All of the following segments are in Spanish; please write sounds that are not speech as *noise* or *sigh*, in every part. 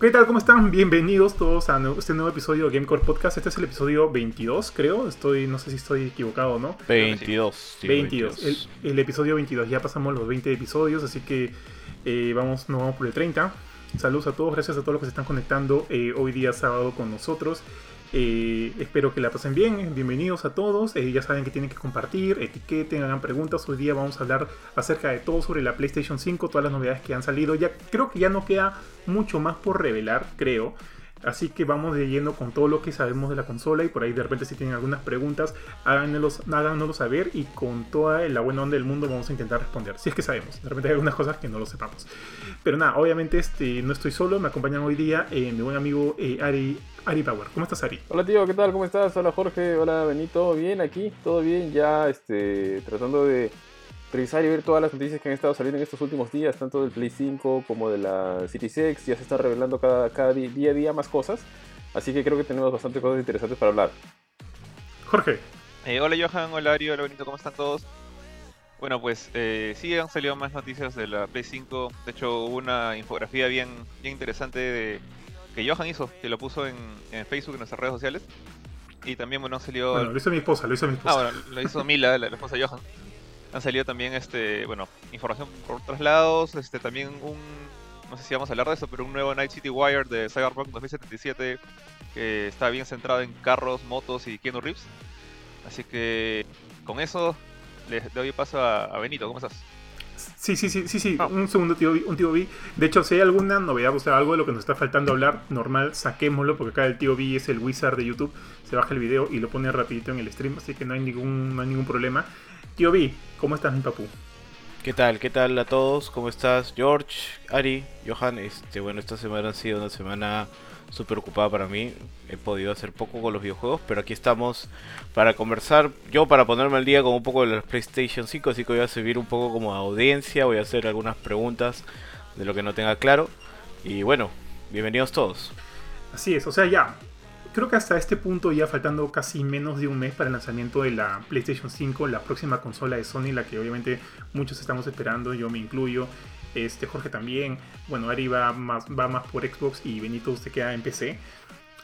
¿Qué tal? ¿Cómo están? Bienvenidos todos a este nuevo episodio de Gamecore Podcast. Este es el episodio 22, creo. Estoy, no sé si estoy equivocado o no. 22. 22. El, episodio 22. Ya pasamos los 20 episodios, así que eh, vamos, nos vamos por el 30. Saludos a todos, gracias a todos los que se están conectando eh, hoy día sábado con nosotros. Eh, espero que la pasen bien. Bienvenidos a todos. Eh, ya saben que tienen que compartir, etiqueten, hagan preguntas. Hoy día vamos a hablar acerca de todo sobre la PlayStation 5, todas las novedades que han salido. Ya creo que ya no queda mucho más por revelar, creo. Así que vamos de lleno con todo lo que sabemos de la consola y por ahí de repente si tienen algunas preguntas, háganoslo, saber y con toda la buena onda del mundo vamos a intentar responder. Si es que sabemos, de repente hay algunas cosas que no lo sepamos. Pero nada, obviamente este, no estoy solo, me acompañan hoy día eh, mi buen amigo eh, Ari, Ari Power. ¿Cómo estás Ari? Hola tío, ¿qué tal? ¿Cómo estás? Hola Jorge, hola Benito, bien aquí, todo bien, ya este, tratando de revisar y ver todas las noticias que han estado saliendo en estos últimos días, tanto del Play 5 como de la Series X, ya se están revelando cada, cada día a día más cosas, así que creo que tenemos bastante cosas interesantes para hablar. Jorge. Eh, hola Johan, hola Ario, hola Benito, ¿cómo están todos? Bueno, pues eh, sí han salido más noticias de la Play 5, de hecho hubo una infografía bien, bien interesante de, que Johan hizo, que lo puso en, en Facebook, en nuestras redes sociales. Y también, bueno, salió... Bueno, lo hizo mi esposa, lo hizo mi esposa. Ah, bueno, lo hizo Mila, la, la esposa de Johan han salido también este bueno información por otros lados este también un no sé si vamos a hablar de eso pero un nuevo Night City Wire de Cyberpunk 2077 que está bien centrado en carros motos y Keanu Reeves así que con eso le doy paso a, Benito cómo estás Sí, sí, sí, sí, sí. Ah. Un segundo, tío, un tío B. De hecho, si hay alguna novedad, o sea, algo de lo que nos está faltando hablar, normal, saquémoslo, porque acá el tío B es el wizard de YouTube. Se baja el video y lo pone rapidito en el stream, así que no hay ningún, no hay ningún problema. Tío B, ¿cómo estás, mi papu? ¿Qué tal? ¿Qué tal a todos? ¿Cómo estás? George, Ari, Johan. Este, bueno, esta semana ha sido una semana súper ocupada para mí. He podido hacer poco con los videojuegos, pero aquí estamos para conversar. Yo para ponerme al día con un poco de la PlayStation 5, así que voy a servir un poco como audiencia, voy a hacer algunas preguntas de lo que no tenga claro. Y bueno, bienvenidos todos. Así es, o sea, ya, creo que hasta este punto, ya faltando casi menos de un mes para el lanzamiento de la PlayStation 5, la próxima consola de Sony, la que obviamente muchos estamos esperando, yo me incluyo, este Jorge también, bueno, Ari va más, va más por Xbox y Benito se queda en PC.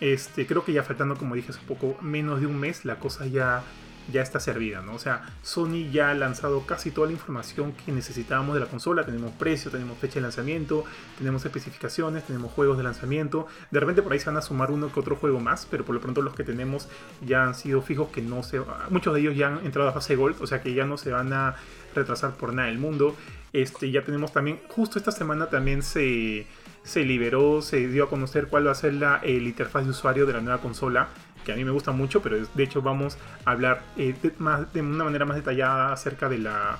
Este, creo que ya faltando, como dije hace poco, menos de un mes, la cosa ya ya está servida, ¿no? O sea, Sony ya ha lanzado casi toda la información que necesitábamos de la consola. Tenemos precio, tenemos fecha de lanzamiento, tenemos especificaciones, tenemos juegos de lanzamiento. De repente por ahí se van a sumar uno que otro juego más, pero por lo pronto los que tenemos ya han sido fijos que no se... Muchos de ellos ya han entrado a fase Gold, o sea que ya no se van a retrasar por nada del mundo. Este, ya tenemos también, justo esta semana también se, se liberó, se dio a conocer cuál va a ser la el interfaz de usuario de la nueva consola que a mí me gusta mucho, pero de hecho vamos a hablar eh, de, más, de una manera más detallada acerca de, la,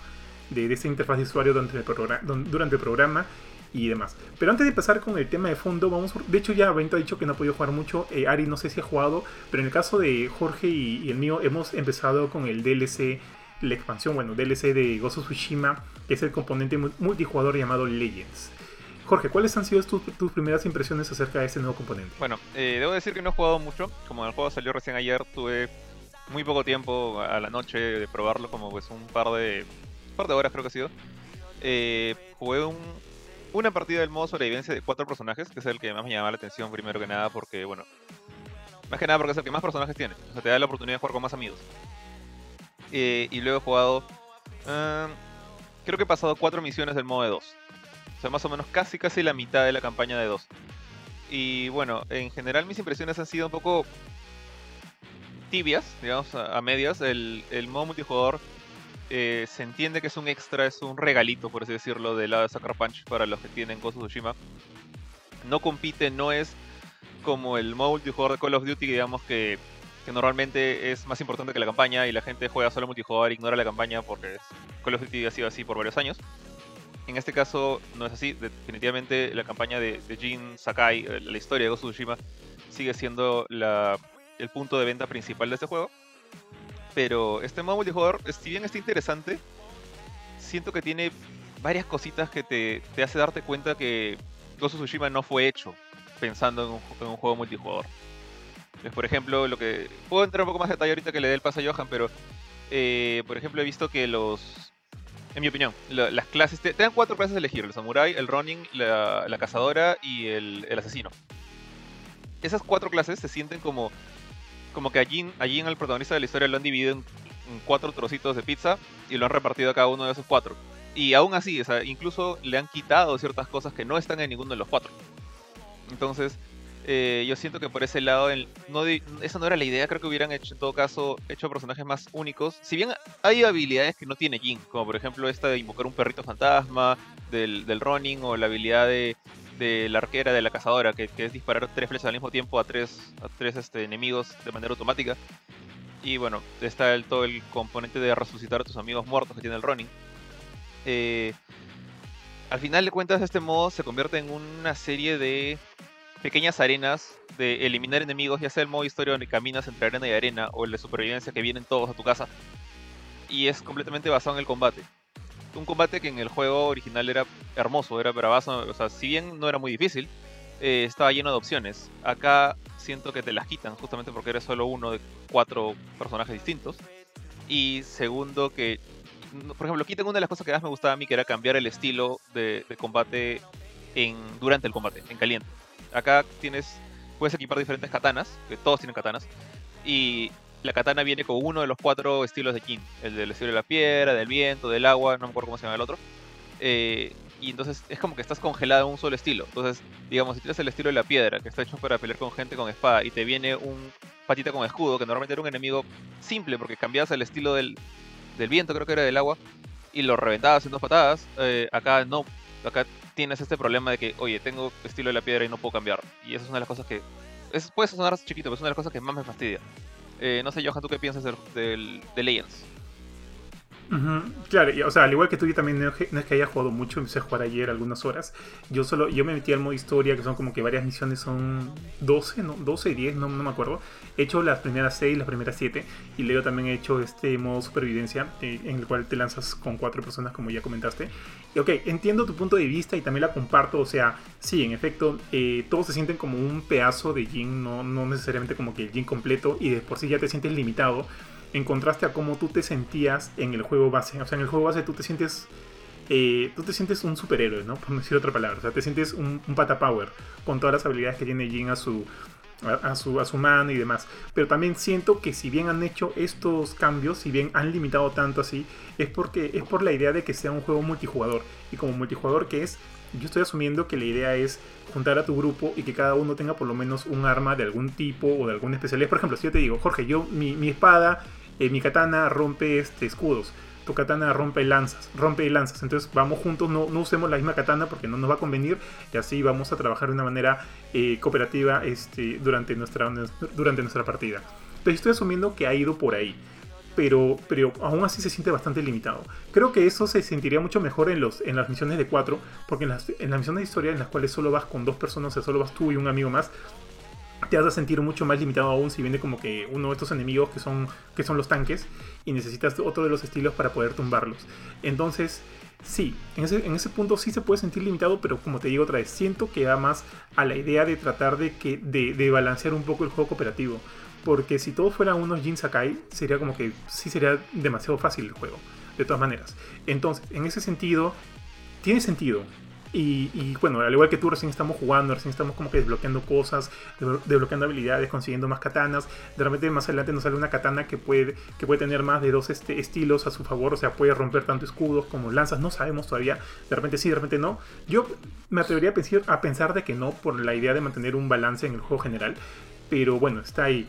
de, esa interfaz de usuario durante el, programa, durante el programa y demás. Pero antes de pasar con el tema de fondo, vamos, de hecho ya Bento ha dicho que no ha podido jugar mucho, eh, Ari no sé si ha jugado, pero en el caso de Jorge y, el mío hemos empezado con el DLC, la expansión, bueno, DLC de Gozo Tsushima, que es el componente multijugador llamado Legends. Jorge, ¿cuáles han sido tus, primeras impresiones acerca de este nuevo componente? Bueno, eh, debo decir que no he jugado mucho. Como el juego salió recién ayer, tuve muy poco tiempo a la noche de probarlo, como pues un par de, par de horas creo que ha sido. Eh, jugué un, una partida del modo sobrevivencia de cuatro personajes, que es el que más me llamaba la atención primero que nada, porque bueno, más que nada porque es el que más personajes tiene. O sea, te da la oportunidad de jugar con más amigos. Eh, y luego he jugado... Ah, creo que he pasado cuatro misiones del modo de 2. O sea, más o menos casi casi la mitad de la campaña de 2. Y bueno, en general mis impresiones han sido un poco tibias, digamos, a, medias. El, modo multijugador eh, se entiende que es un extra, es un regalito, por así decirlo, del lado de Sucker Punch para los que tienen Ghost of Tsushima. No compite, no es como el modo multijugador de Call of Duty, digamos que, que, normalmente es más importante que la campaña y la gente juega solo multijugador ignora la campaña porque Call of Duty ha sido así por varios años. En este caso no es así, definitivamente la campaña de, Jin Sakai, eh, la historia de Ghost of Tsushima, sigue siendo el punto de venta principal de este juego. Pero este modo multijugador, si bien está interesante, siento que tiene varias cositas que te, hace darte cuenta que Ghost of Tsushima no fue hecho pensando en un, juego multijugador. por ejemplo, lo que. Puedo entrar un poco más de detalle ahorita que le dé el paso a Johan, pero. Eh, por ejemplo, he visto que los en mi opinión. La- las clases, te, dan cuatro clases a elegir, el samurai, el ronin, la, cazadora y el, el asesino. Esas cuatro clases se sienten como, como que allí, allí en el protagonista de la historia lo han dividido en, en cuatro trocitos de pizza y lo han repartido a cada uno de esos cuatro. Y aún así, o sea, incluso le han quitado ciertas cosas que no están en ninguno de los cuatro. Entonces, eh, yo siento que por ese lado, no esa no era la idea, creo que hubieran hecho, en todo caso, hecho personajes más únicos. Si bien hay habilidades que no tiene Jin, como por ejemplo esta de invocar un perrito fantasma, del, running, o la habilidad de, de la arquera, de la cazadora, que, que es disparar tres flechas al mismo tiempo a tres, a tres este, enemigos de manera automática. Y bueno, está el, todo el componente de resucitar a tus amigos muertos que tiene el running. Eh, al final de cuentas, este modo se convierte en una serie de pequeñas arenas de eliminar enemigos, ya sea el modo historia donde caminas entre arena y arena, o el de supervivencia que vienen todos a tu casa. Y es completamente basado en el combate. Un combate que en el juego original era hermoso, era bravazo, o sea, si bien no era muy difícil, eh, estaba lleno de opciones. Acá siento que te las quitan, justamente porque eres solo uno de cuatro personajes distintos. Y segundo, que, por ejemplo, quitan una de las cosas que más me gustaba a mí, que era cambiar el estilo de, de combate en, durante el combate, en caliente. Acá tienes, puedes equipar diferentes katanas, que todos tienen katanas, y la katana viene con uno de los cuatro estilos de Kin, el del estilo de la piedra, del viento, del agua, no me acuerdo cómo se llama el otro. Eh, y entonces es como que estás congelado en un solo estilo. Entonces, digamos, si tienes el estilo de la piedra, que está hecho para pelear con gente con espada, y te viene un patita con escudo, que normalmente era un enemigo simple, porque cambiabas el estilo del, del viento, creo que era del agua, y lo reventabas en dos patadas, eh, acá no. Acá tienes este problema de que, oye, tengo estilo de la piedra y no puedo cambiar. Y esa es una de las cosas que... Es, puede sonar chiquito, pero es una de las cosas que más me fastidia. Eh, no sé, Johan, ¿tú qué piensas del, del, de Legends? Claro, o sea, al igual que tú, yo también no, es que- haya jugado mucho, empecé a jugar ayer algunas horas. Yo solo, yo me metí al modo historia, que son como que varias misiones, son 12, ¿no? 12 y 10, no, me acuerdo. He hecho las primeras 6, las primeras 7, y luego también he hecho este modo supervivencia, eh, en el cual te lanzas con cuatro personas, como ya comentaste. Y ok, entiendo tu punto de vista y también la comparto, o sea, sí, en efecto, eh, todos se sienten como un pedazo de Jin, no, no necesariamente como que el Jin completo, y de por sí ya te sientes limitado en contraste a cómo tú te sentías en el juego base. O sea, en el juego base tú te sientes. eh, tú te sientes un superhéroe, ¿no? Por no decir otra palabra. O sea, te sientes un, un pata power con todas las habilidades que tiene Jin a su, a, a su, a su mano y demás. Pero también siento que si bien han hecho estos cambios, si bien han limitado tanto así, es porque es por la idea de que sea un juego multijugador. Y como multijugador que es, yo estoy asumiendo que la idea es juntar a tu grupo y que cada uno tenga por lo menos un arma de algún tipo o de alguna especialidad. Por ejemplo, si yo te digo, Jorge, yo mi, mi espada, eh, mi katana rompe este, escudos. Tu katana rompe lanzas, rompe lanzas. Entonces vamos juntos, no, no usemos la misma katana porque no nos va a convenir. Y así vamos a trabajar de una manera eh, cooperativa este, durante, nuestra, durante nuestra partida. Entonces estoy asumiendo que ha ido por ahí pero, pero aún así se siente bastante limitado. Creo que eso se sentiría mucho mejor en, los, en las misiones de 4, porque en las, en las misiones de historia en las cuales solo vas con dos personas, o sea, solo vas tú y un amigo más, te vas a sentir mucho más limitado aún si viene como que uno de estos enemigos que son, que son los tanques y necesitas otro de los estilos para poder tumbarlos. Entonces, sí, en ese, en ese punto sí se puede sentir limitado, pero como te digo otra vez, siento que va más a la idea de tratar de, que, de, de balancear un poco el juego cooperativo. Porque si todos fueran unos Jin Sakai, sería como que sí sería demasiado fácil el juego, de todas maneras. Entonces, en ese sentido, tiene sentido. Y, bueno, al igual que tú, recién estamos jugando, recién estamos como que desbloqueando cosas, desbloqueando habilidades, consiguiendo más katanas. De repente más adelante nos sale una katana que puede, que puede tener más de dos este, estilos a su favor, o sea, puede romper tanto escudos como lanzas, no sabemos todavía. De repente sí, de repente no. Yo me atrevería a pensar, a pensar de que no, por la idea de mantener un balance en el juego general. Pero bueno, está ahí.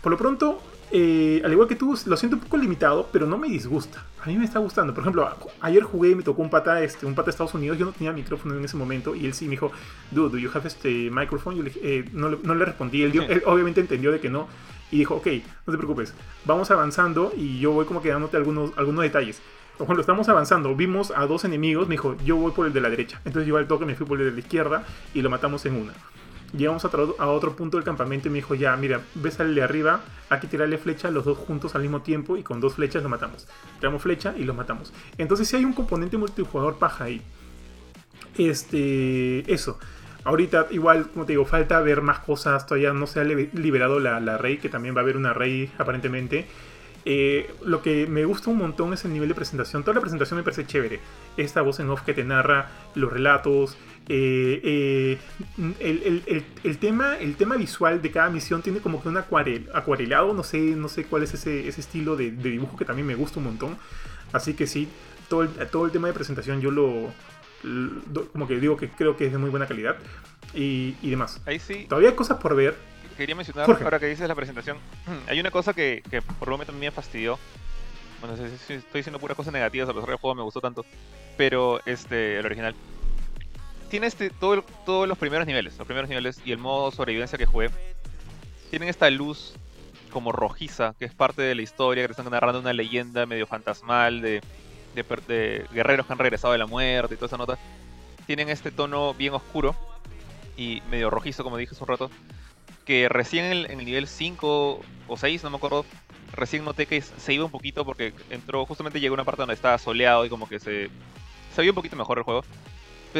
Por lo pronto, eh, al igual que tú, lo siento un poco limitado, pero no me disgusta. A mí me está gustando. Por ejemplo, ayer jugué y me tocó un pata, este, un pata de Estados Unidos. Yo no tenía micrófono en ese momento y él sí me dijo, dude, do you have este microphone? Yo le eh, no, no, le respondí. Él, dio, él, obviamente entendió de que no y dijo, ok, no te preocupes, vamos avanzando y yo voy como que dándote algunos, algunos detalles. Cuando estamos avanzando, vimos a dos enemigos, me dijo, yo voy por el de la derecha. Entonces yo al toque me fui por el de la izquierda y lo matamos en una. Llegamos a, a, otro punto del campamento y me dijo, ya, mira, ves al de arriba, aquí tirarle flecha, los dos juntos al mismo tiempo y con dos flechas lo matamos. Tiramos flecha y lo matamos. Entonces sí hay un componente multijugador paja ahí. Este, eso. Ahorita igual, como te digo, falta ver más cosas, todavía no se ha liberado la, la Rey, que también va a haber una Rey aparentemente. Eh, lo que me gusta un montón es el nivel de presentación. Toda la presentación me parece chévere. Esta voz en off que te narra los relatos. Eh, eh, el, el- el- el tema, el tema visual de cada misión tiene como que un acuarel, acuarelado. No sé, no sé cuál es ese, ese estilo de, de dibujo que también me gusta un montón. Así que sí, todo el, todo el tema de presentación yo lo, lo- Como que digo que creo que es de muy buena calidad. Y, y demás. Ahí sí, Todavía hay cosas por ver. quería mencionar, Jorge. ahora que dices la presentación, *clears throat* hay una cosa que, que por lo mí me fastidió. Bueno, no sé si estoy diciendo puras cosas negativas, a pesar del juego me gustó tanto. Pero este, el original. Tiene este, todo todos los primeros niveles, los primeros niveles y el modo sobrevivencia que jugué. Tienen esta luz como rojiza, que es parte de la historia, que te están narrando una leyenda medio fantasmal de, de de guerreros que han regresado de la muerte y toda esa nota. Tienen este tono bien oscuro y medio rojizo, como dije hace un rato que recién en el, en el nivel 5 o 6, no me acuerdo, recién noté que se iba un poquito porque entró, justamente llegó a una parte donde estaba soleado y como que se, se veía un poquito mejor el juego.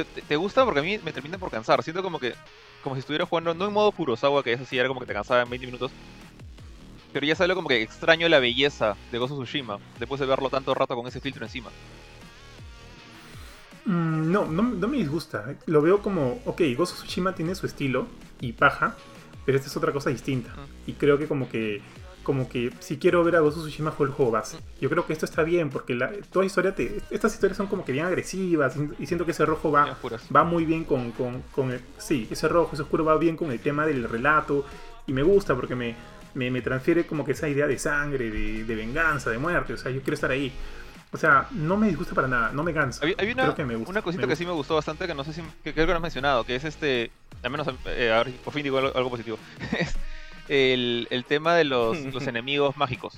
¿Te, te gusta? Porque a mí me termina por cansar. Siento como que, como si estuviera jugando, no en modo Kurosawa, que eso sí era como que te cansaba en 20 minutos. Pero ya salió como que extraño la belleza de of Tsushima, después de verlo tanto rato con ese filtro encima. Mm, no, no, no me disgusta. Lo veo como, ok, of Tsushima tiene su estilo y paja, pero esta es otra cosa distinta. Mm. Y creo que como que como que si quiero ver a Ghost of Tsushima juego el juego base. Yo creo que esto está bien porque la, toda historia te, estas historias son como que bien agresivas y siento que ese rojo va, va muy bien con, con, con el, sí, ese rojo, ese oscuro va bien con el tema del relato y me gusta porque me, me, me transfiere como que esa idea de sangre, de, de venganza, de muerte, o sea, yo quiero estar ahí. O sea, no me disgusta para nada, no me cansa. Había, había una, Creo que me gusta, una cosita me que gusta. sí me gustó bastante, que no sé si que creo que lo has mencionado, que es este, al menos eh, ahora sí, por fin digo algo, algo positivo, *laughs* el, el tema de los, *laughs* los enemigos mágicos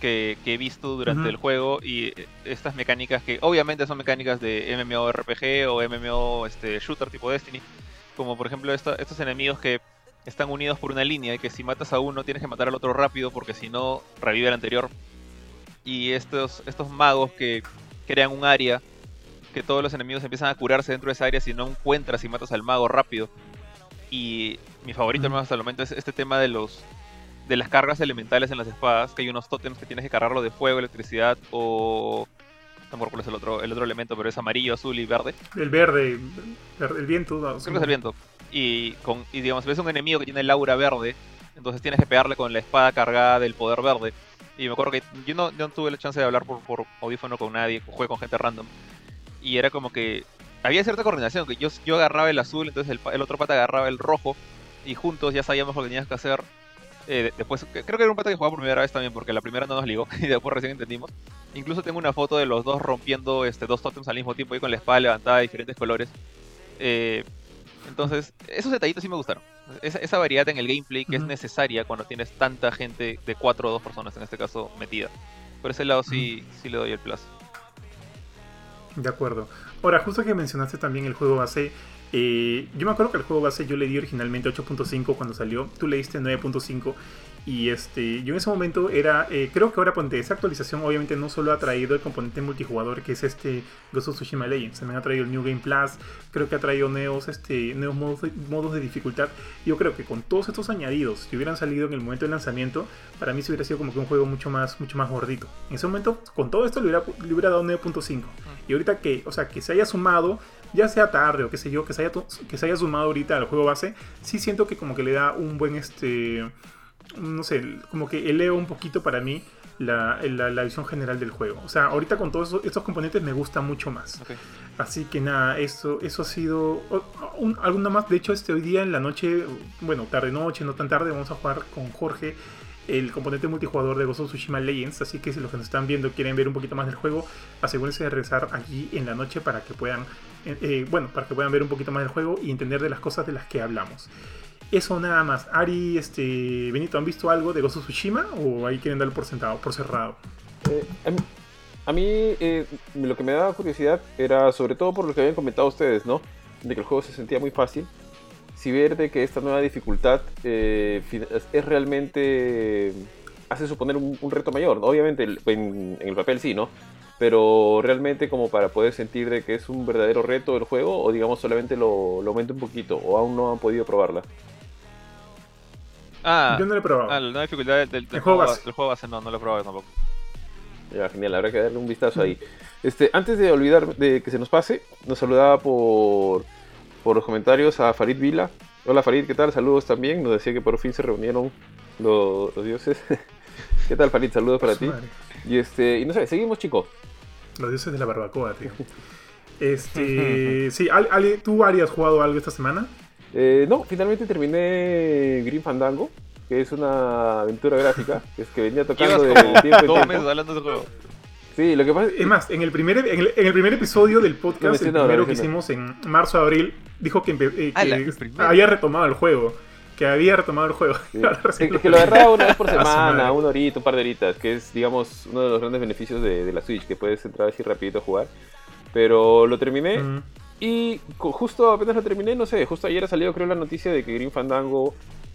que, que he visto durante el juego y eh, estas mecánicas que obviamente son mecánicas de MMORPG o MMO este, shooter tipo Destiny, como por ejemplo esta- estos enemigos que están unidos por una línea y que si matas a uno tienes que matar al otro rápido porque si no revive el anterior. Y estos, estos magos que crean un área que todos los enemigos empiezan a curarse dentro de esa área si no encuentras y matas al mago rápido. Y mi favorito Ujú. hermano, hasta el momento es este tema de los de las cargas elementales en las espadas, que hay unos tótems que tienes que cargarlo de fuego, electricidad o cuál es el otro, el otro elemento, pero es amarillo, azul y verde. El verde, verde- el viento. no, Creo que es el viento. Y con y digamos, ves un enemigo que tiene el aura verde, entonces tienes que pegarle con la espada cargada del poder verde. Y me acuerdo que yo no, yo no tuve la chance de hablar por, por audífono con nadie, jugué con gente random. Y era como que había cierta coordinación, que yo, yo agarraba el azul, entonces el, el otro pata agarraba el rojo, y juntos ya sabíamos lo que tenías que hacer. Eh, de- después, creo que era un pata que jugaba por primera vez también, porque la primera no nos ligó, *laughs* y después recién entendimos. Incluso tengo una foto de los dos rompiendo este, dos totems al mismo tiempo y con la espada levantada de diferentes colores. Eh, entonces, esos detallitos sí me gustaron. Esa, esa variedad en el gameplay que es Ujú. necesaria cuando tienes tanta gente de cuatro o dos personas en este caso metida. Por ese lado sí, sí le doy el plus. De acuerdo. Ahora, justo que mencionaste también el juego base, eh, yo me acuerdo que el juego base yo le di originalmente 8.5 cuando salió, tú le diste 9.5 y este, yo en ese momento era, eh, creo que ahora ponte esa actualización obviamente no solo ha traído el componente multijugador que es este Ghost of Tsushima Legends, también ha traído el New Game Plus, creo que ha traído nuevos, este, nuevos modos de, modos de dificultad. Yo creo que con todos estos añadidos que hubieran salido en el momento del lanzamiento, para mí se hubiera sido como que un juego mucho más, mucho más gordito. En ese momento, con todo esto le hubiera, le hubiera dado 9.5. Y ahorita que, o sea, que se haya sumado, ya sea tarde o qué sé yo, que se haya, que se haya sumado ahorita al juego base, sí siento que como que le da un buen, este, no sé, como que eleva un poquito para mí la, la, la visión general del juego. O sea, ahorita con todos estos componentes me gusta mucho más. Así que nada, eso, eso ha sido un, alguna más. De hecho, este hoy día en la noche, bueno, tarde noche, no tan tarde, vamos a jugar con Jorge el componente multijugador de Ghost of Tsushima Legends. Así que si los que nos están viendo quieren ver un poquito más del juego, asegúrense de regresar aquí en la noche para que puedan, eh, eh, bueno, para que puedan ver un poquito más del juego y entender de las cosas de las que hablamos. Eso nada más. Ari, este, Benito, ¿han visto algo de Ghost of Tsushima o ahí quieren darlo por sentado, por cerrado? Eh, a mí, eh, lo que me daba curiosidad era sobre todo por lo que habían comentado ustedes, ¿no? De que el juego se sentía muy fácil. Si ver de que esta nueva dificultad eh, es- realmente hace suponer un, reto mayor. Obviamente en el papel sí, ¿no? Pero realmente como para poder sentir de que es un verdadero reto el juego o digamos solamente lo, lo aumenta un poquito o aún no han podido probarla. Ah, Yo no lo he probado. ah, la nueva dificultad del, del El juego base. del juego base no, no lo he probado tampoco. Ya, genial, habrá que darle un vistazo ahí. Este, antes de olvidar de que se nos pase, nos saludaba por, por los comentarios a Farid Vila. Hola Farid, ¿qué tal? Saludos también. Nos decía que por fin se reunieron los, los dioses. *laughs* ¿Qué tal Farid? Saludos para ti. madre. Y este, y no sé, seguimos chicos. Los dioses de la barbacoa, tío. *laughs* Este, sí, Ale, Ale, ¿tú Ari has jugado algo esta semana? Eh, no, finalmente terminé Green Fandango, que es una aventura gráfica, que es que venía tocando de tiempo en dos tiempo. meses hablando de juego. Sí, lo que pasa Es más, en el primer, en el, en el primer episodio del podcast, el primero que hicimos en marzo-abril, dijo que, eh, Ala, que había retomado el juego. Que había retomado el juego. Sí. *laughs* Es que lo agarraba una vez por *laughs* semana, una horita, un par de horitas, que es, digamos, uno de los grandes beneficios de, de la Switch, que puedes entrar así rapidito a jugar. Pero lo terminé Mm. Y justo apenas lo terminé, no sé, justo ayer ha salido creo la noticia de que Green Fandango,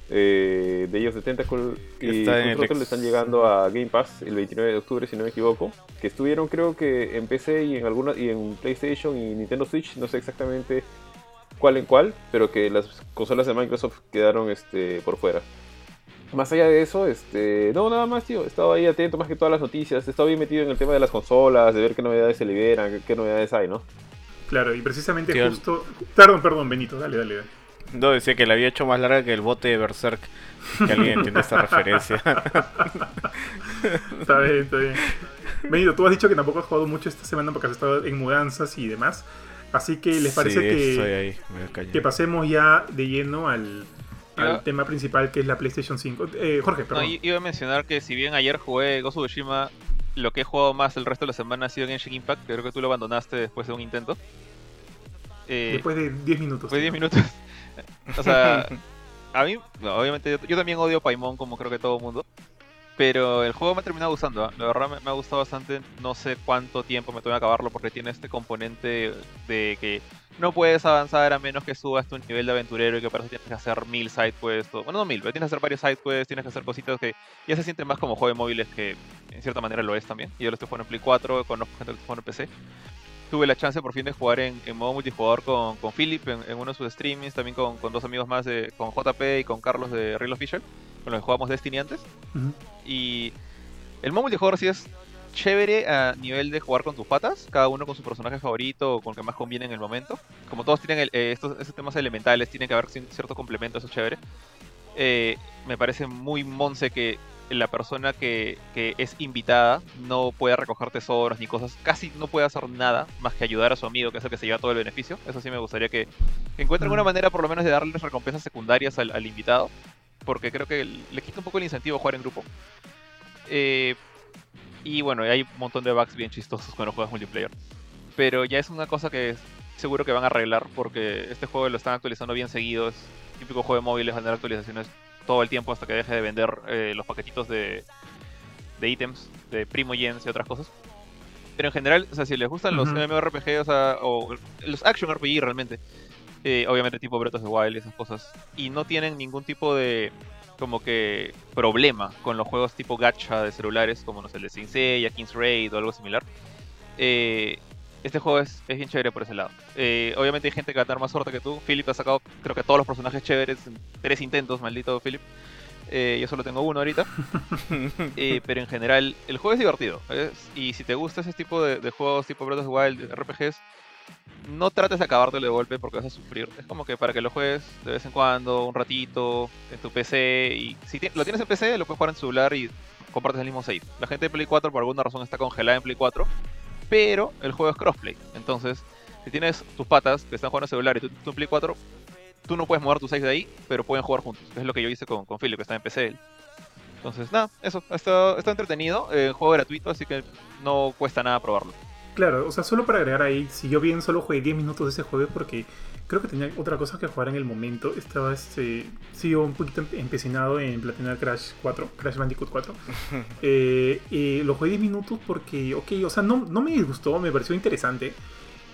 eh, de ellos de Tentacle y Está en el le están llegando a Game Pass el 29 de octubre, si no me equivoco. Que estuvieron creo que en PC y en alguna y en PlayStation y Nintendo Switch, no sé exactamente cuál en cuál, pero que las consolas de Microsoft quedaron este, por fuera. Más allá de eso, este, no, nada más, tío. He estado ahí atento más que todas las noticias. He estado bien metido en el tema de las consolas, de ver qué novedades se liberan, qué, qué novedades hay, ¿no? Claro, y precisamente Tío, justo. Perdón, perdón, Benito, dale, dale. dale. No, decía que la había hecho más larga que el bote de Berserk. Que alguien entiende esta *laughs* referencia. Está bien, está bien. Benito, tú has dicho que tampoco has jugado mucho esta semana porque has estado en mudanzas y demás. Así que les parece Sí, que, estoy ahí, que pasemos ya de lleno al, tema principal que es la PlayStation 5. Eh, Jorge, perdón. iba a mencionar que si bien ayer jugué Ghost of Tsushima, lo que he jugado más el resto de la semana ha sido Genshin Impact, creo que tú lo abandonaste después de un intento. Eh, Después de 10 minutos. Fue 10 minutos. o sea, *laughs* a mí, no, obviamente, yo, yo también odio Paimon como creo que todo el mundo. Pero el juego me ha terminado gustando, ¿ah? la verdad me, me ha gustado bastante. No sé cuánto tiempo me tengo que acabarlo porque tiene este componente de que no puedes avanzar a menos que subas tu nivel de aventurero y que para eso tienes que hacer mil side quests. o- Bueno, no mil, pero tienes que hacer varios side quests, tienes que hacer cositas que ya se siente más como juego de móviles que en cierta manera lo es también. Y yo lo estoy jugando en Play 4, conozco gente que está jugando en PC tuve la chance por fin de jugar en, en modo multijugador con, con Philip en, en uno de sus streamings, también con, con dos amigos más, de, con JP y con Carlos de Real Official, con los que jugamos Destiny antes. Y el modo multijugador sí es chévere a nivel de jugar con tus patas, cada uno con su personaje favorito o con el que más conviene en el momento. Como todos tienen el- eh, estos, estos temas elementales, tienen que haber ci- cierto complemento, eso es chévere. Eh, me parece muy monce que la persona que, que es invitada no pueda recoger tesoros ni cosas, casi no puede hacer nada más que ayudar a su amigo, que es el que se lleva todo el beneficio. Eso sí me gustaría que, que encuentren una manera por lo menos de darles recompensas secundarias al, al invitado, porque creo que le quita un poco el incentivo a jugar en grupo. Eh, y bueno, hay un montón de bugs bien chistosos cuando juegas multiplayer. Pero ya es una cosa que seguro que van a arreglar porque este juego lo están actualizando bien seguido. Es típico juego de móviles, van a dar actualizaciones todo el tiempo hasta que deje de vender eh, los paquetitos de, de ítems, de Primo Gens y otras cosas. Pero en general, o sea, si les gustan los. MMORPG, o sea, o los Action RPG realmente, eh, obviamente tipo Breath of the Wild y esas cosas, y no tienen ningún tipo de como que problema con los juegos tipo gacha de celulares, como no sé, el de Saint Seiya, King's Raid o algo similar, eh, este juego es, es bien chévere por ese lado. Eh, obviamente hay gente que va a tener más suerte que tú. Philip ha sacado, creo que todos los personajes chéveres en tres intentos, maldito Philip. Eh, yo solo tengo uno ahorita. *laughs* Eh, pero en general, el juego es divertido. y si te gusta ese tipo de, de juegos tipo Breath of the Wild, RPGs, no trates de acabártelo de golpe porque vas a sufrir. Es como que para que lo juegues de vez en cuando, un ratito, en tu PC. Y si lo tienes en PC, lo puedes jugar en celular y compartes el mismo save. La gente de Play 4 por alguna razón está congelada en Play 4, pero el juego es crossplay. Entonces, si tienes tus patas que están jugando en celular y tú, en Play 4, tú no puedes mover tus saves de ahí, pero pueden jugar juntos. Es lo que yo hice con, con Philip, que está en PC. Entonces, nada, eso. Está, está entretenido. eh, juego gratuito, así que no cuesta nada probarlo. Claro, o sea, solo para agregar ahí, si yo bien solo jugué 10 minutos de ese juego es porque creo que tenía otra cosa que jugar en el momento. Estaba, este, sí, un poquito empe- empecinado en platinar Crash 4, Crash Bandicoot 4. *laughs* Eh, eh, lo jugué 10 minutos porque, ok, o sea, no, no me disgustó, me pareció interesante.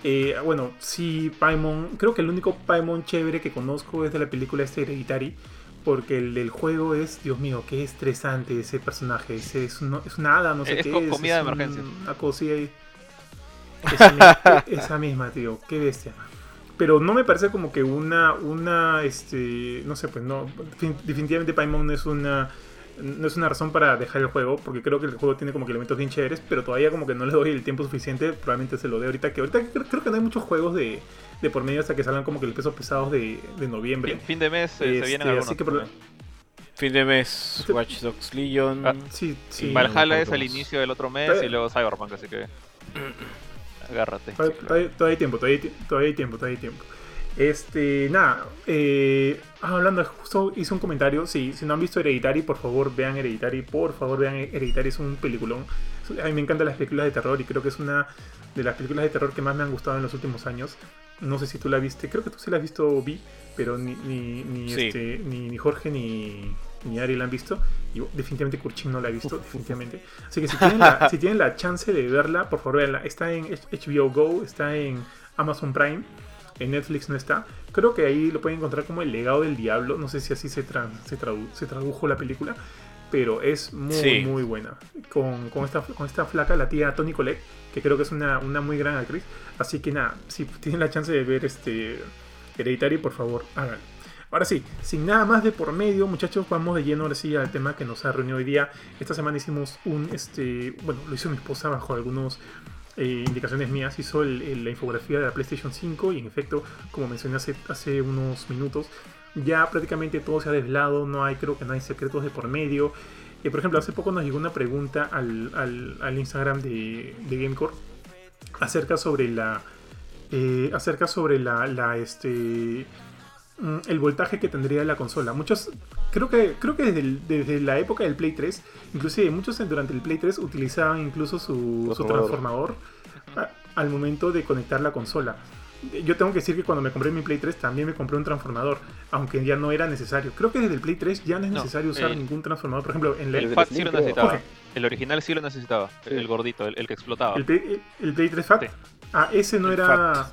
Eh, bueno, sí, Paimon, creo que el único Paimon chévere que conozco es de la película este Hereditary. Porque el del juego es, Dios mío, qué estresante ese personaje. Ese es, un- es una hada, no sé Es qué co- es. comida es de un- emergencia. Una cosilla ahí. Esa, mi- *laughs* esa misma, tío, qué bestia. Pero no me parece como que una, una, este, no sé, pues no, definitivamente Paimon no es una, no es una razón para dejar el juego, porque creo que el juego tiene como que elementos bien chéveres, pero todavía como que no le doy el tiempo suficiente, probablemente se lo dé ahorita, que ahorita creo que no hay muchos juegos de, de por medio hasta que salgan como que los pesos pesados de, de noviembre. Fin, fin de mes eh, se Este, vienen algunos. así que por- Fin de mes, Este- Watch Dogs Legion. Ah, Sí, sí. Valhalla no, es al inicio del otro mes Pero- y luego Cyberpunk, así que *clears throat* agárrate. Todavía, todavía- hay tiempo, todavía todavía hay tiempo, todavía hay tiempo. Este, nada, eh, ah, hablando, justo hice un comentario, sí, si no han visto Hereditary, por favor vean Hereditary, por favor vean Hereditary, es un peliculón. A mí me encantan las películas de terror y creo que es una de las películas de terror que más me han gustado en los últimos años. No sé si tú la viste, creo que tú sí la has visto, Vi, pero ni, ni, ni, Sí. este, ni, ni Jorge ni, ni Ari la han visto. Y definitivamente Kurchin no la ha visto, *laughs* definitivamente. Así que si tienen, la, si tienen la chance de verla, por favor, veanla. Está en HBO Go, está en Amazon Prime, en Netflix no está. Creo que ahí lo pueden encontrar como El legado del diablo. No sé si así se, tra- se, tradu- se tradujo la película, pero es muy, Sí. muy buena. Con, con esta, con esta flaca, la tía Toni Collette, que creo que es una, una muy gran actriz. Así que nada, si tienen la chance de ver este Hereditary, por favor, háganlo. Ahora sí, sin nada más de por medio, muchachos, vamos de lleno ahora sí al tema que nos ha reunido hoy día. Esta semana hicimos un, este, bueno, lo hizo mi esposa bajo algunos eh, indicaciones mías, hizo la infografía de la PlayStation 5 y en efecto, como mencioné hace, hace unos minutos, ya prácticamente todo se ha desvelado, no hay, creo que no hay secretos de por medio. Eh, por ejemplo, hace poco nos llegó una pregunta al, al- al Instagram de, de Gamecore acerca sobre la eh, acerca sobre la, la, este el voltaje que tendría la consola. Muchos creo que creo que desde, el- desde la época del Play 3, inclusive muchos durante el Play 3 utilizaban incluso su, su Transformador. a- al momento de conectar la consola. Yo tengo que decir que cuando me compré mi Play 3 también me compré un transformador, aunque ya no era necesario. Creo que desde el Play 3 ya no es No, necesario usar el- ningún transformador. Por ejemplo, en la- El del FAT sí lo necesitaba. Jorge. El original sí lo necesitaba. Sí. El gordito, el, el que explotaba. el, Play, el Play 3 Fat. Sí. Ah, ese no El era... Fat.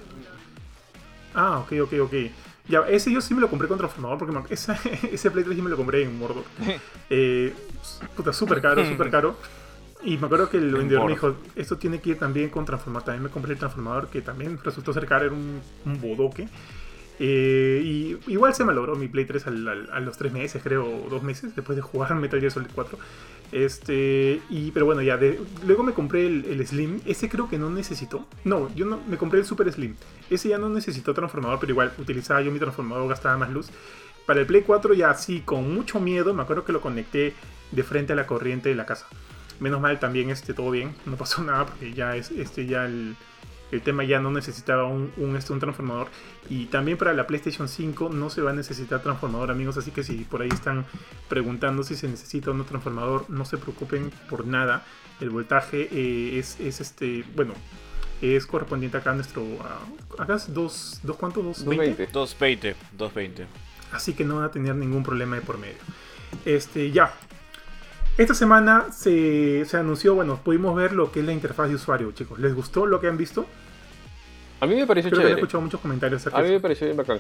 Ah, ok, ok, ok. Ya, ese yo sí me lo compré con transformador porque me- *laughs* esa- ese Play 3 sí me lo compré en Mordor. *laughs* Eh, puta, súper caro, *laughs* súper caro. Y me acuerdo que el vendedor me dijo, esto tiene que ir también con transformador. También me compré el transformador que también resultó ser caro, era un, un bodoque. Eh, y igual se malogró mi Play 3 al- al- a los 3 meses, creo, o 2 meses, después de jugar Metal Gear Solid 4. Este, y, pero bueno, ya, de- luego me compré el, el Slim, ese creo que no necesitó. No, yo no, me compré el Super Slim. Ese ya no necesitó transformador, pero igual utilizaba yo mi transformador, gastaba más luz. Para el Play 4 ya sí, con mucho miedo, me acuerdo que lo conecté de frente a la corriente de la casa. Menos mal también este, todo bien, no pasó *laughs* nada porque ya es este ya el, el tema ya no necesitaba un, un, este, un transformador. Y también para la PlayStation 5 no se va a necesitar transformador, amigos. Así que si por ahí están preguntando si se necesita no transformador, no se preocupen por nada. El voltaje eh, es, es este, bueno, es correspondiente acá a nuestro. a- acá es 2, dos, ¿cuánto? 220. 220. 220, 220. Así que no van a tener ningún problema de por medio. Este, ya. Esta semana se, se anunció, bueno, pudimos ver lo que es la interfaz de usuario, chicos. ¿Les gustó lo que han visto? A mí me pareció Creo que he chévere. escuchado muchos comentarios acerca A mí me pareció bien bacán.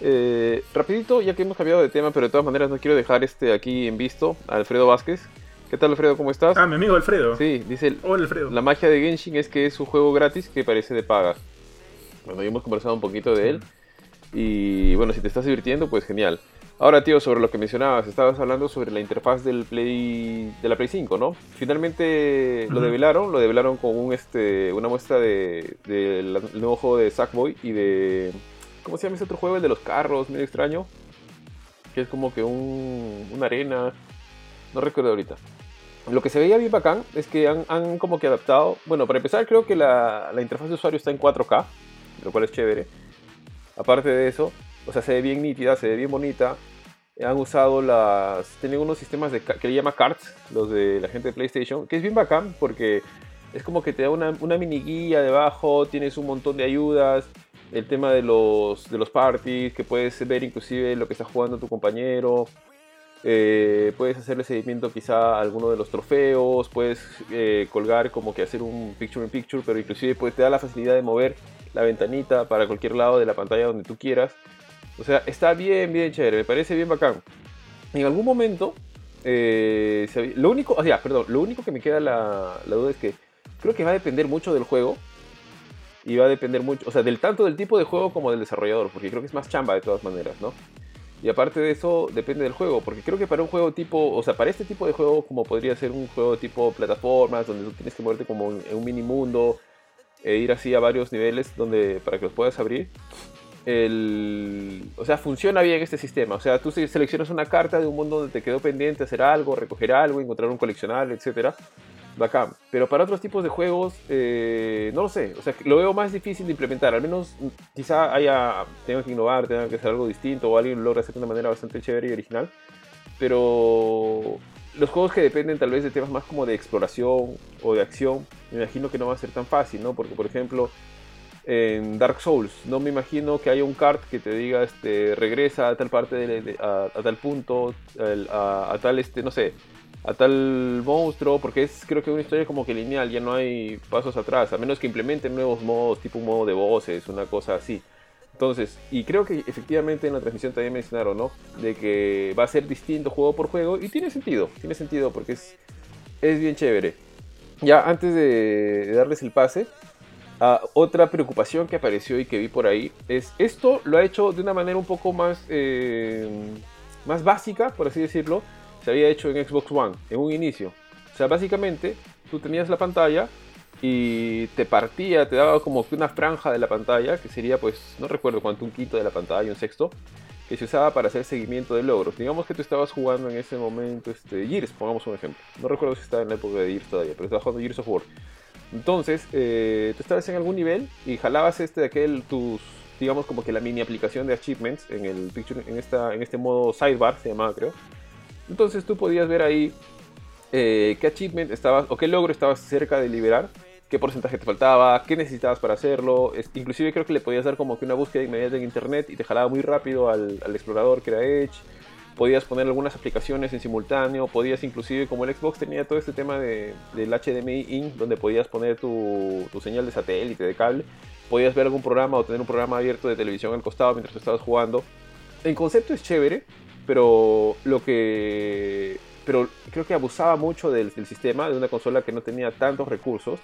Eh, rapidito, ya que hemos cambiado de tema, pero de todas maneras no quiero dejar este aquí en visto a Alfredo Vázquez. ¿Qué tal Alfredo? ¿Cómo estás? Ah, mi amigo Alfredo. Sí, dice, Hola, Alfredo. la magia de Genshin es que es un juego gratis que parece de paga. Bueno, ya hemos conversado un poquito de él. Y bueno, si te estás divirtiendo, pues genial. Ahora, tío, sobre lo que mencionabas, estabas hablando sobre la interfaz del Play de la Play 5, ¿no? Finalmente lo develaron, lo develaron con un este una muestra de, del nuevo juego de Sackboy y de ¿cómo se llama ese otro juego? El de los carros, medio extraño, que es como que un, una arena, no recuerdo ahorita. Lo que se veía bien bacán es que han, han como que adaptado, bueno, para empezar creo que la, interfaz de usuario está en 4K, lo cual es chévere. Aparte de eso, o sea, se ve bien nítida, se ve bien bonita. Han usado las. Tienen unos sistemas que le llama cards, los de la gente de PlayStation, que es bien bacán porque es como que te da una, una mini guía debajo, tienes un montón de ayudas. El tema de los, de los parties, que puedes ver inclusive lo que está jugando tu compañero. Eh, puedes hacerle seguimiento quizá a alguno de los trofeos, puedes eh, colgar como que hacer un picture in picture, pero inclusive pues, te da la facilidad de mover la ventanita para cualquier lado de la pantalla donde tú quieras. O sea, está bien, bien chévere, me parece bien bacán. En algún momento, eh, lo único, o sea, perdón, lo único que me queda la, la duda es que creo que va a depender mucho del juego. y va a depender mucho, o sea, del tanto del tipo de juego como del desarrollador, porque creo que es más chamba de todas maneras, ¿no? Y aparte de eso, depende del juego, porque creo que para un juego tipo, o sea, para este tipo de juego, como podría ser un juego tipo plataformas, donde tú tienes que moverte como en un mini mundo, e ir así a varios niveles donde, para que los puedas abrir, el, o sea, funciona bien este sistema. O sea, tú seleccionas una carta de un mundo donde te quedó pendiente hacer algo, recoger algo, encontrar un coleccionable, etcétera bacán. Pero para otros tipos de juegos, eh, no lo sé. O sea, lo veo más difícil de implementar. Al menos mm, quizá haya, tengan que innovar, tengan que hacer algo distinto o alguien lo logra hacer de una manera bastante chévere y original. Pero los juegos que dependen tal vez de temas más como de exploración o de acción, me imagino que no va a ser tan fácil, ¿no? Porque, por ejemplo, en Dark Souls, no me imagino que haya un cart que te diga, este, regresa a tal parte, de, a, tal punto, a, tal, este, no sé, a tal monstruo, porque es creo que una historia como que lineal, ya no hay pasos atrás, a menos que implementen nuevos modos, tipo un modo de voces, una cosa así. Entonces, y creo que efectivamente en la transmisión también mencionaron, ¿no? De que va a ser distinto juego por juego, y tiene sentido, tiene sentido, porque es, es bien chévere. Ya antes de, darles el pase, otra preocupación que apareció y que vi por ahí es esto lo ha hecho de una manera un poco más, eh, más básica, por así decirlo, se había hecho en Xbox One en un inicio. O sea, básicamente tú tenías la pantalla y te partía, te daba como una franja de la pantalla, que sería pues, no recuerdo cuánto, un quinto de la pantalla, un sexto, que se usaba para hacer seguimiento de logros. Digamos que tú estabas jugando en ese momento este, Gears, pongamos un ejemplo. No recuerdo si estaba en la época de Gears todavía, pero estabas jugando Gears of War. Entonces, eh, tú estabas en algún nivel y jalabas este de aquel, tus, digamos como que la mini aplicación de achievements en el picture, en, esta, en este modo sidebar, se llamaba creo entonces tú podías ver ahí eh, qué achievement estabas o qué logro estabas cerca de liberar, qué porcentaje te faltaba, qué necesitabas para hacerlo. inclusive creo que le podías dar como que una búsqueda inmediata en internet y te jalaba muy rápido al, explorador que era Edge. Podías poner algunas aplicaciones en simultáneo, podías inclusive, como el Xbox tenía todo este tema de, del HDMI in, donde podías poner tu, tu señal de satélite, de cable, podías ver algún programa o tener un programa abierto de televisión al costado mientras tú estabas jugando. En concepto es chévere, pero lo que pero creo que abusaba mucho del, sistema de una consola que no tenía tantos recursos.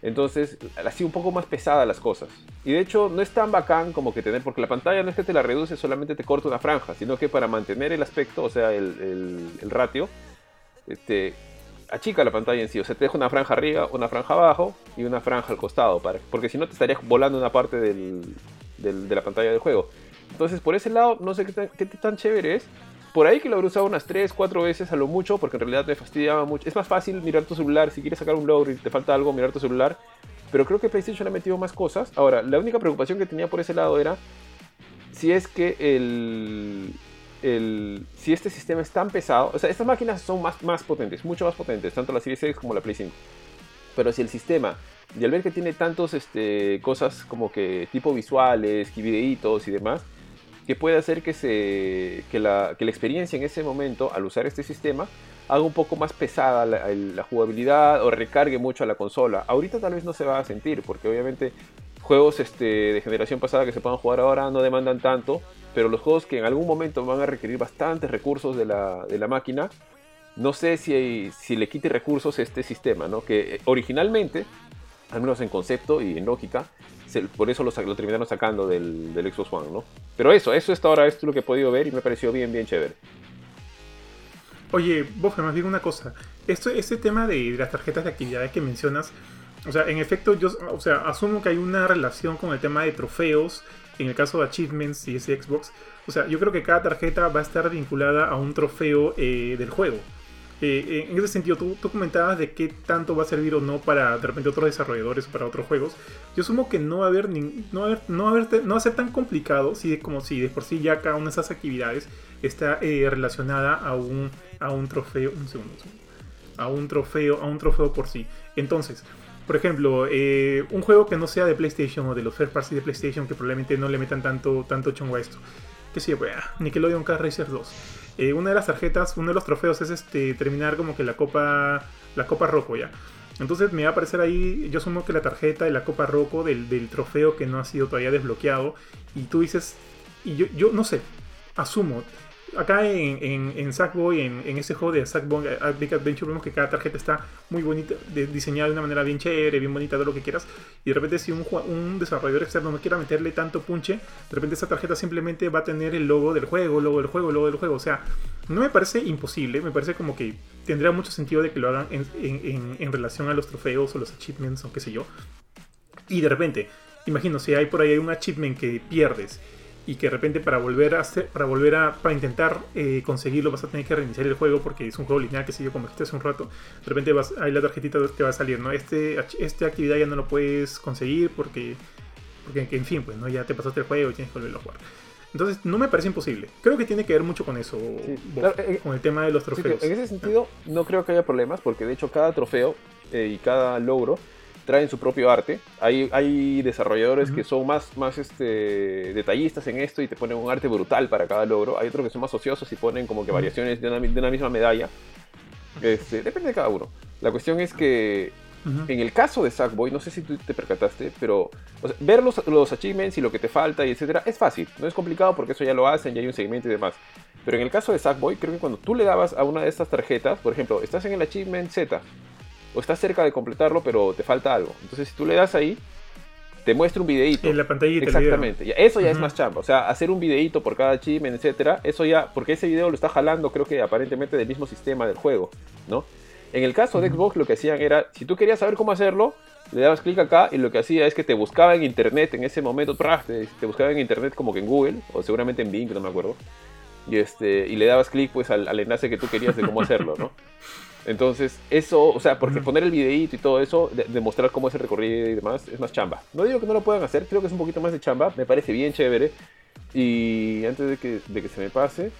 Entonces hacía un poco más pesada las cosas. Y de hecho no es tan bacán como que tener porque la pantalla no es que te la reduce solamente te corta una franja sino que para mantener el aspecto o sea el, el, ratio este achica la pantalla en sí. O sea te deja una franja arriba una franja abajo y una franja al costado para, porque si no te estarías volando una parte del, de la pantalla del juego entonces, por ese lado, no sé qué tan, qué chévere es. Por ahí que lo habré usado unas 3, 4 veces a lo mucho, porque en realidad me fastidiaba mucho. Es más fácil mirar tu celular, si quieres sacar un logro y te falta algo, mirar tu celular. Pero creo que PlayStation ha metido más cosas. Ahora, la única preocupación que tenía por ese lado era si es que el, el, si este sistema es tan pesado, o sea, estas máquinas son más, más potentes, mucho más potentes, tanto la Series X como la Play 5. Pero si el sistema, y al ver que tiene tantos este, cosas como que tipo visuales, y videitos y demás, que puede hacer que, se, que, la, que la experiencia en ese momento, al usar este sistema, haga un poco más pesada la, jugabilidad o recargue mucho a la consola. Ahorita tal vez no se va a sentir, porque obviamente juegos este, de generación pasada que se puedan jugar ahora no demandan tanto, pero los juegos que en algún momento van a requerir bastantes recursos de la, de la máquina, no sé si, si le quite recursos este sistema, ¿no? que originalmente, al menos en concepto y en lógica, por eso lo, terminaron sacando del, del, Xbox One, ¿no? Pero eso, eso hasta ahora es lo que he podido ver y me pareció bien, bien chévere. Oye, Bofe, más bien una cosa. Esto, este tema de las tarjetas de actividades que mencionas, o sea, en efecto, yo o sea, asumo que hay una relación con el tema de trofeos, en el caso de Achievements y ese Xbox. O sea, yo creo que cada tarjeta va a estar vinculada a un trofeo eh, del juego. Eh, eh, en ese sentido, tú, comentabas de qué tanto va a servir o no para de repente otros desarrolladores o para otros juegos. Yo asumo que no va a haber, no, va a no, no va a ser tan complicado si como si de por sí ya cada una de esas actividades está eh, relacionada a un, a un trofeo. Un segundo, a un trofeo, a un trofeo por sí. Entonces, por ejemplo, un juego que no sea de PlayStation o de los first party de PlayStation que probablemente no le metan tanto, tanto chongo a esto. Que sí, pues, Nickelodeon Car Racer 2. Eh, una de las tarjetas, uno de los trofeos es este terminar como que la copa la copa Roco ya. Entonces me va a aparecer ahí, yo asumo que la tarjeta de la copa Roco del, trofeo que no ha sido todavía desbloqueado y tú dices, y yo, yo no sé, asumo, acá en, en, en Sackboy, en, ese juego de Sackboy Big Adventure, vemos que cada tarjeta está muy bonita, diseñada de una manera bien chévere, bien bonita, todo lo que quieras. Y de repente, si un, un desarrollador externo no quiera meterle tanto punche, de repente esa tarjeta simplemente va a tener el logo del juego, logo del juego, logo del juego. O sea, no me parece imposible, me parece como que tendría mucho sentido de que lo hagan en relación a los trofeos o los achievements o qué sé yo. Y de repente, imagino, si hay por ahí un achievement que pierdes y que de repente para volver a hacer, para volver a, para intentar eh, conseguirlo vas a tener que reiniciar el juego porque es un juego lineal, que sé yo, como dijiste hace un rato, de repente vas, ahí la tarjetita te va a salir, ¿no? Este, esta actividad ya no lo puedes conseguir porque, porque en fin, pues, ¿no? Ya te pasaste el juego y tienes que volverlo a jugar. Entonces, no me parece imposible. Creo que tiene que ver mucho con eso, claro, eh, con el tema de los Sí, que trofeos. en ese sentido, no creo que haya problemas, porque de hecho cada trofeo eh, y cada logro traen su propio arte. Hay, hay desarrolladores Ujú. que son más, más este, detallistas en esto y te ponen un arte brutal para cada logro. Hay otros que son más ociosos y ponen como que variaciones de una, de una misma medalla. Este, depende de cada uno. La cuestión es que Ujú. en el caso de Sackboy, no sé si tú te percataste, pero o sea, ver los, los achievements y lo que te falta y etcétera es fácil. No es complicado porque eso ya lo hacen, ya hay un segmento y demás. Pero en el caso de Sackboy, creo que cuando tú le dabas a una de estas tarjetas, por ejemplo, estás en el achievement Z o estás cerca de completarlo, pero te falta algo. Entonces, si tú le das ahí, te muestra un videíto. En la pantallita, el video. Exactamente. Ya, eso ya es más chamba. O sea, hacer un videíto por cada achievement, etcétera, eso ya, porque ese video lo está jalando, creo que aparentemente del mismo sistema del juego, ¿no? En el caso de. Xbox, lo que hacían era, si tú querías saber cómo hacerlo, le dabas clic acá y lo que hacía es que te buscaba en internet en ese momento, te, te buscaba en internet como que en Google, o seguramente en Bing, no me acuerdo. Y, este, y le dabas clic pues al, al enlace que tú querías de cómo hacerlo, ¿no? *laughs* Entonces, eso, o sea, porque poner el videíto y todo eso, de- demostrar cómo es el recorrido y demás, es más chamba. No digo que no lo puedan hacer, creo que es un poquito más de chamba, me parece bien chévere. Y antes de que, de que se me pase,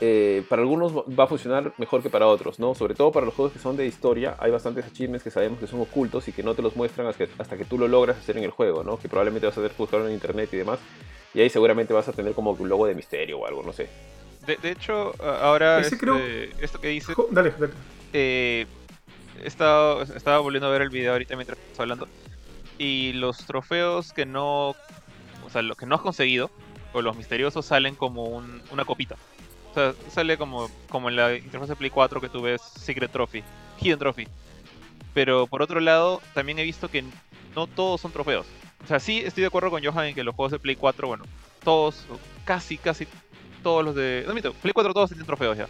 eh, para algunos va- a funcionar mejor que para otros, ¿no? Sobre todo para los juegos que son de historia, hay bastantes achievements que sabemos que son ocultos y que no te los muestran hasta que, hasta que tú lo logras hacer en el juego, ¿no? Que probablemente vas a tener que buscarlo en internet y demás. Y ahí seguramente vas a tener como un logo de misterio o algo, no sé. De, de hecho, ahora este, creo- esto que dice, Jo- Dale, dale. Eh, estaba volviendo a ver el video ahorita mientras estaba hablando. Y los trofeos que no. O sea, los que no has conseguido, o los misteriosos, salen como un- una copita. O sea, sale como, como en la interfaz de Play 4 que tú ves Secret Trophy, Hidden Trophy. Pero por otro lado, también he visto que no todos son trofeos. O sea, sí estoy de acuerdo con Johan en que los juegos de Play 4, bueno, todos, casi, casi todos los de. No miento, Play 4 todos tienen trofeos ya.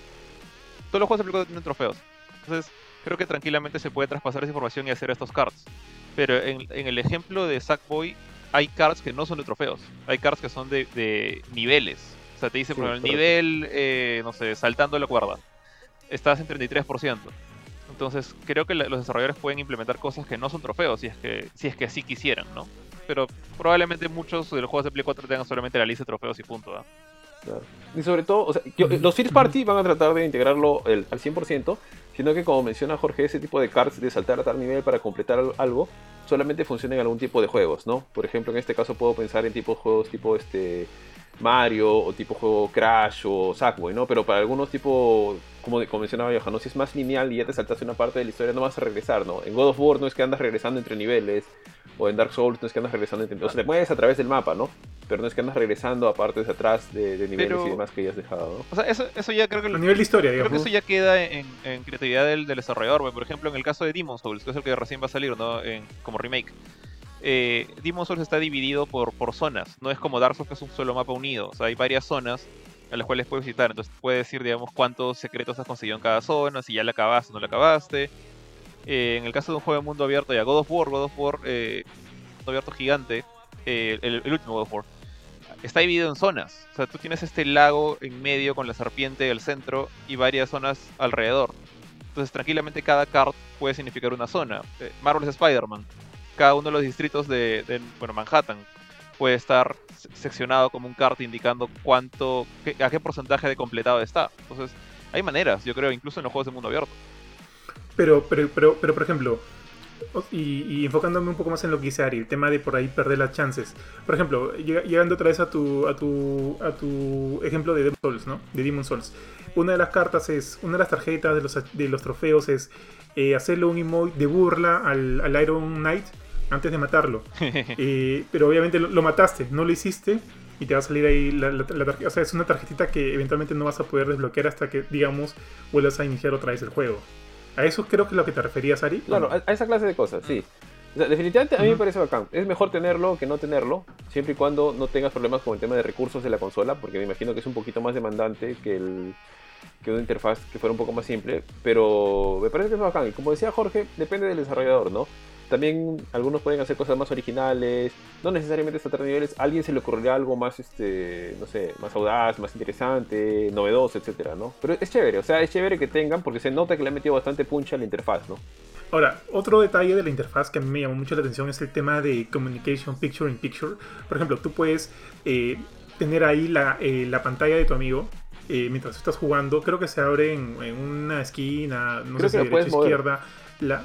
Todos los juegos de Play 4 tienen trofeos. Entonces, creo que tranquilamente se puede traspasar esa información y hacer estos cards. Pero en, en el ejemplo de Sackboy, hay cards que no son de trofeos. Hay cards que son de, de niveles. O sea, te dice, Sí, por ejemplo, el nivel, eh, no sé, saltando la cuerda. Estás en 33%. Entonces, creo que la- los desarrolladores pueden implementar cosas que no son trofeos, si es que, si es que así quisieran, ¿no? Pero probablemente muchos de los juegos de Play 4 tengan solamente la lista de trofeos y punto. ¿ah? Claro. Y sobre todo, o sea, yo- los First Party van a tratar de integrarlo el- al 100%, sino que como menciona Jorge, ese tipo de cards de saltar a tal nivel para completar al- algo solamente funciona en algún tipo de juegos, ¿no? Por ejemplo, en este caso puedo pensar en tipos juegos tipo este Mario o tipo juego Crash o Sackboy, ¿no? Pero para algunos tipo, como, como mencionaba Johan, ¿no? si es más lineal y ya te saltaste una parte de la historia, no vas a regresar, ¿no? En God of War no es que andas regresando entre niveles, o en Dark Souls no es que andas regresando entre... O sea, te mueves a través del mapa, ¿no? Pero no es que andas regresando a partes de atrás de, de niveles Pero- y demás que ya has dejado, ¿no? O sea, eso, eso ya creo que... A nivel de historia, Creo que digamos. eso ya queda en, en creatividad del, del desarrollador. güey. Por ejemplo, en el caso de Demon's Souls, que es el que recién va a salir ¿no? En- como remake. Eh, Demon's Souls está dividido por, por zonas. No es como Dark Souls, que es un solo mapa unido. O sea, hay varias zonas a las cuales puedes visitar. Entonces puedes decir, digamos, cuántos secretos has conseguido en cada zona, si ya la acabaste o no la acabaste. Eh, en el caso de un juego de mundo abierto, ya God of War, God of War, eh, mundo abierto gigante, eh, el, último God of War, está dividido en zonas. O sea, tú tienes este lago en medio con la serpiente del centro y varias zonas alrededor. Entonces, tranquilamente cada card puede significar una zona. Eh, Marvel's Spider-Man. Cada uno de los distritos de, de, bueno, Manhattan puede estar se- seccionado como un card indicando cuánto, qué- a qué porcentaje de completado está. Entonces, hay maneras, yo creo, incluso en los juegos de mundo abierto. Pero, pero, pero, pero por ejemplo, y, y enfocándome un poco más en lo que dice Ari, el tema de por ahí perder las chances. Por ejemplo, llega- llegando otra vez a tu, a tu, a tu ejemplo de Demon Souls, ¿no? De Demon Souls. Una de las cartas es, una de las tarjetas de los, de los trofeos es eh, hacerle un emote de burla al, al Iron Knight antes de matarlo. *laughs* Eh, pero obviamente lo, lo mataste, no lo hiciste. y te va a salir ahí la, la, tarjeta. O sea, es una tarjetita que eventualmente no vas a poder desbloquear hasta que, digamos, vuelvas a iniciar otra vez el juego. ¿A eso creo que es lo que te referías, Ari? Claro, a, esa clase de cosas, sí. definitivamente a mí me parece bacán. Es mejor tenerlo que no tenerlo, siempre y cuando no tengas problemas con el tema de recursos de la consola, porque me imagino que es un poquito más demandante que el que una interfaz que fuera un poco más simple, pero me parece que es bacán. Y como decía Jorge, depende del desarrollador, ¿no? También algunos pueden hacer cosas más originales, no necesariamente saltar niveles. A alguien se le ocurrirá algo más, este, no sé, más audaz, más interesante, novedoso, etcétera, ¿no? Pero es chévere, o sea, es chévere que tengan porque se nota que le han metido bastante puncha a la interfaz, ¿no? Ahora, otro detalle de la interfaz que a mí me llamó mucho la atención es el tema de Communication Picture in Picture. Por ejemplo, tú puedes eh, tener ahí la, eh, la pantalla de tu amigo eh, mientras estás jugando. Creo que se abre en, una esquina, no sé si derecha izquierda. La,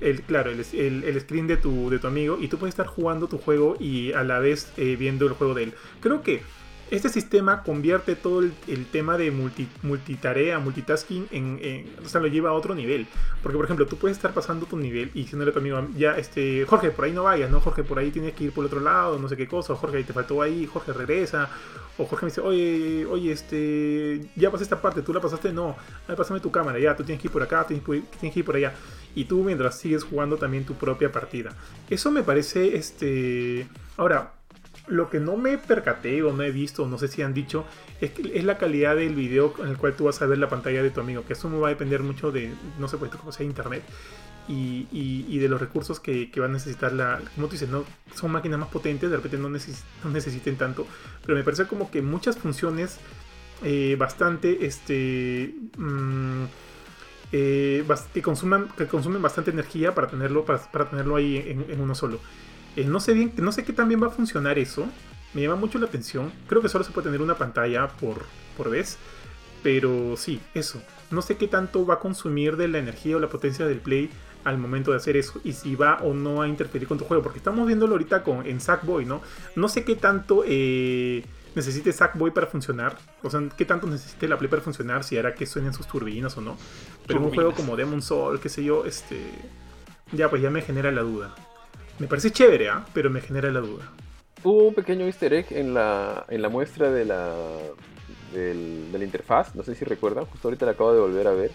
el, claro, el, el, screen de tu, de tu amigo y tú puedes estar jugando tu juego y a la vez eh, viendo el juego de él. Creo que este sistema convierte todo el, tema de multi, multitarea, multitasking, en, o sea, lo lleva a otro nivel. Porque, por ejemplo, tú puedes estar pasando tu nivel y diciéndole a tu amigo, ya, este, Jorge, por ahí no vayas, ¿no? Jorge, por ahí tienes que ir por el otro lado, no sé qué cosa, Jorge, ahí te faltó ahí, Jorge, regresa. O Jorge me dice, oye, oye, este, ya pasé esta parte, tú la pasaste, no, ver, pásame tu cámara, ya, tú tienes que ir por acá, tienes que ir por allá. Y tú mientras sigues jugando también tu propia partida. Eso me parece, este, ahora, lo que no me percaté o no he visto, no sé si han dicho, es, que es la calidad del video en el cual tú vas a ver la pantalla de tu amigo, que eso no va a depender mucho de, no sé, pues cómo sea internet. Y, de los recursos que, va a necesitar la. Como tú dices, no son máquinas más potentes, de repente no, necesiten tanto. Pero me parece como que muchas funciones eh, bastante. Este. Mm, eh, que, consuman, que consumen bastante energía para tenerlo, para, tenerlo ahí en uno solo. Eh, no sé bien, no sé qué tan bien va a funcionar eso. Me llama mucho la atención. Creo que solo se puede tener una pantalla por, por vez. Pero sí, eso. No sé qué tanto va a consumir de la energía o la potencia del Play al momento de hacer eso y si va o no a interferir con tu juego. Porque estamos viéndolo ahorita con, en Sackboy, ¿no? No sé qué tanto eh, necesite Sackboy para funcionar. O sea, qué tanto necesite la Play para funcionar, si hará que suenen sus turbinas o no. Pero un juego como Demon Soul, qué sé yo, este. Ya, pues ya me genera la duda. Me parece chévere, ¿ah? pero me genera la duda. Hubo un pequeño easter egg en la, en la muestra de la, de la interfaz, no sé si recuerdan, justo ahorita la acabo de volver a ver,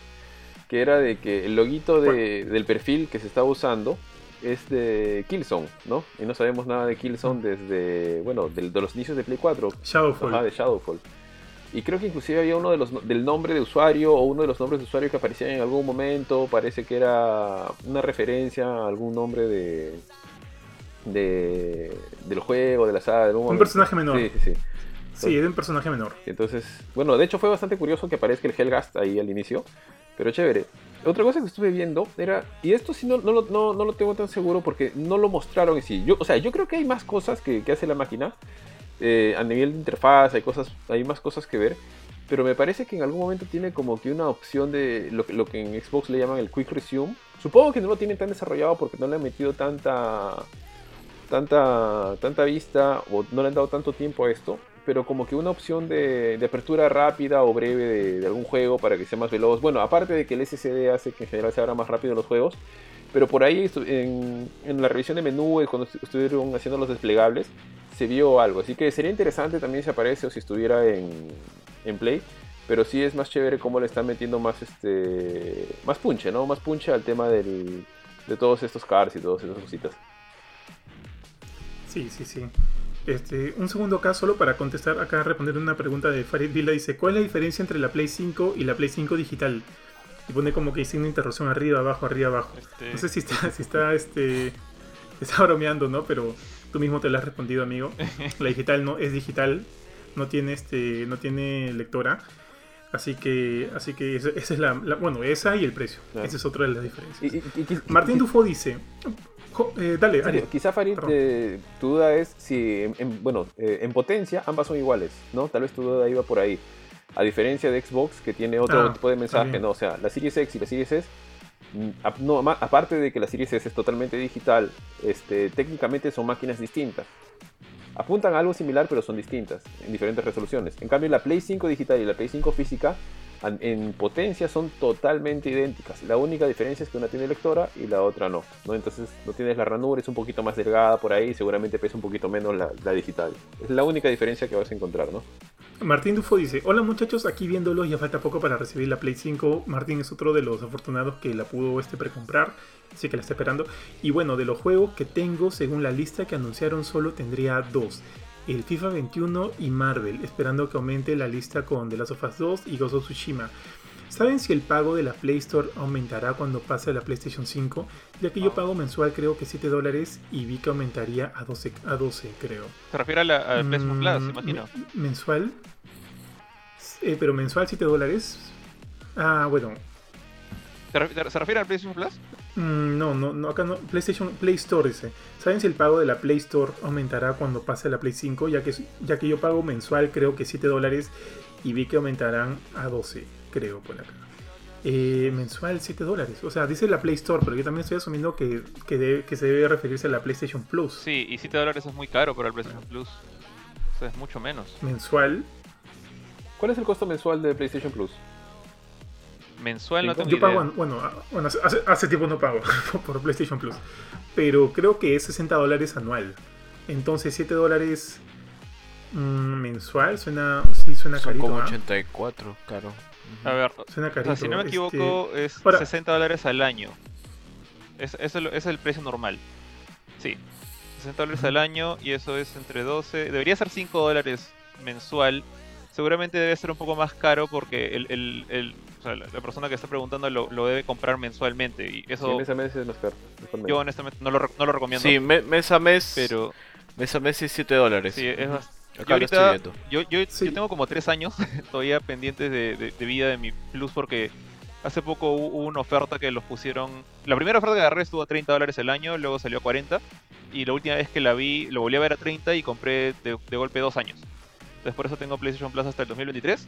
que era de que el loguito del perfil que se estaba usando es de Killzone, ¿no? Y no sabemos nada de Killzone desde, bueno, de, los inicios de Play 4. Shadowfall. Ajá, de Shadowfall. Y creo que inclusive había uno de los del nombre de usuario o uno de los nombres de usuario que aparecían en algún momento. Parece que era una referencia a algún nombre de, de, del juego, de la saga. De un personaje menor. Sí, sí, sí. sí, es un personaje menor. Entonces, bueno, de hecho fue bastante curioso que aparezca el Hellgast ahí al inicio, pero chévere. Otra cosa que estuve viendo era, y esto sí no, no, no, no lo tengo tan seguro porque no lo mostraron en sí. Yo, o sea, yo creo que hay más cosas que, que hace la máquina. Eh, a nivel de interfaz hay, cosas, hay más cosas que ver. Pero me parece que en algún momento tiene como que una opción de lo, lo que en Xbox le llaman el Quick Resume. Supongo que no lo tienen tan desarrollado porque no le han metido tanta tanta, tanta vista o no le han dado tanto tiempo a esto, pero como que una opción de, apertura rápida o breve de, algún juego para que sea más veloz. Bueno, aparte de que el SSD hace que en general se abra más rápido los juegos, pero por ahí en, en la revisión de menú, cuando estuvieron haciendo los desplegables, se vio algo. Así que sería interesante también si aparece o si estuviera en, en Play. Pero sí es más chévere cómo le están metiendo más este más punche, ¿no? Más punche al tema del, de todos estos cars y todas esas cositas. Sí, sí, sí. Este, un segundo acá solo para contestar, acá responder una pregunta de Farid Villa. Dice, ¿cuál es la diferencia entre la Play 5 y la Play 5 digital? Y pone como que una interrupción arriba, abajo, arriba, abajo. Este no sé si está, si está, este, *laughs* está bromeando, ¿no? Pero tú mismo te lo has respondido, amigo. *laughs* La digital no es digital, no tiene, este, no tiene lectora. Así que, así que esa, es la, bueno, esa y el precio. Esa es otra de las diferencias. Martín Dufo dice, eh, dale, Quizá Farid, eh, tu duda es si, en, bueno, eh, en potencia ambas son iguales, ¿no? Tal vez tu duda iba por ahí. A diferencia de Xbox, que tiene otro ah, tipo de mensaje, ¿no? O sea, la Series X y la Series S, mm, no, aparte de que la Series S es totalmente digital, este, técnicamente son máquinas distintas. Apuntan a algo similar, pero son distintas, en diferentes resoluciones. En cambio, la Play 5 digital y la Play 5 física en potencia son totalmente idénticas. La única diferencia es que una tiene lectora y la otra no. ¿no? Entonces no tienes la ranura, es un poquito más delgada por ahí, seguramente pesa un poquito menos la, digital. Es la única diferencia que vas a encontrar, ¿no? Martín Dufo dice, hola muchachos, aquí viéndolos, ya falta poco para recibir la Play 5. Martín es otro de los afortunados que la pudo este precomprar, así que la está esperando. Y bueno, de los juegos que tengo, según la lista que anunciaron, solo tendría dos. El FIFA 21 y Marvel, esperando que aumente la lista con The Last of Us 2 y Ghost of Tsushima. ¿Saben si el pago de la Play Store aumentará cuando pase a la PlayStation 5? Ya que yo pago mensual creo que 7 dólares y vi que aumentaría a 12, a 12 creo. Se refiere a la a PlayStation Plus, Mm, imagino. me- ¿Mensual? Eh, pero mensual 7 dólares. Ah, bueno. ¿Se ref- ¿Se refiere al PlayStation Plus? Mm, no, no, no, acá no. PlayStation Play Store dice. ¿Saben si el pago de la Play Store aumentará cuando pase a la Play 5? Ya que, ya que yo pago mensual creo que 7 dólares y vi que aumentarán a 12, creo, por acá. Eh, mensual 7 dólares. O sea, dice la Play Store, pero yo también estoy asumiendo que, que, debe- que se debe referirse a la PlayStation Plus. Sí, y 7 dólares es muy caro para el PlayStation Plus. O sea, es mucho menos. Mensual. ¿Cuál es el costo mensual de PlayStation Plus? Mensual no tengo Yo pago, idea. an- bueno, bueno, hace, hace- tiempo no pago *laughs* por PlayStation Plus, pero creo que es 60 dólares anual. Entonces 7 dólares mm, mensual suena, sí, suena Son carito. como ¿ah? 84, claro. A ver, Suena o carito. sea, si no me este, equivoco, es ahora- 60 dólares al año. Es, es, el, es el precio normal. Sí, 60 dólares al año y eso es entre 12. Debería ser 5 dólares mensual. Seguramente debe ser un poco más caro porque el, el- el- o sea, la, la persona que está preguntando lo, lo debe comprar mensualmente. Y Sí, eso mes a mes es más caro. yo honestamente no lo, no lo recomiendo. Sí, me- mes a mes, pero mes a mes es 7 dólares. sí, es ahorita- viendo. Yo, yo, Sí. yo tengo como tres años *laughs* todavía pendientes de, de- de vida de mi Plus porque hace poco hu- hubo una oferta que los pusieron. La primera oferta que agarré estuvo a 30 dólares el año, luego salió a 40. Y la última vez que la vi, lo volví a ver a 30 y compré de, de golpe dos años. Entonces por eso tengo PlayStation Plus hasta el 2023.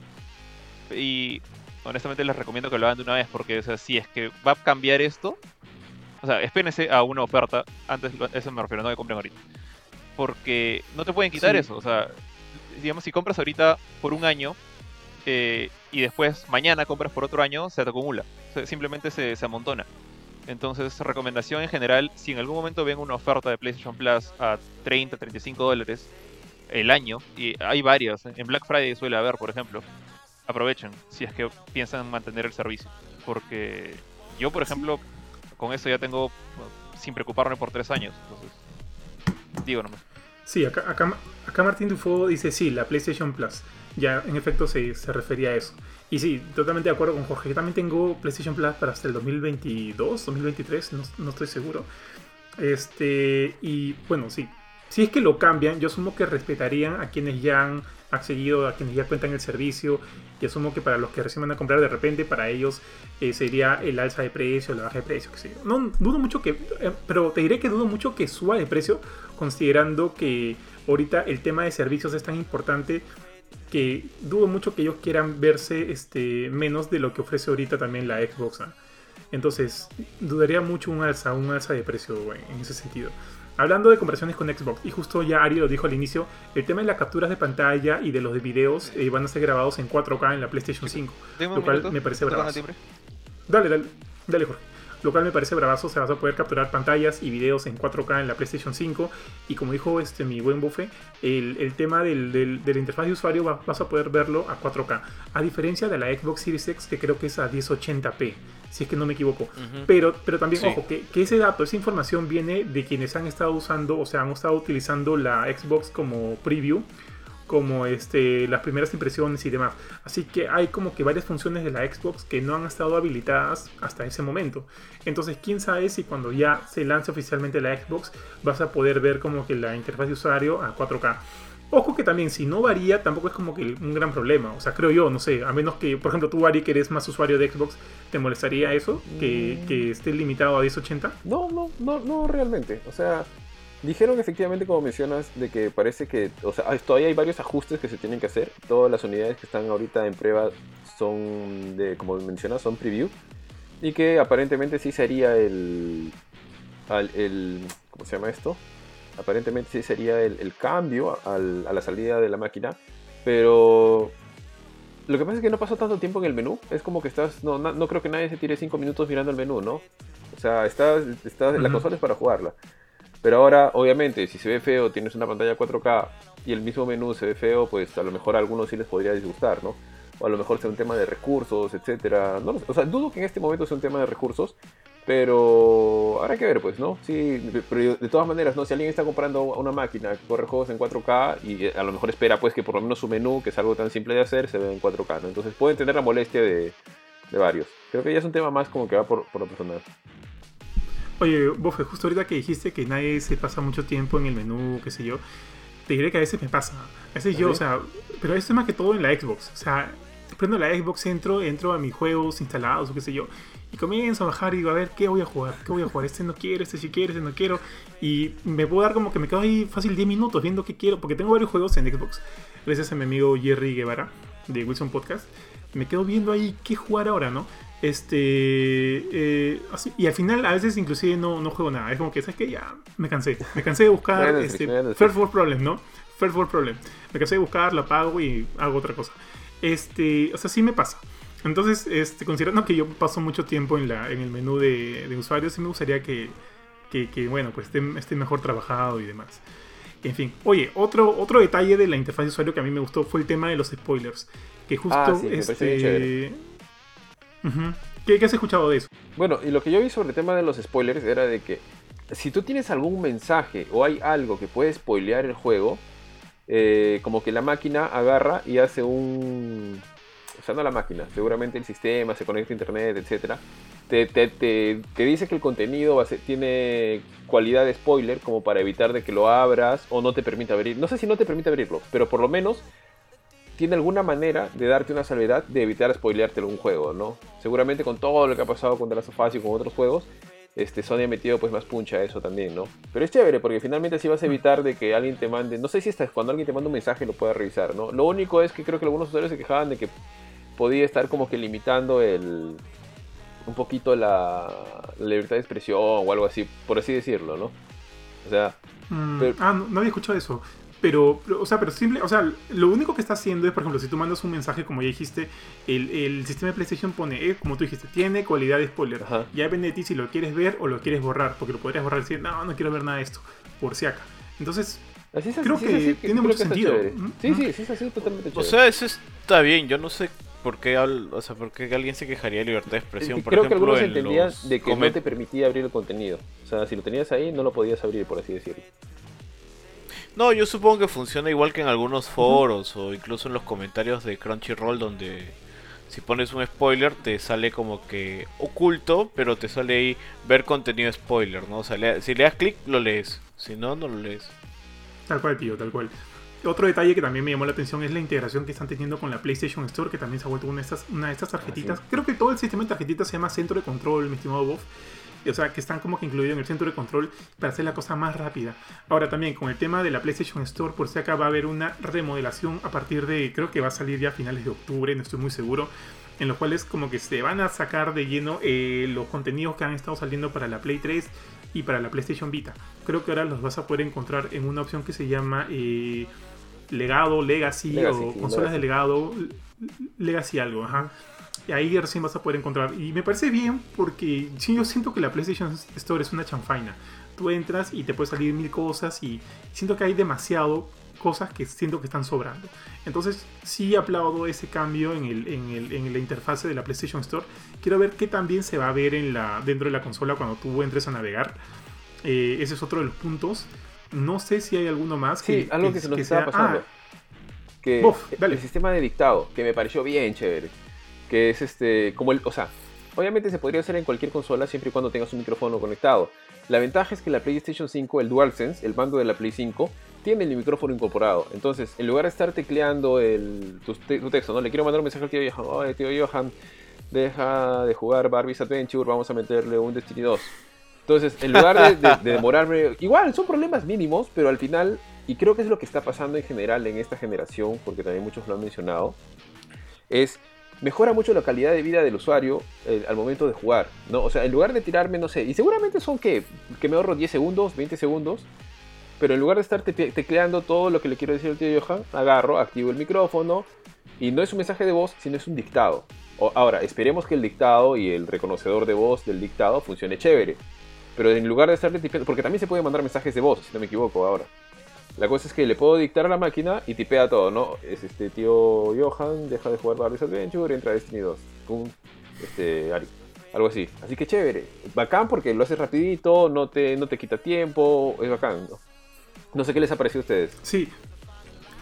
Y honestamente les recomiendo que lo hagan de una vez porque o sea, si es que va a cambiar esto, o sea, espérense a una oferta. Antes, eso me refiero, no que compren ahorita. Porque no te pueden quitar Sí. eso. O sea, digamos, si compras ahorita por un año eh, y después mañana compras por otro año, se te acumula. O sea, simplemente se, se amontona. Entonces, recomendación en general, si en algún momento ven una oferta de PlayStation Plus a 30, 35 dólares el año, y hay varias, en Black Friday suele haber, por ejemplo, aprovechen si es que piensan mantener el servicio. Porque yo, por ejemplo, con eso ya tengo sin preocuparme por tres años. Entonces, digo nomás. Sí, acá, acá, acá Martín Dufo dice sí, la PlayStation Plus. Ya, en efecto, se, se refería a eso. Y sí, totalmente de acuerdo con Jorge. Yo también tengo PlayStation Plus para hasta el 2022, 2023, no, no estoy seguro. Este, y bueno, sí. Si es que lo cambian, yo asumo que respetarían a quienes ya han accedido, a quienes ya cuentan el servicio. Y asumo que para los que recién van a comprar de repente, para ellos eh, sería el alza de precio, la baja de precio. No, dudo mucho que, eh, pero te diré que dudo mucho que suba de precio, considerando que ahorita el tema de servicios es tan importante que dudo mucho que ellos quieran verse este, menos de lo que ofrece ahorita también la Xbox. Entonces, dudaría mucho un alza, un alza de precio en ese sentido. Hablando de comparaciones con Xbox, y justo ya Ari lo dijo al inicio, el tema de las capturas de pantalla y de los de videos eh, van a ser grabados en 4K en la PlayStation 5. Dime Lo cual minuto, me parece ¿está bravazo. Dale, dale, dale Jorge. Lo cual me parece bravazo, o sea, vas a poder capturar pantallas y videos en 4K en la PlayStation 5. Y como dijo este mi buen bufe, el, el tema del, del- de la interfaz de usuario va- vas a poder verlo a 4K. A diferencia de la Xbox Series X, que creo que es a 1080p, si es que no me equivoco. Pero, pero también, Sí. ojo, que, que ese dato, esa información viene de quienes han estado usando, o sea, han estado utilizando la Xbox como preview, como este, las primeras impresiones y demás. Así que hay como que varias funciones de la Xbox que no han estado habilitadas hasta ese momento. Entonces, quién sabe si cuando ya se lance oficialmente la Xbox vas a poder ver como que la interfaz de usuario a 4K. Ojo que también si no varía tampoco es como que un gran problema. O sea, creo yo, no sé, a menos que, por ejemplo, tú, Ari, que eres más usuario de Xbox, ¿te molestaría eso? Que, Mm. que esté limitado a 1080. No, no, no, no realmente. O sea, dijeron efectivamente, como mencionas, de que parece que, o sea, hay- todavía hay varios ajustes que se tienen que hacer. Todas las unidades que están ahorita en prueba son, de, como mencionas, son preview. Y que aparentemente sí sería el, al- el, ¿cómo se llama esto? Aparentemente sí sería el, el cambio al- a la salida de la máquina. Pero lo que pasa es que no pasó tanto tiempo en el menú. Es como que estás. No, no, no creo que nadie se tire 5 minutos mirando el menú, ¿no? O sea, estás, estás, la Ujú. consola es para jugarla. Pero ahora, obviamente, si se ve feo, tienes una pantalla 4K y el mismo menú se ve feo, pues a lo mejor a algunos sí les podría disgustar, ¿no? O a lo mejor sea un tema de recursos, etcétera. No. O sea, dudo que en este momento sea un tema de recursos, pero habrá que ver, pues, ¿no? Sí, pero de todas maneras, ¿no? Si alguien está comprando una máquina que corre juegos en 4K y eh, a lo mejor espera, pues, que por lo menos su menú, que es algo tan simple de hacer, se ve en 4K, ¿no? Entonces pueden tener la molestia de, de varios. Creo que ya es un tema más como que va por, por lo personal. Oye, Bofe, justo ahorita que dijiste que nadie se pasa mucho tiempo en el menú, qué sé yo, te diré que a veces me pasa. A veces yo, ¿Ah, o sea, pero esto es más que todo en la Xbox. O sea, prendo la Xbox, entro, entro a mis juegos instalados o qué sé yo, y comienzo a bajar y digo, a ver, ¿qué voy a jugar? ¿Qué voy a jugar? Este no quiero, este sí quiero, este no quiero. Y me puedo dar como que me quedo ahí fácil 10 minutos viendo qué quiero, porque tengo varios juegos en Xbox. Gracias a mi amigo Jerry Guevara de Wilson Podcast. Me quedo viendo ahí qué jugar ahora, ¿no? Este. eh, así- y al final, a veces, inclusive, no, no juego nada. Es como que, ¿sabes qué? Ya me cansé. Me cansé de buscar. Este. First World Problem, ¿no? First World Problem. Me cansé de buscar, lo apago y hago otra cosa. Este. O sea, sí me pasa. Entonces, este, considerando que yo paso mucho tiempo en, la, en el menú de, de usuario, sí me gustaría que, que, que, bueno, pues esté, esté mejor trabajado y demás. En fin, oye, otro, otro detalle de la interfaz de usuario que a mí me gustó fue el tema de los spoilers. Que justo Ah, sí, bien este. ¿Qué, qué has escuchado de eso? Bueno, y lo que yo vi sobre el tema de los spoilers era de que si tú tienes algún mensaje o hay algo que puede spoilear el juego, eh, como que la máquina agarra y hace un... O sea, no la máquina, seguramente el sistema se conecta a internet, etc. Te, te- te- te dice que el contenido va a ser- tiene cualidad de spoiler como para evitar de que lo abras o no te permita abrir. No sé si no te permite abrirlo, pero por lo menos tiene alguna manera de darte una salvedad de evitar spoilearte algún juego, ¿no? Seguramente con todo lo que ha pasado con The Last of Us y con otros juegos, este, Sony ha metido pues más puncha a eso también, ¿no? Pero es chévere porque finalmente así vas a evitar de que alguien te mande, no sé si hasta cuando alguien te manda un mensaje lo pueda revisar, ¿no? Lo único es que creo que algunos usuarios se quejaban de que podía estar como que limitando el un poquito la, la libertad de expresión o algo así, por así decirlo, ¿no? O sea, Mm, Pero- ah, no, no había escuchado eso. Pero, pero, o sea, pero simple, o sea, lo único que está haciendo es, por ejemplo, si tú mandas un mensaje, como ya dijiste, el, el sistema de PlayStation pone, eh, como tú dijiste, tiene cualidad de spoiler. Ajá. Ya depende de ti si lo quieres ver o lo quieres borrar, porque lo podrías borrar y decir, no, no quiero ver nada de esto, por si acá. Entonces, así es, Creo así que es así, tiene creo mucho que sentido. Mm, Sí, mm. sí, sí, es así, totalmente O chévere. sea, eso está bien. Yo no sé por qué, al- o sea, por qué alguien se quejaría de libertad de Es expresión. que Por creo que ejemplo, algunos en entendían los de que no te permitía abrir el contenido. O sea, si lo tenías ahí, no lo podías abrir, por así decirlo. No, yo supongo que funciona igual que en algunos foros o incluso en los comentarios de Crunchyroll donde si pones un spoiler te sale como que oculto, pero te sale ahí ver contenido spoiler, ¿no? O sea, le- si le das clic lo lees, si no, no lo lees. tal cual, tío, tal cual. Otro detalle que también me llamó la atención es la integración que están teniendo con la PlayStation Store, que también se ha vuelto una de estas, una de estas tarjetitas. sí. Creo que todo el sistema de tarjetitas se llama centro de control, mi estimado Bob. O sea, que están como que incluidos en el centro de control para hacer la cosa más rápida. Ahora también con el tema de la PlayStation Store, por si acá va a haber una remodelación a partir de, creo que va a salir ya a finales de octubre, no estoy muy seguro, en los cuales como que se van a sacar de lleno eh, los contenidos que han estado saliendo para la Play 3 y para la PlayStation Vita. Creo que ahora los vas a poder encontrar en una opción que se llama eh, Legado, Legacy, Legacy, o consolas Legacy. de legado, Legacy algo, ajá. Y ahí recién vas a poder encontrar. Y me parece bien porque sí, yo siento que la PlayStation Store es una chanfaina. Tú entras y te puede salir mil cosas y siento que hay demasiado cosas que siento que están sobrando. Entonces sí aplaudo ese cambio en, el, en, el- en la interfase de la PlayStation Store. Quiero ver qué también se va a ver en la, dentro de la consola cuando tú entres a navegar. Eh, ese es otro de los puntos. No sé si hay alguno más. Sí, algo que, se nos estaba sea- pasando. ah, que dale. el sistema de dictado, que me pareció bien chévere. Que es este, como el, o sea, obviamente se podría hacer en cualquier consola siempre y cuando tengas un micrófono conectado. La ventaja es que la PlayStation 5, el DualSense, el mando de la Play 5, tiene el micrófono incorporado. Entonces, en lugar de estar tecleando el, tu, te- tu texto, ¿no? Le quiero mandar un mensaje al tío Johan. Oye, tío Johan, deja de jugar Barbie's Adventure, vamos a meterle un Destiny 2. Entonces, en lugar de, de- de *laughs* demorarme, igual son problemas mínimos, pero al final, y creo que es lo que está pasando en general en esta generación, porque también muchos lo han mencionado, es mejora mucho la calidad de vida del usuario eh, al momento de jugar, ¿no? O sea, en lugar de tirarme, no sé, y seguramente son que, que me ahorro 10 segundos, 20 segundos, pero en lugar de estar te- tecleando todo lo que le quiero decir al tío Johan, agarro, activo el micrófono Y no es un mensaje de voz, sino es un dictado. O- ahora, esperemos que el dictado y el reconocedor de voz del dictado funcione chévere. Pero en lugar de estarle tipeando, porque también se puede mandar mensajes de voz, si no me equivoco ahora. La cosa es que le puedo dictar a la máquina y tipea todo, ¿no? Es este tío Johan, deja de jugar Barry's Adventure, entra a Destiny 2. Pum, este, Ari. Algo así. Así que chévere. Bacán porque lo haces rapidito, no te, no te quita tiempo, es bacán, ¿no? No sé qué les ha parecido a ustedes. Sí.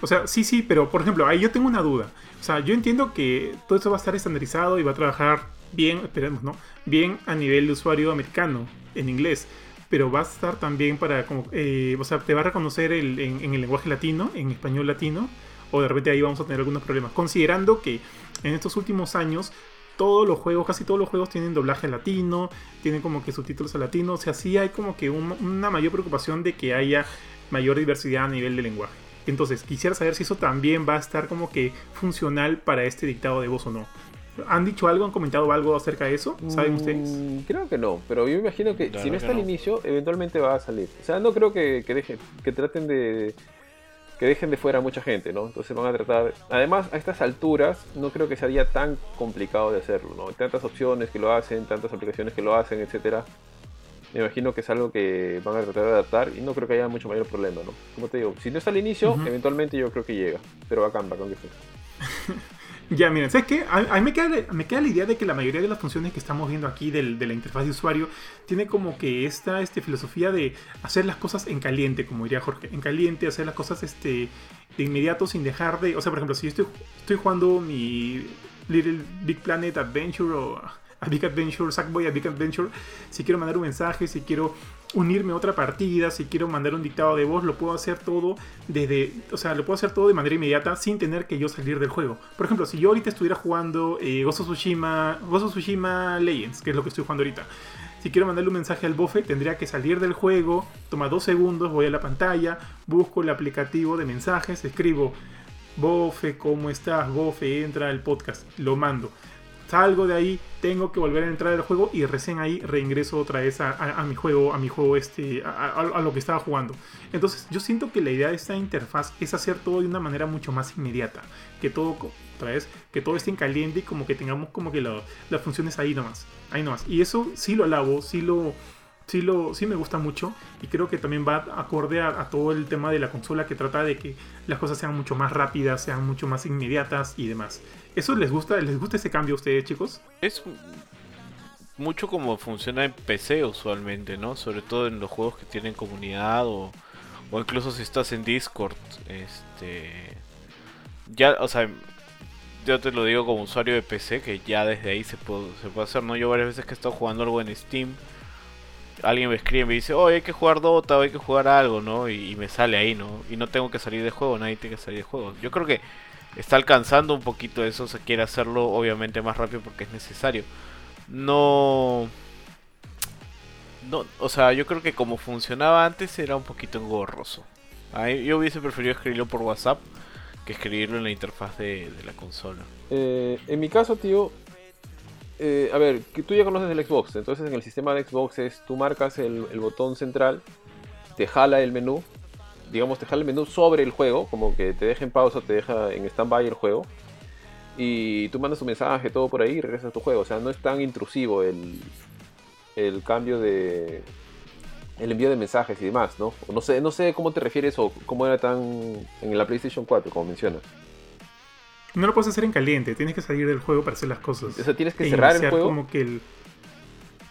O sea, sí, sí, pero por ejemplo, ahí yo tengo una duda. O sea, yo entiendo que todo esto va a estar estandarizado y va a trabajar bien, esperemos, ¿no? Bien a nivel de usuario americano, en inglés. Pero va a estar también para, como, eh, o sea, te va a reconocer en, el lenguaje latino, en español latino, o de repente ahí vamos a tener algunos problemas. Considerando que en estos últimos años todos los juegos, casi todos los juegos tienen doblaje latino, tienen como que subtítulos a latino, o sea, sí hay como que un- una mayor preocupación de que haya mayor diversidad a nivel de lenguaje. Entonces, quisiera saber si eso también va a estar como que funcional para este dictado de voz o no. ¿Han dicho algo, han comentado algo acerca de eso? ¿Saben ustedes? Mm, Creo que no, pero yo me imagino que La si no está que al no. inicio, eventualmente va a salir. O sea, no creo que, que dejen, que traten de que dejen de fuera a mucha gente, ¿no? Entonces van a tratar. Además, a estas alturas, no creo que sería tan complicado de hacerlo, ¿no? Hay tantas opciones que lo hacen, tantas aplicaciones que lo hacen, etcétera. Me imagino que es algo que van a tratar de adaptar y no creo que haya mucho mayor problema, ¿no? Como te digo, si no está al inicio, Ujú. eventualmente yo creo que llega. Pero bacán, bacán que esté. *laughs* Ya, miren, ¿sabes qué? A, mí me queda, me queda la idea de que la mayoría de las funciones que estamos viendo aquí de la interfaz de usuario tiene como que esta este, filosofía de hacer las cosas en caliente, como diría Jorge, en caliente, hacer las cosas este, de inmediato sin dejar de... O sea, por ejemplo, si yo estoy, estoy jugando mi Little Big Planet Adventure o *laughs* a Big Adventure, Sackboy a Big Adventure, si quiero mandar un mensaje, si quiero unirme a otra partida, si quiero mandar un dictado de voz, lo puedo hacer todo desde, o sea, lo puedo hacer todo de manera inmediata sin tener que yo salir del juego. Por ejemplo, si yo ahorita estuviera jugando eh, of Tsushima, of Tsushima Legends, que es lo que estoy jugando ahorita. Si quiero mandarle un mensaje al bofe, tendría que salir del juego, toma dos segundos, voy a la pantalla, busco el aplicativo de mensajes, escribo, bofe, ¿cómo estás? Bofe, entra al podcast, lo mando. Salgo de ahí, tengo que volver a entrar al juego y recién ahí reingreso otra vez a, mi juego, a mi juego este, a, lo que estaba jugando. Entonces yo siento que la idea de esta interfaz es hacer todo de una manera mucho más inmediata. Que todo, otra vez, que todo esté en caliente y como que tengamos como que las funciones ahí nomás. Ahí nomás. Y eso sí lo alabo, sí lo, sí lo, sí me gusta mucho. Y creo que también va acorde a, a todo el tema de la consola que trata de que las cosas sean mucho más rápidas, sean mucho más inmediatas y demás. ¿Eso les gusta? ¿Les gusta ese cambio a ustedes, chicos? Es mucho como funciona en PC usualmente, ¿no? Sobre todo en los juegos que tienen comunidad o, o incluso si estás en Discord. Este. Ya, o sea, yo te lo digo como usuario de PC, que ya desde ahí se puede, se puede hacer, ¿no? Yo varias veces que he estado jugando algo en Steam, alguien me escribe y me dice, oh, hay que jugar Dota, o hay que jugar algo, ¿no? Y, me sale ahí, ¿no? Y no tengo que salir de juego, nadie tiene que salir de juego. Yo creo que está alcanzando un poquito eso, se quiere hacerlo obviamente más rápido porque es necesario. No... No, o sea, yo creo que como funcionaba antes era un poquito engorroso. Yo hubiese preferido escribirlo por WhatsApp que escribirlo en la interfaz de, de la consola. Eh, en mi caso, tío, eh, a ver, tú ya conoces el Xbox, entonces en el sistema de Xbox es, tú marcas el, botón central, te jala el menú, digamos, te jala el menú sobre el juego, como que te deja en pausa, te deja en stand-by el juego, y tú mandas tu mensaje, todo por ahí, y regresas a tu juego, o sea, no es tan intrusivo el, el cambio de... El envío de mensajes y demás, ¿no? No sé, no sé cómo te refieres o cómo era tan en la PlayStation 4, como mencionas. No lo puedes hacer en caliente, tienes que salir del juego para hacer las cosas. O sea, tienes que E cerrar el iniciar juego. como que el...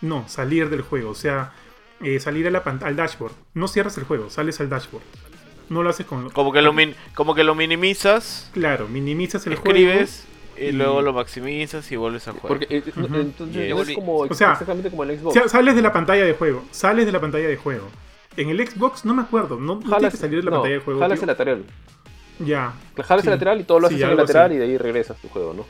No, salir del juego, o sea, eh, salir a la al dashboard. No cierras el juego, sales al dashboard. No lo haces con... Como que lo, min- como que lo minimizas, Claro, minimizas el escribes y, y- luego lo maximizas y vuelves a jugar. Porque eh, Ujú. entonces es- como O sea, exactamente como el juego. Xbox. O sea, sales de la pantalla de juego, sales de la pantalla de juego. En el Xbox no me acuerdo, no, no tienes que salir de la no, pantalla de juego. jalas tío. el lateral. Ya. Jalas Sí. el lateral y todo lo Sí, haces en el lateral así. y de ahí regresas tu juego, ¿no?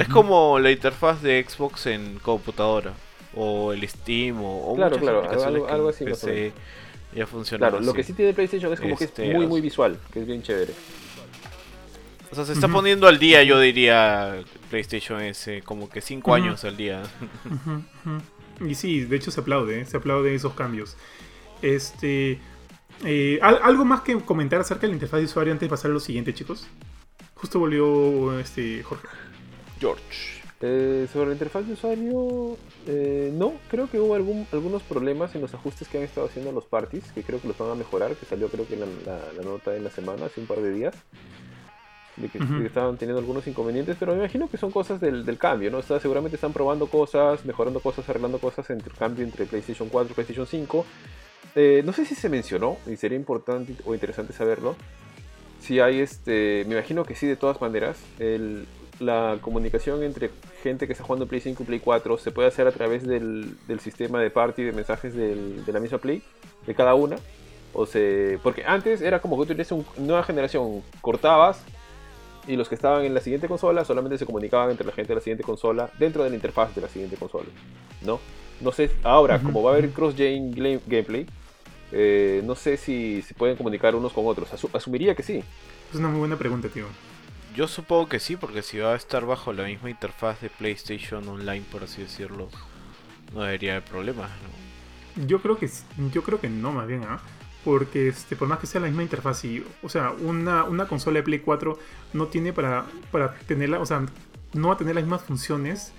Es como la interfaz de Xbox en computadora. O el Steam o, o Claro, muchas claro, algo- algo así PC ya funcionan Claro, lo que sí tiene PlayStation es como Este, que es muy, o muy sea- visual, que es bien chévere. O sea, se está poniendo al día, yo diría, PlayStation S, como que 5 Ujú. años al día. Y sí, de hecho se aplaude, ¿eh? se aplaude esos cambios. Este, eh, ¿al- ¿Algo más que comentar acerca de la interfaz de usuario antes de pasar a lo siguiente, chicos? justo volvió este Jorge. George. Eh, sobre la interfaz de usuario, eh, no, creo que hubo algún, algunos problemas en los ajustes que han estado haciendo los parties, que creo que los van a mejorar, que salió creo que la, la, la nota en la semana, hace un par de días, de que, Ujú. que estaban teniendo algunos inconvenientes, pero me imagino que son cosas del, del cambio, ¿no? O sea, seguramente están probando cosas, mejorando cosas, arreglando cosas entre el cambio entre PlayStation 4 y PlayStation 5. Eh, no sé si se mencionó, y sería importante o interesante saberlo, si hay este, me imagino que sí de todas maneras, el, la comunicación entre gente que está jugando Play 5 y Play 4 se puede hacer a través del, del sistema de party de mensajes del- de la misma Play, de cada una. O se, porque antes era como que tú tenías una nueva generación, cortabas y los que estaban en la siguiente consola solamente se comunicaban entre la gente de la siguiente consola dentro de la interfaz de la siguiente consola. ¿No? No sé, ahora, como va a haber cross-gen gla- gameplay, eh, no sé si se pueden comunicar unos con otros. Asu- asumiría que sí. Es una muy buena pregunta, tío. Yo supongo que sí, porque si va a estar bajo la misma interfaz de PlayStation Online, por así decirlo, no debería haber problemas. ¿no? Yo creo que yo creo que no, más bien, ¿ah? Porque este, por más que sea la misma interfaz, y, o sea, una, una consola de Play 4 no tiene para, para tenerla, o sea, no va a tener las mismas funciones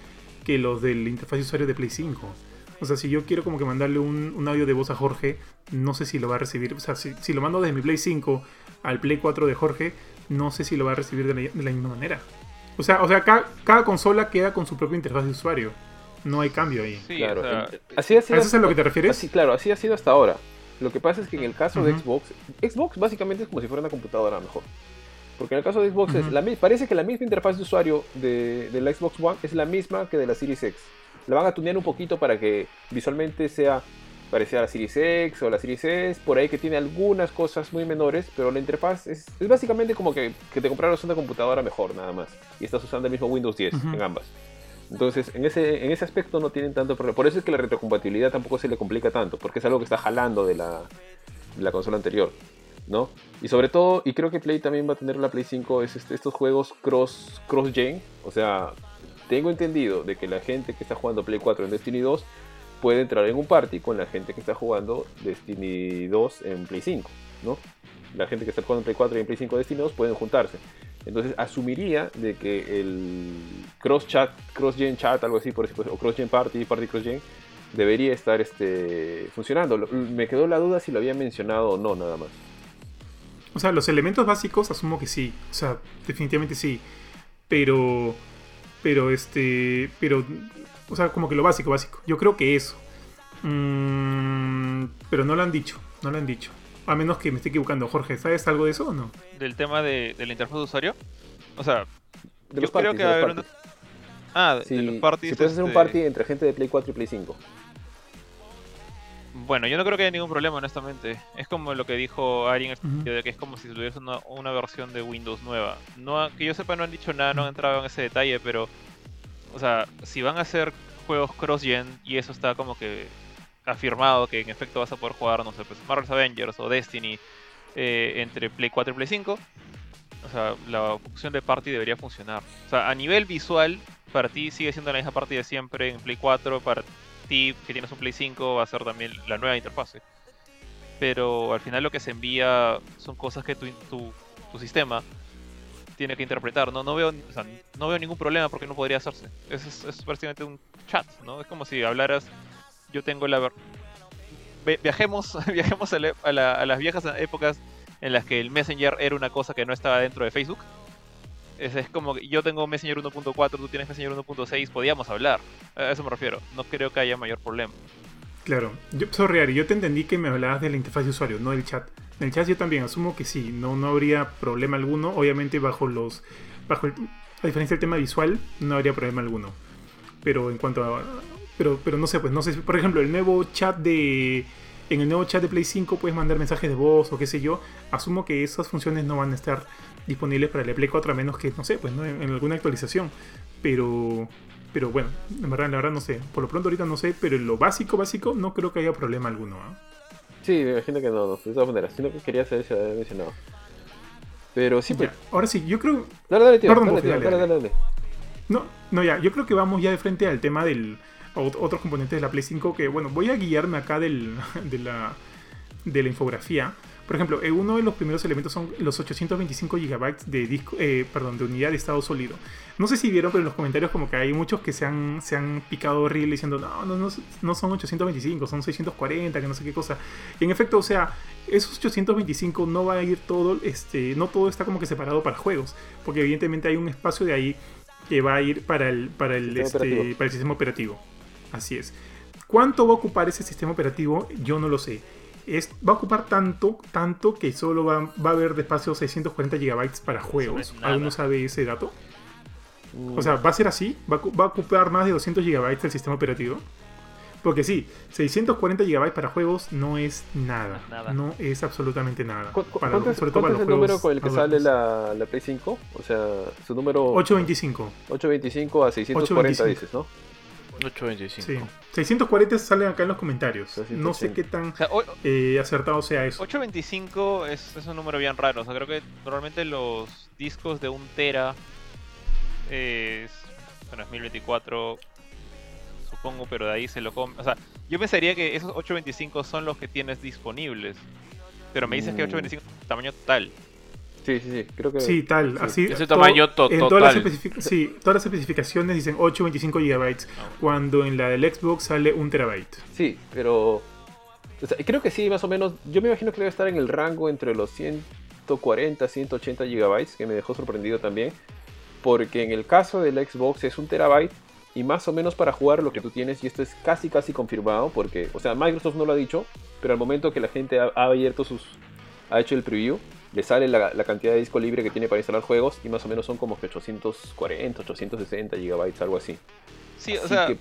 que los de la interfaz de usuario de Play 5. O sea, si yo quiero como que mandarle un, un audio de voz a Jorge, no sé si lo va a recibir. O sea, si, si lo mando desde mi Play 5 al Play 4 de Jorge, no sé si lo va a recibir de la, de la misma manera. O sea, o sea cada, cada consola queda con su propia interfaz de usuario. No hay cambio ahí. Sí, claro. o sea, en- así ha ¿A sido eso es a lo que te refieres? Así, claro, así ha sido hasta ahora. Lo que pasa es que en el caso de. Xbox, Xbox básicamente es como si fuera una computadora mejor. Porque en el caso de Xbox es la parece que la misma interfaz de usuario de, de la Xbox One es la misma que de la Series X. La van a tunear un poquito para que visualmente sea parecida a la Series X o la Series S, por ahí que tiene algunas cosas muy menores, pero la interfaz es, es básicamente como que, que te compraras una computadora mejor nada más. Y estás usando el mismo Windows 10 Ujú. en ambas. Entonces, en ese, en ese aspecto no tienen tanto problema. Por eso es que la retrocompatibilidad tampoco se le complica tanto, porque es algo que está jalando de la, de la consola anterior, ¿no? Y sobre todo, y creo que Play también va a tener la Play 5, es este- estos juegos cross, cross-gen. O sea, tengo entendido de que la gente que está jugando Play 4 en Destiny 2 puede entrar en un party con la gente que está jugando Destiny 2 en Play 5, ¿no? La gente que está jugando en Play 4 y en Play 5 Destiny 2 pueden juntarse. Entonces asumiría de que el cross chat, cross gen chat, algo así, por pues, o cross gen party, party cross gen, debería estar este, funcionando. Me quedó la duda si lo había mencionado o no, nada más. O sea, los elementos básicos asumo que sí. O sea, definitivamente sí. Pero. Pero este. Pero. O sea, como que lo básico, básico. Yo creo que eso. Mm, pero no lo han dicho. No lo han dicho. A menos que me esté equivocando. Jorge, ¿sabes algo de eso o no? del tema de, de la interfaz de usuario. O sea, De yo los creo parties, que de va a los haber una... Ah, de, Si, de los parties. si puedes hacer un este, party entre gente de Play 4 y Play 5. Bueno, yo no creo que haya ningún problema, honestamente. Es como lo que dijo Ari en el sentido de que es como si tuviese una, una versión de Windows nueva. No, que yo sepa, no han dicho nada, no han entrado en ese detalle, pero. O sea, si van a hacer juegos cross-gen y eso está como que afirmado que en efecto vas a poder jugar, no sé, pues Marvel's Avengers o Destiny eh, entre Play 4 y Play 5, o sea, la función de party debería funcionar. O sea, a nivel visual, para ti sigue siendo la misma party de siempre en Play 4, para ti que tienes un Play 5 va a ser también la nueva interfase. Pero al final lo que se envía son cosas que tu, tu, tu sistema tiene que interpretar. No, no, veo, no veo ningún problema porque no podría hacerse. Es, es, prácticamente un chat, ¿no? Es como si hablaras, yo tengo la... Viajemos, *laughs* viajemos a la- a las viejas épocas en las que el Messenger era una cosa que no estaba dentro de Facebook. Es, como yo tengo Messenger 1.4, tú tienes Messenger 1.6, podíamos hablar. A eso me refiero. No creo que haya mayor problema. Claro. Yo, sorry, yo te entendí que me hablabas de la interfaz de usuario, no del chat. En el chat yo también asumo que sí, no, no habría problema alguno. Obviamente bajo los. bajo el- a diferencia del tema visual, no habría problema alguno. Pero en cuanto a. Pero, pero no sé, pues no sé. Por ejemplo, el nuevo chat de. En el nuevo chat de Play 5 puedes mandar mensajes de voz o qué sé yo. Asumo que esas funciones no van a estar disponibles para el Play 4 a menos que, no sé, pues no en, en alguna actualización. Pero. Pero bueno, en verdad, la verdad no sé. Por lo pronto ahorita no sé, pero en lo básico, básico, no creo que haya problema alguno. ¿ah? Sí, me imagino que no, no, de todas maneras. Sino que quería había mencionado. Pero sí, pues. Ya, ahora sí, yo creo. Dale, dale, tío. Perdón, dale, tío, dale, dale, dale. dale, dale. No, no, ya, yo creo que vamos ya de frente al tema del. otros componentes de la Play 5 que, bueno, voy a guiarme acá del, *laughs* de, la, de la infografía. Por ejemplo, eh, uno de los primeros elementos son los 825 GB de disco, eh, perdón, de unidad de estado sólido. No sé si vieron, pero en los comentarios como que hay muchos que se han, se han picado horrible diciendo, no, no, no, no son 825, son 640, que no sé qué cosa. Y en efecto, o sea, esos 825 no va a ir todo, este, no todo está como que separado para juegos, porque evidentemente hay un espacio de ahí que va a ir para el, para el, Sistema este, operativo. para el sistema operativo. Así es. ¿Cuánto va a ocupar ese sistema operativo? Yo no lo sé. Es, va a ocupar tanto, tanto que solo va, va a haber de espacio 640 GB para juegos. ¿Alguno sabe ese dato? O sea, ¿va a ser así? ¿Va va a ocupar más de 200 GB el sistema operativo? Porque sí, 640 GB para juegos no es nada. Nada. No es absolutamente nada. ¿cu- cu- Para- ¿Cuánto es, sobre todo cuánto para es el número con el que sale la, la Play 5? O sea, su número 825. 825 a 640 825. dices, ¿no? 825. Sí. 640 salen acá en los comentarios. 680. No sé qué tan O sea, o- eh, acertado sea eso. 825 es, es un número bien raro. O sea, creo que normalmente los discos de un tera es. Bueno, es 1024. Supongo, pero de ahí se lo come. O sea, yo pensaría que esos 825 son los que tienes disponibles. Pero me dices que Mm. 825 es tamaño total. Sí, sí, sí. Creo que. Sí, tal, sí. así. Ese todo- tamaño to- en todas las, total. sí, todas las especificaciones dicen 825 GB, cuando en la del Xbox sale 1 terabyte. Sí, pero. o sea, creo que sí, más o menos. Yo me imagino que debe estar en el rango entre los 140, 180 gigabytes, que me dejó sorprendido también. Porque en el caso del Xbox es un terabyte y más o menos para jugar lo que tú tienes, y esto es casi casi confirmado, porque, o sea, Microsoft no lo ha dicho, pero al momento que la gente ha, ha abierto sus. ha hecho el preview, le sale la, la cantidad de disco libre que tiene para instalar juegos, y más o menos son como que 840, 860 gigabytes, algo así. Sí, o sea, que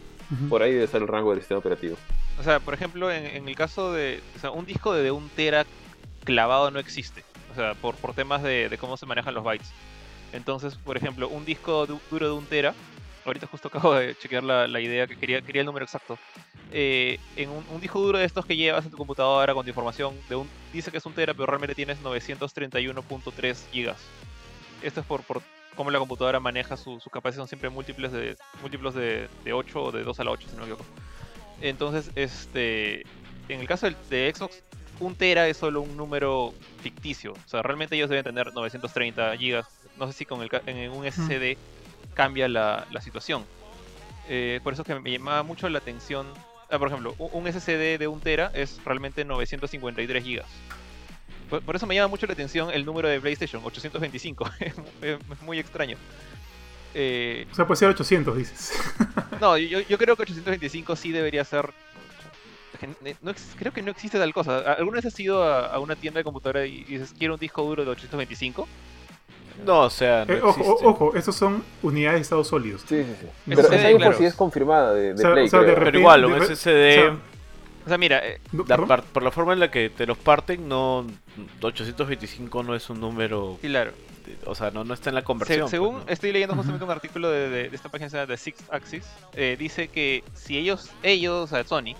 por ahí debe ser el rango del sistema operativo. o sea, por ejemplo, en, en el caso de. O sea, un disco de, de un tera clavado no existe. O sea, por, por temas de, de cómo se manejan los bytes. Entonces, por ejemplo, un disco du- duro de un tera. Ahorita justo acabo de chequear la, la idea que quería, quería el número exacto. Eh, en un, un disco duro de estos que llevas en tu computadora con tu información, de un, dice que es un tera, pero realmente tienes 931.3 gigas. Esto es por, por cómo la computadora maneja su, su capacidad, son siempre múltiples de múltiplos de, de 8 o de 2 a la 8, si no me equivoco. Entonces, este, en el caso del, de Xbox, un tera es solo un número ficticio. O sea, realmente ellos deben tener 930 gigas. No sé si con el, en un SSD cambia la, la situación. Eh, por eso es que me llamaba mucho la atención. ah, por ejemplo, un, SSD de un tera es realmente 953 gigas. Por, por eso me llama mucho la atención el número de PlayStation, 825. *laughs* es, mu- es muy extraño. Eh, O sea, puede ser 800, dices. *laughs* no, yo, yo creo que 825 sí debería ser. que no creo que no existe tal cosa. ¿Alguna vez has ido a, a una tienda de computadora y dices quiero un disco duro de 825? No, o sea, no Eh, ojo, existe. ojo, estos son unidades de estado sólidos. Sí, sí, sí. Pero esa info claro. sí es confirmada de, de O sea, Play, o sea, de repente- Pero igual, un de SSD, o sea, O sea, mira, eh, por la forma en la que te los parten, no 825 no es un número, claro. de- o sea, no, no está en la Se- conversión. pues, según ¿no? estoy leyendo justamente un artículo de, de- de esta página The Six Axis, eh, dice que si ellos, ellos, o sea, Sony,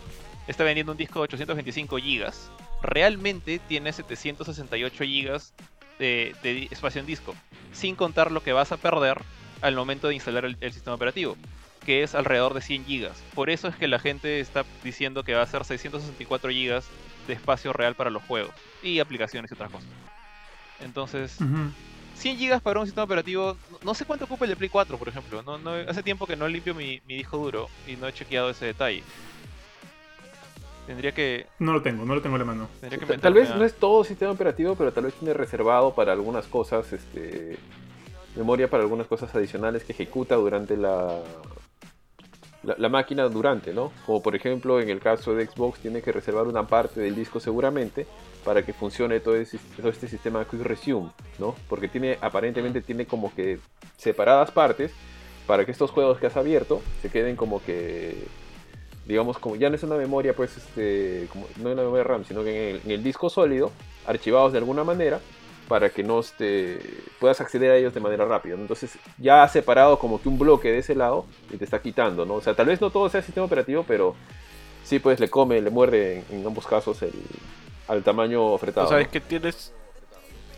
está vendiendo un disco de 825 gigas, realmente tiene 768 gigas de, espacio en disco, sin contar lo que vas a perder al momento de instalar el, el sistema operativo, que es alrededor de 100 gigas. Por eso es que la gente está diciendo que va a ser 664 gigas de espacio real para los juegos y aplicaciones y otras cosas. Entonces, Ujú. 100 GB para un sistema operativo, no- no sé cuánto ocupa el de Play 4, por ejemplo. No, no, hace tiempo que no limpio mi, mi disco duro y no he chequeado ese detalle. Tendría que, No lo tengo, no lo tengo en la mano. que Tal- vez no es todo sistema operativo, pero tal vez tiene reservado para algunas cosas, este, memoria para algunas cosas adicionales que ejecuta durante la, la, la máquina durante, ¿no? Como por ejemplo en el caso de Xbox tiene que reservar una parte del disco seguramente para que funcione todo, ese- todo este sistema Quick Resume, ¿no? Porque tiene aparentemente tiene como que separadas partes para que estos juegos que has abierto se queden como que digamos, como ya no es una memoria, pues, este, como, no una memoria RAM, sino que en el, en el disco sólido, archivados de alguna manera, para que no este, puedas acceder a ellos de manera rápida. Entonces, ya has separado como que un bloque de ese lado y te está quitando, ¿no? O sea, tal vez no todo sea sistema operativo, pero sí, pues, le come, le muerde en, en ambos casos el, al tamaño ofretado. O sea, es que tienes,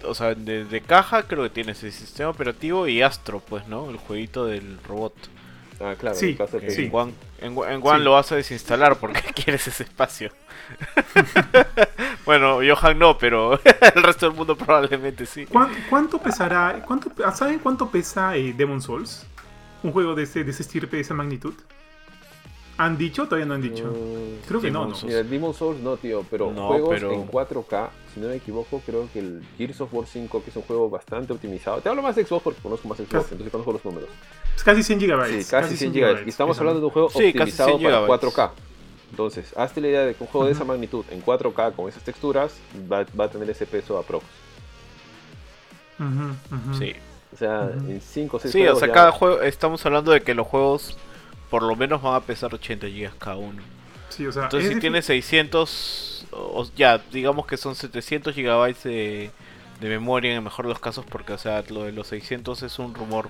o sea, de, de caja creo que tienes el sistema operativo y Astro, pues, ¿no? El jueguito del robot. Ah, claro, Sí, en el caso de Que que- sí. En One, en, One- en One Sí. lo vas a desinstalar porque *laughs* quieres ese espacio. *laughs* bueno, Johan no, pero *laughs* el resto del mundo probablemente sí. ¿Cuánto, pesará? Cuánto, ¿Saben cuánto pesa eh, Demon Souls? Un juego de ese, de ese estirpe, de esa magnitud. ¿Han dicho? Todavía no han dicho. Mm, creo que no, no. Mira, Demon Souls no, tío, pero juegos en 4K, si no me equivoco, creo que el Gears of War 5, que es un juego bastante optimizado. Te hablo más de Xbox porque conozco más Xbox, entonces conozco los números. Es casi 100 GB. Sí, casi, 100 GB. Y estamos hablando de un juego optimizado para 4K. Entonces, hazte la idea de que un juego de esa magnitud en 4K con esas texturas va, va a tener ese peso aprox. Sí. O sea, en 5 o 6 Sí, o sea, cada juego, estamos hablando de que los juegos por lo menos van a pesar 80 GB cada uno. Sí, o sea, Entonces, si tiene 600, o, ya, digamos que son 700 GB de, de memoria en el mejor de los casos, porque, o sea, lo de los 600 es un rumor.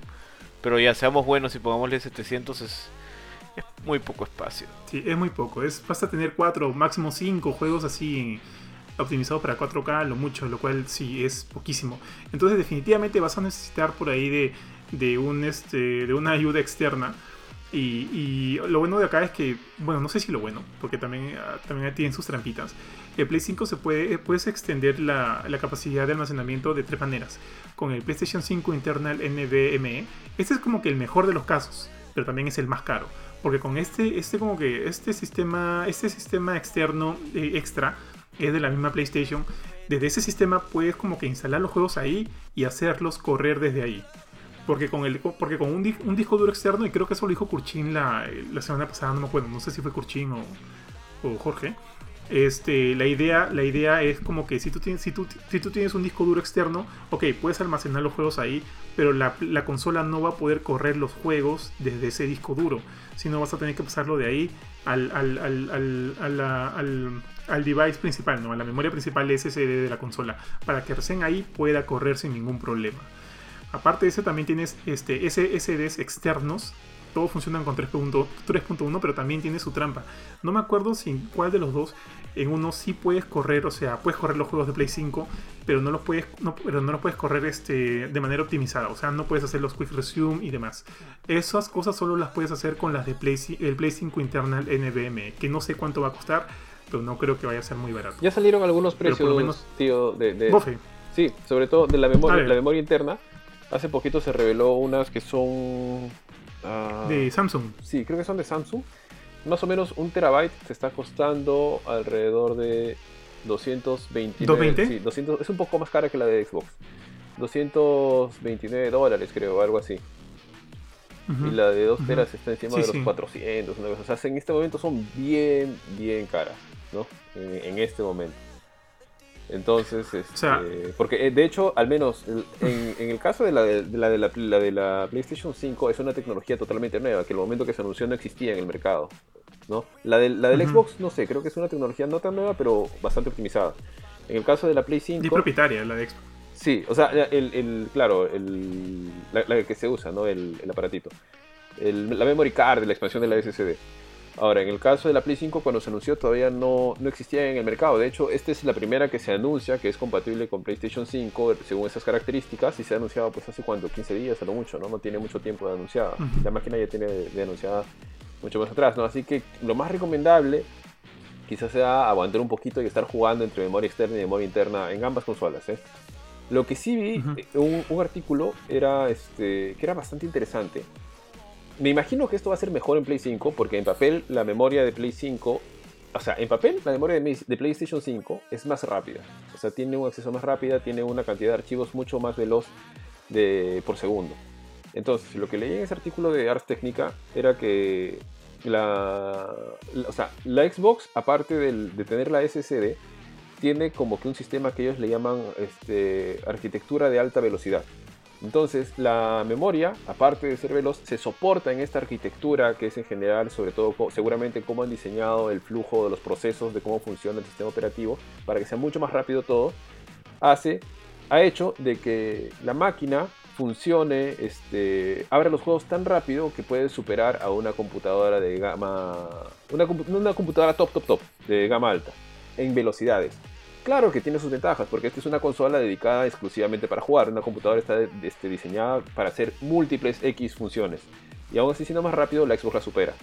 Pero ya, seamos buenos y pongámosle 700 es, es muy poco espacio. Sí, es muy poco. Es, basta tener 4, máximo 5 juegos así optimizados para 4K, lo mucho, lo cual sí es poquísimo. Entonces, definitivamente vas a necesitar por ahí de, de, un, este, de una ayuda externa y, lo bueno de acá es que, bueno, no sé si lo bueno, porque también, ah, también tienen sus trampitas. El Play 5 se puede, puedes extender la, la, capacidad de almacenamiento de tres maneras. Con el PlayStation 5 Internal NVMe, este es como que el mejor de los casos, pero también es el más caro. Porque con este, este como que este sistema, este sistema externo eh, extra es de la misma PlayStation. Desde ese sistema puedes como que instalar los juegos ahí y hacerlos correr desde ahí. Porque con, el, porque con un, disco duro externo, y creo que eso lo dijo Kurchin la, la semana pasada, no me acuerdo, no sé si fue Kurchin o, o Jorge. Este, la, idea, la idea es como que si tú, tienes, si, tú, si tú tienes un disco duro externo, ok, puedes almacenar los juegos ahí, pero la, la, consola no va a poder correr los juegos desde ese disco duro, sino vas a tener que pasarlo de ahí al, al, al, al, al device principal, ¿no? a la memoria principal SSD de la consola, para que recién ahí pueda correr sin ningún problema. Aparte de eso, también tienes este, SSDs externos. Todos funcionan con 3.1, pero también tiene su trampa. No me acuerdo si cuál de los dos. En uno sí puedes correr, o sea, puedes correr los juegos de Play 5, pero no los puedes, no, pero no los puedes correr este, de manera optimizada. O sea, no puedes hacer los Quick Resume y demás. Esas cosas solo las puedes hacer con las de Play, el Play 5 Internal NVMe, que no sé cuánto va a costar, pero no creo que vaya a ser muy barato. Ya salieron algunos precios, menos, tío, de, de... Sí, sobre todo de la memoria, la memoria interna Hace poquito se reveló unas que son... Ah, de Samsung. Sí, creo que son de Samsung. Más o menos un terabyte se está costando alrededor de 229 ¿220? Sí, 200, es un poco más cara que la de Xbox. 229 dólares, creo, algo así. Y la de 2 teras está encima de los 400. O sea, en este momento son bien, bien caras, ¿no? en este momento. Entonces, este, porque eh, de hecho, al menos en, el caso de la de, la, de la, de la, PlayStation 5 es una tecnología totalmente nueva, que el momento que se anunció no existía en el mercado. ¿no? La, de, la del Xbox, no sé, creo que es una tecnología no tan nueva, pero bastante optimizada. En el caso de la Play 5... Y propietaria, la de Xbox. Sí, o sea, el, el claro, el, la, que se usa, ¿no? El, el aparatito. la memory card, la expansión de la SSD. Ahora, en el caso de la Play 5, cuando se anunció todavía no, no existía en el mercado. De hecho, esta es la primera que se anuncia que es compatible con PlayStation 5 según esas características y se ha anunciado pues hace cuánto, 15 días a lo mucho, ¿no? No tiene mucho tiempo de anunciada. La máquina ya tiene de, anunciada mucho más atrás, ¿no? Así que lo más recomendable quizás sea aguantar un poquito y estar jugando entre memoria externa y memoria interna en ambas consolas, ¿eh? Lo que sí vi, eh, un, un, artículo era este, que era bastante interesante me imagino que esto va a ser mejor en Play 5 porque en papel la memoria de Play 5, o sea, en papel la memoria de, PlayStation 5 es más rápida. O sea, tiene un acceso más rápida, tiene una cantidad de archivos mucho más veloz de, por segundo. Entonces, lo que leí en ese artículo de Ars Technica era que la, o sea, la Xbox, aparte de tener la SSD, tiene como que un sistema que ellos le llaman este, arquitectura de alta velocidad. Entonces, la memoria, aparte de ser veloz, se soporta en esta arquitectura que es en general, sobre todo, seguramente cómo han diseñado el flujo de los procesos, de cómo funciona el sistema operativo, para que sea mucho más rápido todo, hace, ha hecho de que la máquina funcione, este, abre los juegos tan rápido que puede superar a una computadora de gama, una computadora top, top, top, de gama alta, en velocidades. Claro que tiene sus ventajas, porque esta es una consola dedicada exclusivamente para jugar. Una computadora está este, diseñada para hacer múltiples X funciones. Y aún así, siendo más rápido, la Xbox la supera.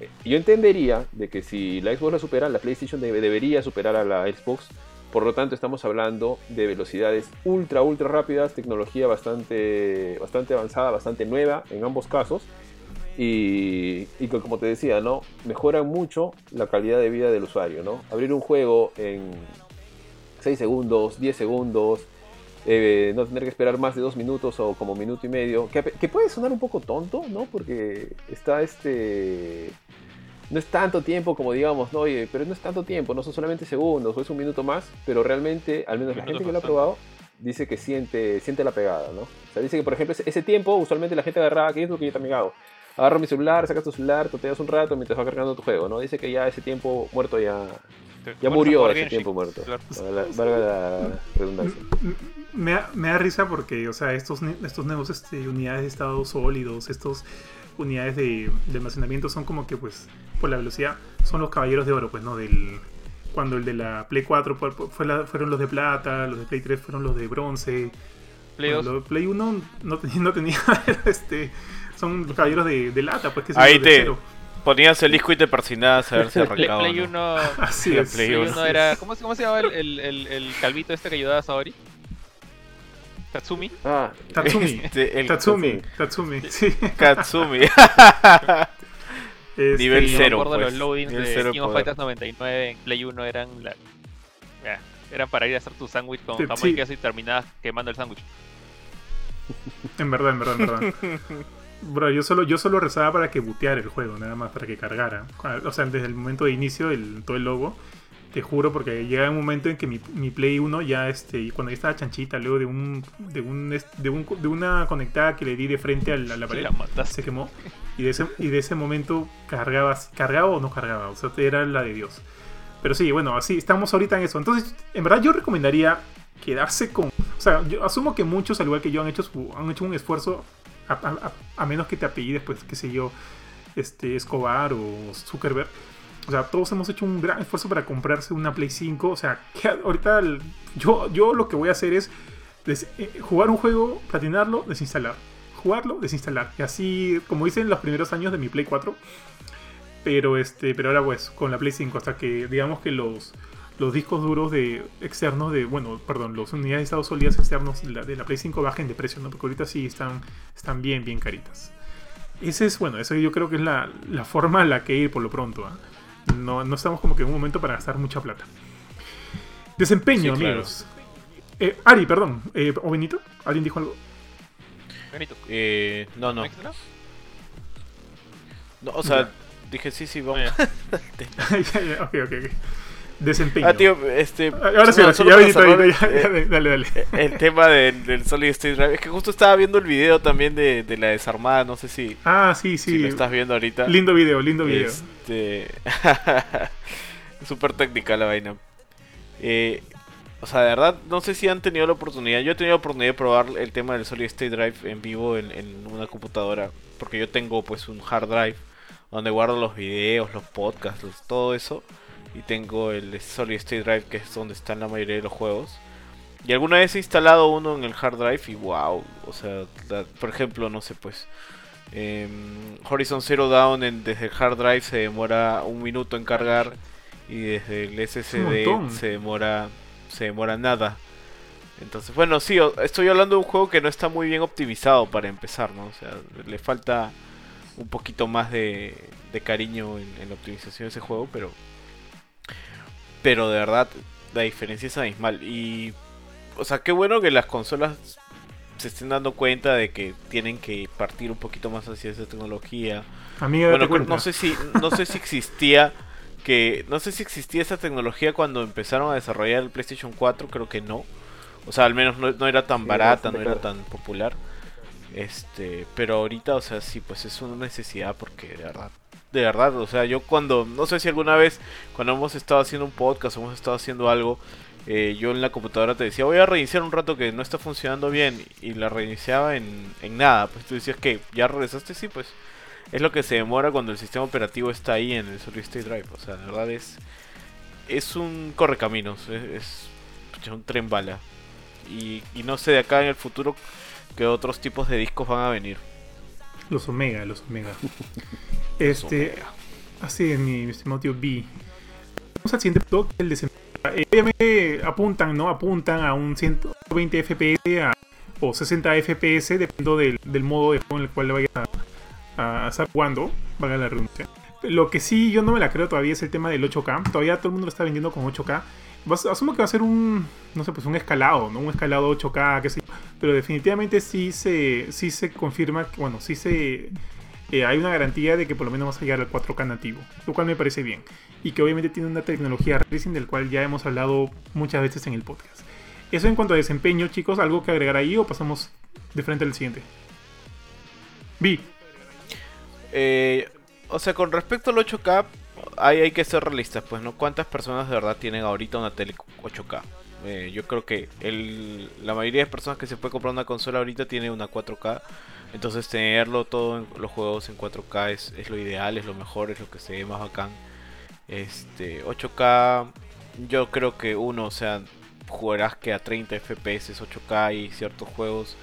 eh, yo entendería de que si la Xbox la supera, la PlayStation debe- debería superar a la Xbox. Por lo tanto, estamos hablando de velocidades ultra, ultra rápidas, tecnología bastante, bastante avanzada, bastante nueva en ambos casos. Y, y como te decía, ¿no? Mejoran mucho la calidad de vida del usuario, ¿no? Abrir un juego en 6 segundos, 10 segundos, eh, no tener que esperar más de 2 minutos o como minuto y medio, que, que puede sonar un poco tonto, ¿no? Porque está este... No es tanto tiempo como digamos, no, oye, pero no es tanto tiempo, no son solamente segundos o es un minuto más, pero realmente, al menos la gente que lo ha probado, dice que siente, siente la pegada, ¿no? O sea, dice que, por ejemplo, ese, ese tiempo, usualmente la gente agarraba, que es lo que yo también hago. Agarro mi celular, sacas tu celular, toteas un rato mientras va cargando tu juego, ¿no? Dice que ya ese tiempo muerto ya, ya pones a murió Genshin, tiempo muerto. claro. Valga la- valga la redundancia. Me da, me da risa porque, o sea, estos, estos nuevos este, unidades de estado sólidos, estos unidades de, de almacenamiento son como que, pues, por la velocidad, son los caballeros de oro, pues, ¿no? Del, cuando el de la Play 4 fue- la- fueron los de plata, los de Play 3 fueron los de bronce. Play Bueno, 2, los de Play 1 no tenía, *laughs* no tenía este, son los caballeros de, de lata, pues, que son Ahí los de te- cero. Ponías el disco y te persinabas a ver si *laughs* Play, arrancaba. Play no. 1, *laughs* Así La es. Play Play uno. 1 era... ¿Cómo, se- ¿Cómo se llamaba el, el, el, el calvito este que ayudaba a Saori? Tatsumi. Ah, Tatsumi. *laughs* Este, el Tatsumi, Tatsumi, sí. Katsumi. Este, Nivel Yo cero, me acuerdo pues. los loadings de cero King of. Fighters 99 en Play 1 eran la... eran para ir a hacer tu sándwich con Sí, jamón sí. y queso y terminabas quemando el sándwich. En verdad, en verdad, en verdad. Bro, yo solo, yo solo rezaba para que booteara el juego, nada más para que cargara. O sea, desde el momento de inicio, el, todo el logo, te juro, porque llega un momento en que mi, mi Play 1 ya, este, cuando ya estaba chanchita, luego de un, de un, de un, de una conectada que le di de frente a la, a la Y pared, la se quemó. Y de ese, y de ese momento cargaba, cargaba o no cargaba, o sea, era la de Dios. Pero sí, bueno, así estamos ahorita en eso. Entonces, en verdad yo recomendaría quedarse con... O sea, yo asumo que muchos, al igual que yo, han hecho, han hecho un esfuerzo, a, menos que te apellides, pues, qué sé yo, este, Escobar o Zuckerberg. O sea, todos hemos hecho un gran esfuerzo para comprarse una Play 5. O sea, ahorita yo, yo lo que voy a hacer es eh, jugar un juego, platinarlo, desinstalar. Jugarlo, desinstalar. Y así, como hice en los primeros años de mi Play 4. Pero este, pero ahora pues con la Play 5 hasta que digamos que los los discos duros de externos de bueno, perdón, los unidades de estado sólidas externos de la, de la Play 5 bajen de precio, ¿no? Porque ahorita sí están están bien bien caritas. Ese es bueno, eso yo creo que es la, la forma a la que ir por lo pronto. ¿ah? No, no estamos como que en un momento para gastar mucha plata. Desempeño, Sí, claro. amigos. Eh, Ari, perdón, eh, o Benito, ¿alguien dijo algo? Benito. Eh, no, no. No, o sea, dije sí, sí, Ah, vamos. ya. *laughs* *laughs* Ya, ya, ok, ok, ok. Desempeño. Ah, tío, este. Ahora sí, no, ahora sí, ya cerrar, Benito, ya, eh, dale, dale. El tema del, del Solid State Drive. Es que justo estaba viendo el video también de, de la desarmada. No sé si, Ah, sí, si sí. lo estás viendo ahorita. Lindo video, lindo video. Este. *laughs* Súper técnica la vaina. Eh, o sea, de verdad, no sé si han tenido la oportunidad. Yo he tenido la oportunidad de probar el tema del Solid State Drive en vivo en, en una computadora. Porque yo tengo pues un hard drive donde guardo los videos, los podcasts, los- todo eso. Y tengo el Solid State Drive que es donde están la mayoría de los juegos. Y alguna vez he instalado uno en el hard drive y wow. O sea, por ejemplo, no sé pues. em, Horizon Zero Dawn en- desde el hard drive se demora un minuto en cargar. Y desde el SSD se demora. Se demora nada. Entonces, bueno, sí, estoy hablando de un juego que no está muy bien optimizado para empezar, ¿no? O sea, le falta un poquito más de, de cariño en, en la optimización de ese juego, pero. Pero de verdad, la diferencia es abismal. Y. O sea, qué bueno que las consolas se estén dando cuenta de que tienen que partir un poquito más hacia esa tecnología. Amiga, Bueno, cuenta. no sé si no sé si existía que no sé si existía esa tecnología cuando empezaron a desarrollar el PlayStation 4, creo que no. O sea, al menos no, no era tan Sí, barata, no era tan popular. Este, pero ahorita, o sea, sí, pues es una necesidad porque de verdad, de verdad, o sea, yo cuando, no sé si alguna vez cuando hemos estado haciendo un podcast, hemos estado haciendo algo, eh, yo en la computadora te decía, voy a reiniciar un rato que no está funcionando bien y la reiniciaba en, en nada, pues tú decías que ya regresaste, sí, pues es lo que se demora cuando el sistema operativo está ahí en el Solid State Drive, o sea, de verdad es es un correcaminos, es, es un tren bala. Y, y no sé de acá en el futuro qué otros tipos de discos van a venir. Los Omega, los Omega. Este, Así es, mi, mi estimado tío B. Vamos al siguiente punto, el desempeño. Eh, obviamente apuntan, ¿no? Apuntan a un 120 FPS a- o 60 FPS, dependiendo del, del modo de juego en el cual le vayas a, a estar jugando, valga la redundancia. Lo que sí yo no me la creo todavía es el tema del 8K. Todavía todo el mundo lo está vendiendo con 8K. Asumo que va a ser un, no sé, pues un escalado, ¿no? Un escalado 8K, qué sé yo. Pero definitivamente sí se, sí se confirma, bueno, sí se... eh, hay una garantía de que por lo menos vas a llegar al 4K nativo, lo cual me parece bien. Y que obviamente tiene una tecnología racing del cual ya hemos hablado muchas veces en el podcast. Eso en cuanto a desempeño, chicos, ¿algo que agregar ahí o pasamos de frente al siguiente? Vi. Eh, o sea, con respecto al 8K, hay, hay que ser realistas, pues, ¿no? ¿Cuántas personas de verdad tienen ahorita una tele 8K? Eh, yo creo que la mayoría de personas que se puede comprar una consola ahorita tiene una 4K. Entonces tenerlo todo en los juegos en 4K es, es lo ideal, es lo mejor, es lo que se ve más bacán. Este, 8K, yo creo que uno, o sea, jugarás que a 30 FPS 8K y ciertos juegos.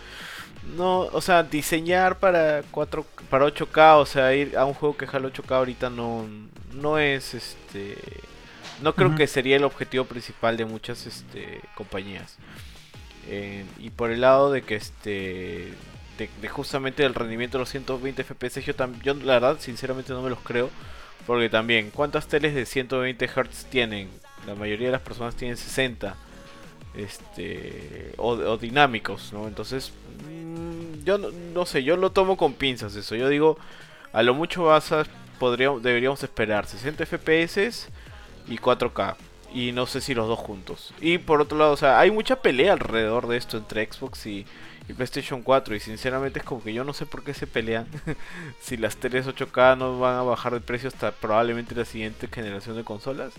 No, o sea, diseñar para 4 para 8K, o sea, ir a un juego que jala 8K ahorita no no es este no creo que sería el objetivo principal de muchas este compañías. Eh, y por el lado de que este de, de justamente el rendimiento de los 120 FPS yo yo la verdad sinceramente no me los creo. Porque también cuántas teles de 120 Hz tienen la mayoría de las personas tienen 60 este o, dinámicos no entonces mm, yo no, sé yo lo tomo con pinzas eso. Yo digo a lo mucho vas a podríamos deberíamos esperar 60 FPS y 4K y no sé si los dos juntos. Y por otro lado o sea hay mucha pelea alrededor de esto entre Xbox y, y PlayStation 4 y sinceramente es como que yo no sé por qué se pelean. *laughs* Si las teles 8K no van a bajar de precio hasta probablemente la siguiente generación de consolas.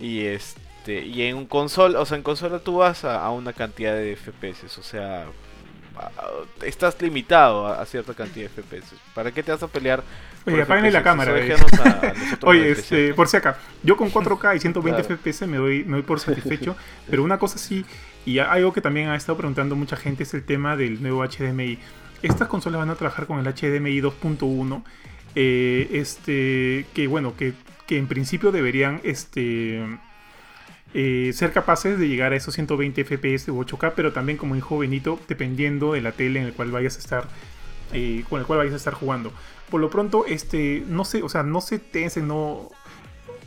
Y este y en un consola o sea en consola tú vas a, a una cantidad de FPS o sea a- estás limitado a, a cierta cantidad de FPS ¿para qué te vas a pelear Oye, apáguenle la cámara. Eh. *laughs* Oye, este, por si acá, yo con 4K y *laughs* 120 Claro. FPS me doy, me doy por satisfecho, pero una cosa sí, y algo que también ha estado preguntando mucha gente es el tema del nuevo HDMI. Estas consolas van a trabajar con el HDMI 2.1, eh, este, que bueno, que, que en principio deberían este, eh, ser capaces de llegar a esos 120 FPS u 8K, pero también como dijo Benito, dependiendo de la tele en el cual vayas a estar, eh, con el cual vayas a estar jugando. Por lo pronto, este, no sé, o sea, no se tensen, no.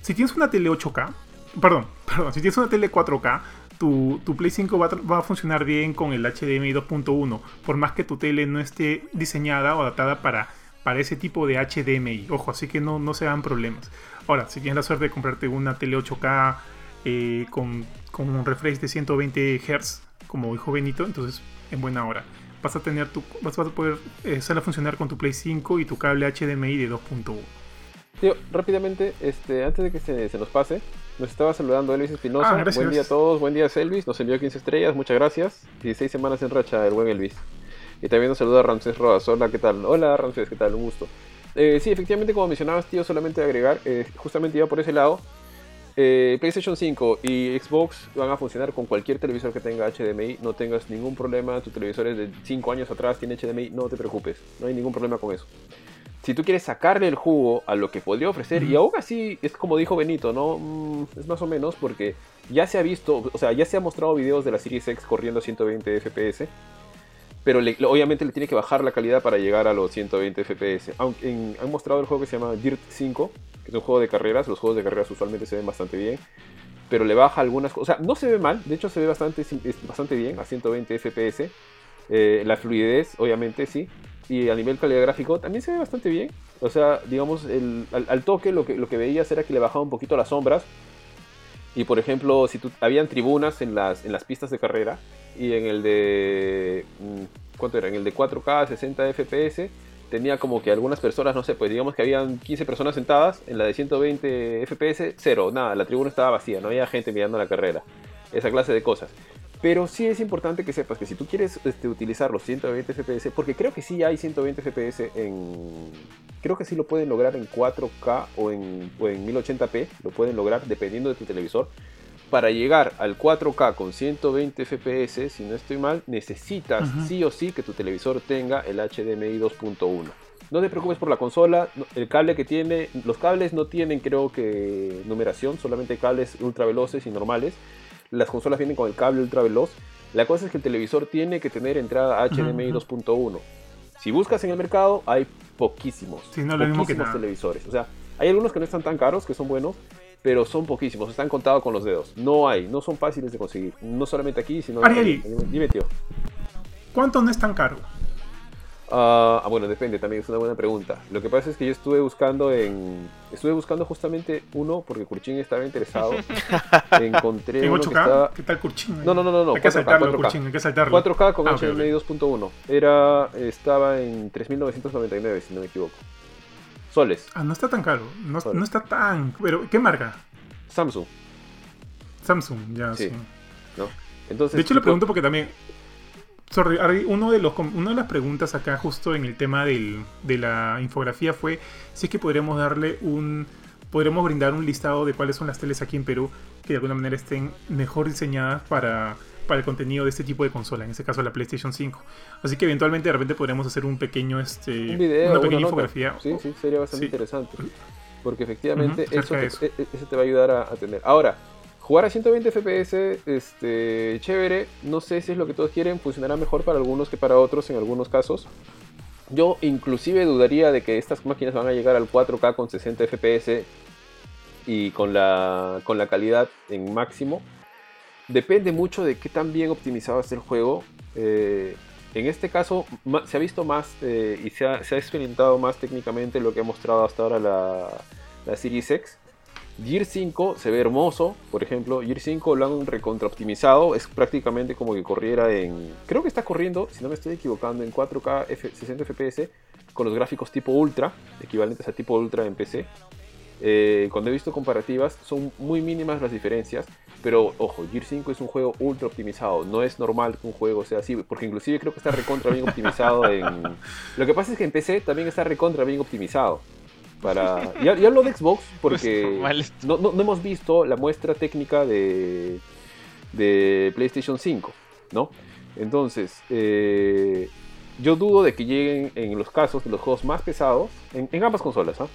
Si tienes una tele 8K, perdón, *laughs* perdón, si tienes una tele 4K, tu, tu Play 5 va, va a funcionar bien con el HDMI 2.1, por más que tu tele no esté diseñada o adaptada para, para ese tipo de HDMI. Ojo, así que no, no se dan problemas. Ahora, si tienes la suerte de comprarte una tele 8K eh, con, con un refresh de 120 Hz, como dijo Benito, entonces en buena hora. Vas a tener tu, vas a poder eh, hacerla funcionar con tu Play 5 y tu cable HDMI de 2.1. Tío, rápidamente, este, antes de que se, se nos pase, nos estaba saludando Elvis Espinosa. Ah, buen día a todos, buen día Elvis, nos envió 15 estrellas, muchas gracias. 16 semanas en racha el buen Elvis. Y también nos saluda Ramsés Rodas, hola, ¿qué tal? Hola Ramsés, ¿qué tal? Un gusto. Eh, sí, efectivamente, como mencionabas, tío, solamente agregar, eh, justamente iba por ese lado. Eh, PlayStation 5 y Xbox van a funcionar con cualquier televisor que tenga HDMI. No tengas ningún problema. Tu televisor es de 5 años atrás, tiene HDMI. No te preocupes. No hay ningún problema con eso. Si tú quieres sacarle el jugo a lo que podría ofrecer, y aún así es como dijo Benito, ¿no? Mm, es más o menos porque ya se ha visto, o sea, ya se ha mostrado videos de la Series X corriendo a 120 FPS. Pero le- obviamente le tiene que bajar la calidad para llegar a los 120 FPS. Aunque en- han mostrado el juego que se llama Dirt 5, que es un juego de carreras. Los juegos de carreras usualmente se ven bastante bien. Pero le baja algunas cosas. O sea, no se ve mal. De hecho, se ve bastante, bastante bien a 120 FPS. Eh, la fluidez, obviamente, sí. Y a nivel calidad gráfico también se ve bastante bien. O sea, digamos, el- al, al toque lo que, lo que veías era que le bajaba un poquito las sombras. Y por ejemplo, si tú, habían tribunas en las, en las pistas de carrera y en el de. mm, ¿Cuánto era? En el de 4K, 60 FPS, tenía como que algunas personas, no sé, pues digamos que habían 15 personas sentadas, en la de 120 FPS, cero, nada, la tribuna estaba vacía, no había gente mirando la carrera. Esa clase de cosas. Pero sí es importante que sepas que si tú quieres este, utilizar los 120 FPS, porque creo que sí hay 120 FPS en... Creo que sí lo pueden lograr en 4K o en, o en 1080p, lo pueden lograr dependiendo de tu televisor. Para llegar al 4K con 120 FPS, si no estoy mal, necesitas Ujú. sí o sí que tu televisor tenga el HDMI 2.1. no te preocupes por la consola, el cable que tiene, los cables no tienen creo que numeración, solamente cables ultra veloces y normales. Las consolas vienen con el cable ultra veloz. La cosa es que el televisor tiene que tener entrada HDMI Ujú. 2.1. Si buscas en el mercado, hay poquísimos. Sí, no, lo mismo que poquísimos televisores. O sea, hay algunos que no están tan caros, que son buenos, pero son poquísimos, están contados con los dedos. No hay, no son fáciles de conseguir. No solamente aquí, sino... Ari, Ari. Dime, tío. ¿Cuánto no es tan caro? Ah, ah, bueno, depende, también es una buena pregunta. Lo que pasa es que yo estuve buscando en... Estuve buscando justamente uno, porque Kurchin estaba interesado. *laughs* Encontré ¿En uno que 8K? estaba... ¿Qué tal Kurchin? No, no, no, no, no, Hay que 4K, saltarlo, 4K. Kurchin, hay que saltarlo. 4K con Ah, HDMI 2.1. Era, estaba en 3.999, si no me equivoco. Soles, Ah, no está tan caro. No, está tan... Pero, ¿qué marca? Samsung, Samsung, ya, sí. Sí. ¿no? Entonces, De hecho, le pregunto porque también. Sorry, uno de los, una de las preguntas acá, justo en el tema del- de la infografía, fue si es que podríamos darle un. Podríamos brindar un listado de cuáles son las teles aquí en Perú que de alguna manera estén mejor diseñadas para, para el contenido de este tipo de consola, en este caso la PlayStation 5. Así que eventualmente de repente podríamos hacer un pequeño, este, un video, una pequeña infografía. Sí, sí, sería bastante Sí. interesante. Porque efectivamente eso, te, e- e- eso te va a ayudar a, a tener. Ahora, jugar a 120 FPS, este, chévere. No sé si es lo que todos quieren. Funcionará mejor para algunos que para otros en algunos casos. Yo inclusive dudaría de que estas máquinas van a llegar al 4K con 60 FPS y con la, con la calidad en máximo. Depende mucho de qué tan bien optimizado es el juego. Eh, en este caso se ha visto más eh, y se ha, experimentado más técnicamente lo que ha mostrado hasta ahora la, la Series X. Gear 5 se ve hermoso, por ejemplo, Gear 5 lo han recontraoptimizado, es prácticamente como que corriera en... Creo que está corriendo, si no me estoy equivocando, en 4K F- 60 FPS con los gráficos tipo Ultra, equivalentes a tipo Ultra en PC. Eh, cuando he visto comparativas son muy mínimas las diferencias, pero ojo, Gear 5 es un juego ultra optimizado, no es normal que un juego sea así, porque inclusive creo que está recontra bien optimizado *laughs* en... Lo que pasa es que en PC también está recontra bien optimizado. Para... *laughs* Y, y hablo de Xbox porque esto. no, no- no hemos visto la muestra técnica de, de PlayStation 5, ¿no? Entonces, eh, yo dudo de que lleguen en los casos de los juegos más pesados, en, en ambas consolas, ¿ah?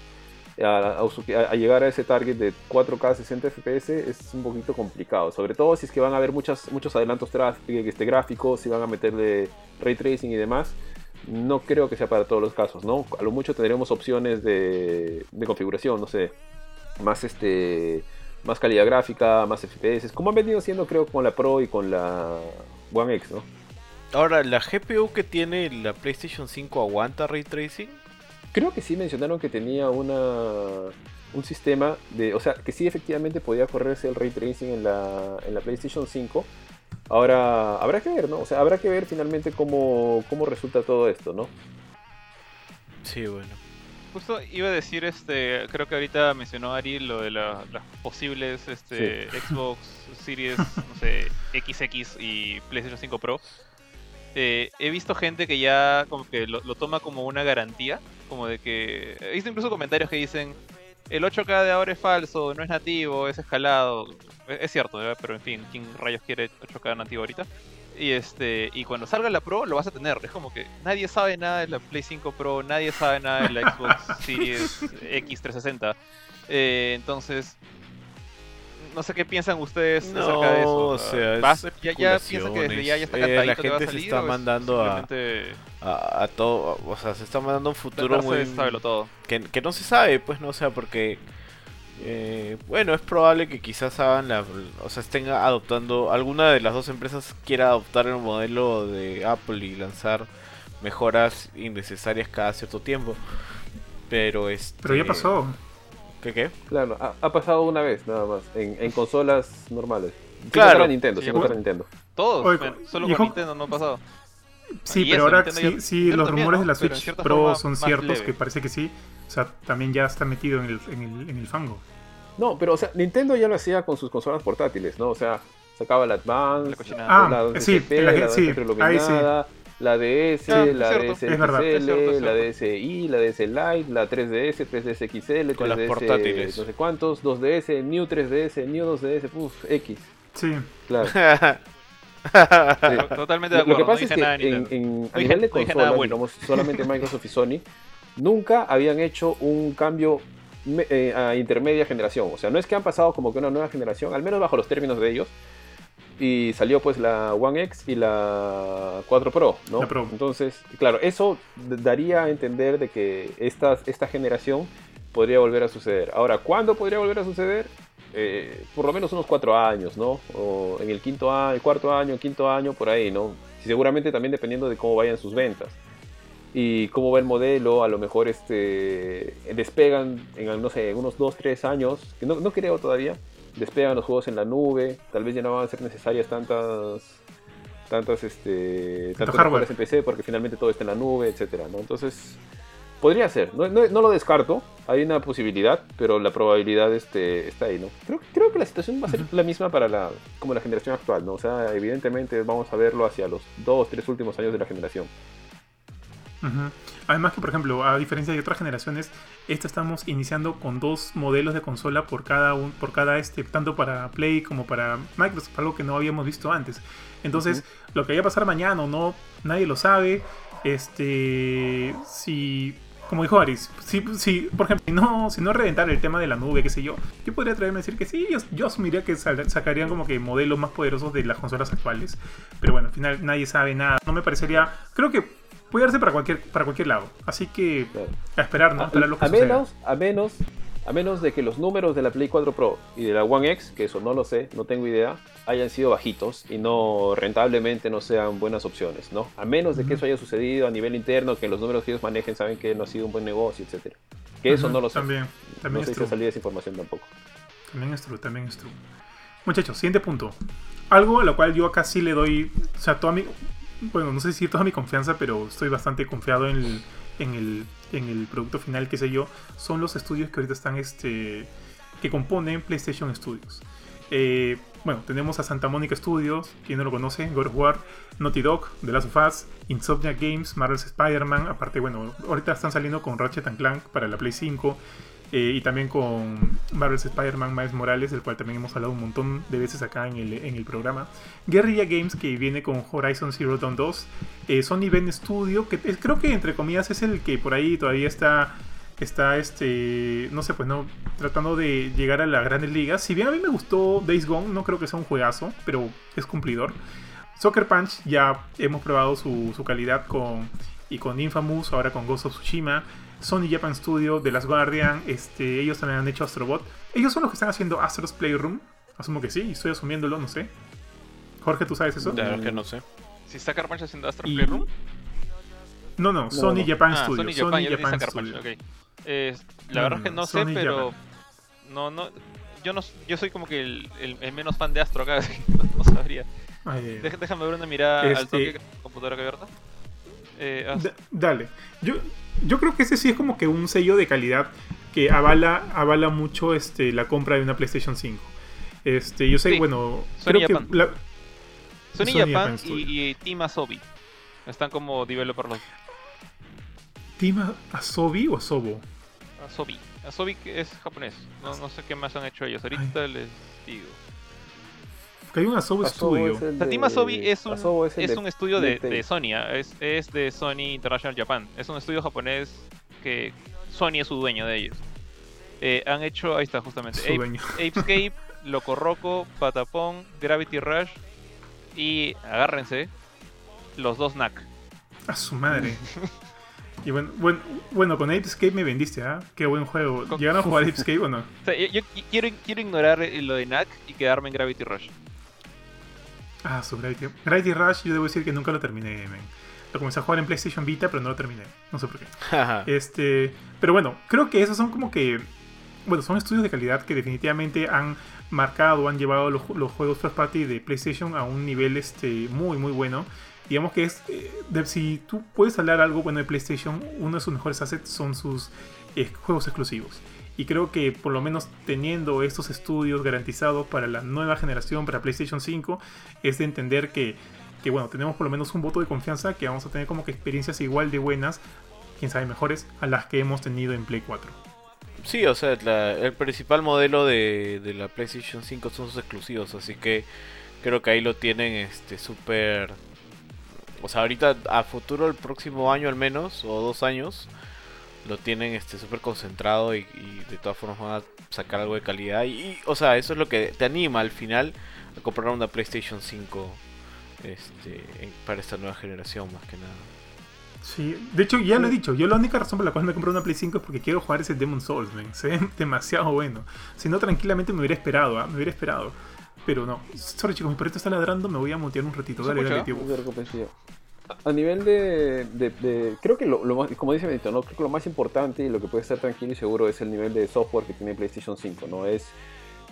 A llegar a ese target de 4K 60 FPS es un poquito complicado, sobre todo si es que van a haber muchas, muchos adelantos traf- este, gráficos, si van a meterle ray tracing y demás. No creo que sea para todos los casos, ¿no? A lo mucho tendremos opciones de, de configuración, no sé, más este más calidad gráfica, más FPS, como han venido siendo creo con la Pro y con la One X, ¿no? Ahora, ¿la GPU que tiene la PlayStation 5 aguanta ray tracing? Creo que sí mencionaron que tenía una un sistema de, o sea, que sí efectivamente podía correrse el ray tracing en la, en la PlayStation 5. Ahora habrá que ver, ¿no? O sea, habrá que ver finalmente cómo, cómo resulta todo esto, ¿no? Sí, bueno. Justo iba a decir, este, creo que ahorita mencionó Ari lo de la- las posibles este, Xbox Series, no sé, XX y PlayStation 5 Pro. Eh, he visto gente que ya como que lo, lo toma como una garantía, como de que... He visto incluso comentarios que dicen, el 8K de ahora es falso, no es nativo, es escalado. Es, es cierto, ¿verdad? pero en fin, ¿quién rayos quiere 8K nativo ahorita? Y este y cuando salga la Pro lo vas a tener. Es como que nadie sabe nada de la Play 5 Pro, nadie sabe nada de la Xbox *laughs* Series X360. Eh, entonces, no sé qué piensan ustedes No, acerca de eso. o sea, es ¿Vas- ya, ya piensan que desde ya, ya está. Eh, la cantadito que va a gente se está es mandando a- A, a todo, o sea, se está mandando un futuro muy... todo? que, que no se sabe, pues no, o sea, porque eh, bueno, es probable que quizás hagan la, o sea, estén adoptando, alguna de las dos empresas quiera adoptar el modelo de Apple y lanzar mejoras innecesarias cada cierto tiempo. Pero este Pero ya pasó. ¿Qué qué? Claro, ha, ha pasado una vez nada más, en, en consolas normales. Sin Claro. Nintendo, Sí, sin bueno. contar a Nintendo. Todos, Oye, man, solo con Nintendo no ha pasado. Sí, pero eso, ahora Nintendo sí, ya- sí, los también, rumores ¿no? de la Switch Pro son ciertos, leve. que parece que sí. O sea, también ya está metido en el, en el, en el fango. No, pero o sea, Nintendo ya lo hacía con sus consolas portátiles, ¿no? O sea, sacaba la Advance, La. Ah, la sí, la- la, sí, retroiluminada, la DS, Ah, la cierto. DS Es verdad. XL, Es cierto, es la. DSi, la DS Lite, la 3DS, 3DS XL, Con las 3DS portátiles. no sé cuántos, 2DS, New 3DS, New 2DS, uff, X, Sí. claro. *laughs* Totalmente de Lo, lo acuerdo, que no pasa dije es que nada en, Nintendo. en- a nivel de no consolas, nada bueno. digamos, solamente Microsoft y Sony, nunca habían hecho un cambio eh, a intermedia generación. O sea, no es que han pasado como que una nueva generación, al menos bajo los términos de ellos. Y salió pues la One X y la 4 Pro, ¿no? Entonces, claro, eso daría a entender de que esta, esta generación podría volver a suceder. Ahora, ¿cuándo podría volver a suceder? Eh, por lo menos unos cuatro años, ¿no? O en el quinto año, cuarto año, quinto año, por ahí, ¿no? seguramente también dependiendo de cómo vayan sus ventas y cómo va el modelo, a lo mejor este, despegan en, no sé, unos 2, 3 años, que no, no creo todavía, despegan los juegos en la nube, tal vez ya no van a ser necesarias tantas tantas este tantos en PC porque finalmente todo está en la nube, etcétera, ¿no? Entonces, podría ser, no, no, lo descarto, hay una posibilidad, pero la probabilidad este, está ahí, ¿no? Creo, creo que la situación va a ser la misma para la como la generación actual, ¿no? O sea, evidentemente vamos a verlo hacia los dos, tres últimos años de la generación. Además que, por ejemplo, a diferencia de otras generaciones, esta estamos iniciando con dos modelos de consola por cada un, por cada este, tanto para Play como para Microsoft, algo que no habíamos visto antes. Entonces, lo que vaya a pasar mañana o no, nadie lo sabe. Este, si, como dijo Aris, si, si por ejemplo, si no, si no reventar el tema de la nube, qué sé yo, yo podría traerme a decir que sí, yo, yo asumiría que sacarían como que modelos más poderosos de las consolas actuales. Pero bueno, al final nadie sabe nada. No me parecería, creo que puede darse para cualquier, para cualquier lado. Así que a esperar, ¿no? A, a menos, a menos, a menos de que los números de la Play 4 Pro y de la One X, que eso no lo sé, no tengo idea, hayan sido bajitos y no rentablemente no sean buenas opciones, ¿no? A menos de que eso haya sucedido a nivel interno, que los números que ellos manejen saben que no ha sido un buen negocio, etcétera. Que eso no lo sé. También, también no sé si esa información tampoco. También es true, también es true. Muchachos, siguiente punto. Algo a lo cual yo acá sí le doy, o sea, toda mi, bueno, no sé si toda mi confianza, pero estoy bastante confiado en el, en el, en el producto final, qué sé yo, son los estudios que ahorita están, este, que componen PlayStation Studios. Eh, bueno, tenemos a Santa Mónica Studios, quien no lo conoce, God of War, Naughty Dog, The Last of Us, Insomnia Games, Marvel's Spider-Man, aparte, bueno, ahorita están saliendo con Ratchet Clank para la Play 5, eh, y también con Marvel's Spider-Man Miles Morales, del cual también hemos hablado un montón de veces acá en el, en el programa. Guerrilla Games, que viene con Horizon Zero Dawn 2. Eh, Sony Ben Studio, que creo que entre comillas es el que por ahí todavía está, está este, no sé, pues no, tratando de llegar a las grandes ligas. Si bien a mí me gustó Days Gone, no creo que sea un juegazo, pero es cumplidor. Soccer Punch ya hemos probado su, su calidad con, y con Infamous, ahora con Ghost of Tsushima. Sony Japan Studio, de las Guardian, este, ellos también han hecho Astrobot. Ellos son los que están haciendo Astro's Playroom. Asumo que sí, estoy asumiéndolo, no sé. Jorge, ¿tú sabes eso? Claro que no sé. ¿Si está Carpunch haciendo Astro's Playroom? No, no, Sony Japan ah, Studio. Sony Japan, Studio. Eh, la verdad es que no sé, pero. No, no. Yo, no, yo soy como que el, el, menos fan de Astro acá, *laughs* no, sabría. Déjame ver una mirada al este toque computadora que abierta. Eh, dale. Yo, yo creo que ese sí es como que un sello de calidad que avala, avala mucho este, la compra de una PlayStation 5. Este, yo sé, bueno, Sony creo Japan. que Sony, Japan, y, Team Asobi están como developers los. ¿Team Asobi o Asobo? Asobi. Asobi es japonés. No, no sé qué más han hecho ellos. Ahorita les digo. Que hay un Asobo, Studio. Es Team Asobi es un, es, un estudio de, de, Sony, ¿ah? es, es, de Sony International Japan. Es un estudio japonés que Sony es su dueño de ellos. Eh, han hecho, ahí está justamente, Ape, *laughs* Apescape, Loco Roco, Patapon, Gravity Rush y agárrense, los dos NAC. A su madre. Y bueno, bueno, bueno, con Apescape me vendiste, ¿ah? Qué buen juego. ¿Llegaron a jugar *laughs* Apescape o no? yo, quiero, quiero ignorar lo de NAC y quedarme en Gravity Rush. Ah, su Gravity, Gravity Rush, yo debo decir que nunca lo terminé, Lo comencé a jugar en PlayStation Vita, pero no lo terminé. No sé por qué. este, pero bueno, creo que esos son como que. Bueno, son estudios de calidad que definitivamente han marcado, han llevado los, juegos first party de PlayStation a un nivel este, muy, muy bueno. Digamos que es. Eh, si tú puedes hablar algo bueno de PlayStation, uno de sus mejores assets son sus eh, juegos exclusivos. Y creo que por lo menos teniendo estos estudios garantizados para la nueva generación, para PlayStation 5, es de entender que, bueno, tenemos por lo menos un voto de confianza que vamos a tener como que experiencias igual de buenas, quién sabe mejores, a las que hemos tenido en Play 4. Sí, o sea, el principal modelo de, de, la PlayStation 5 son sus exclusivos, así que creo que ahí lo tienen este súper... O sea, ahorita a futuro, el próximo año al menos, o dos años, lo tienen este súper concentrado y, de todas formas van a sacar algo de calidad. Y, o sea, eso es lo que te anima al final a comprar una PlayStation 5 este, para esta nueva generación, más que nada. Sí, de hecho ya lo he dicho, yo la única razón por la cual me compré una Play 5 es porque quiero jugar ese Demon Souls, man. se ve *laughs* demasiado bueno. Si no, tranquilamente me hubiera esperado, ¿ah? me hubiera esperado. Pero no, sorry chicos, mi perrito está ladrando, me voy a mutear un ratito. Dale, dale, tío a nivel de, creo que lo, más, como dice Benito, ¿no? creo que lo más importante y lo que puede estar tranquilo y seguro es el nivel de software que tiene PlayStation 5, ¿no? Es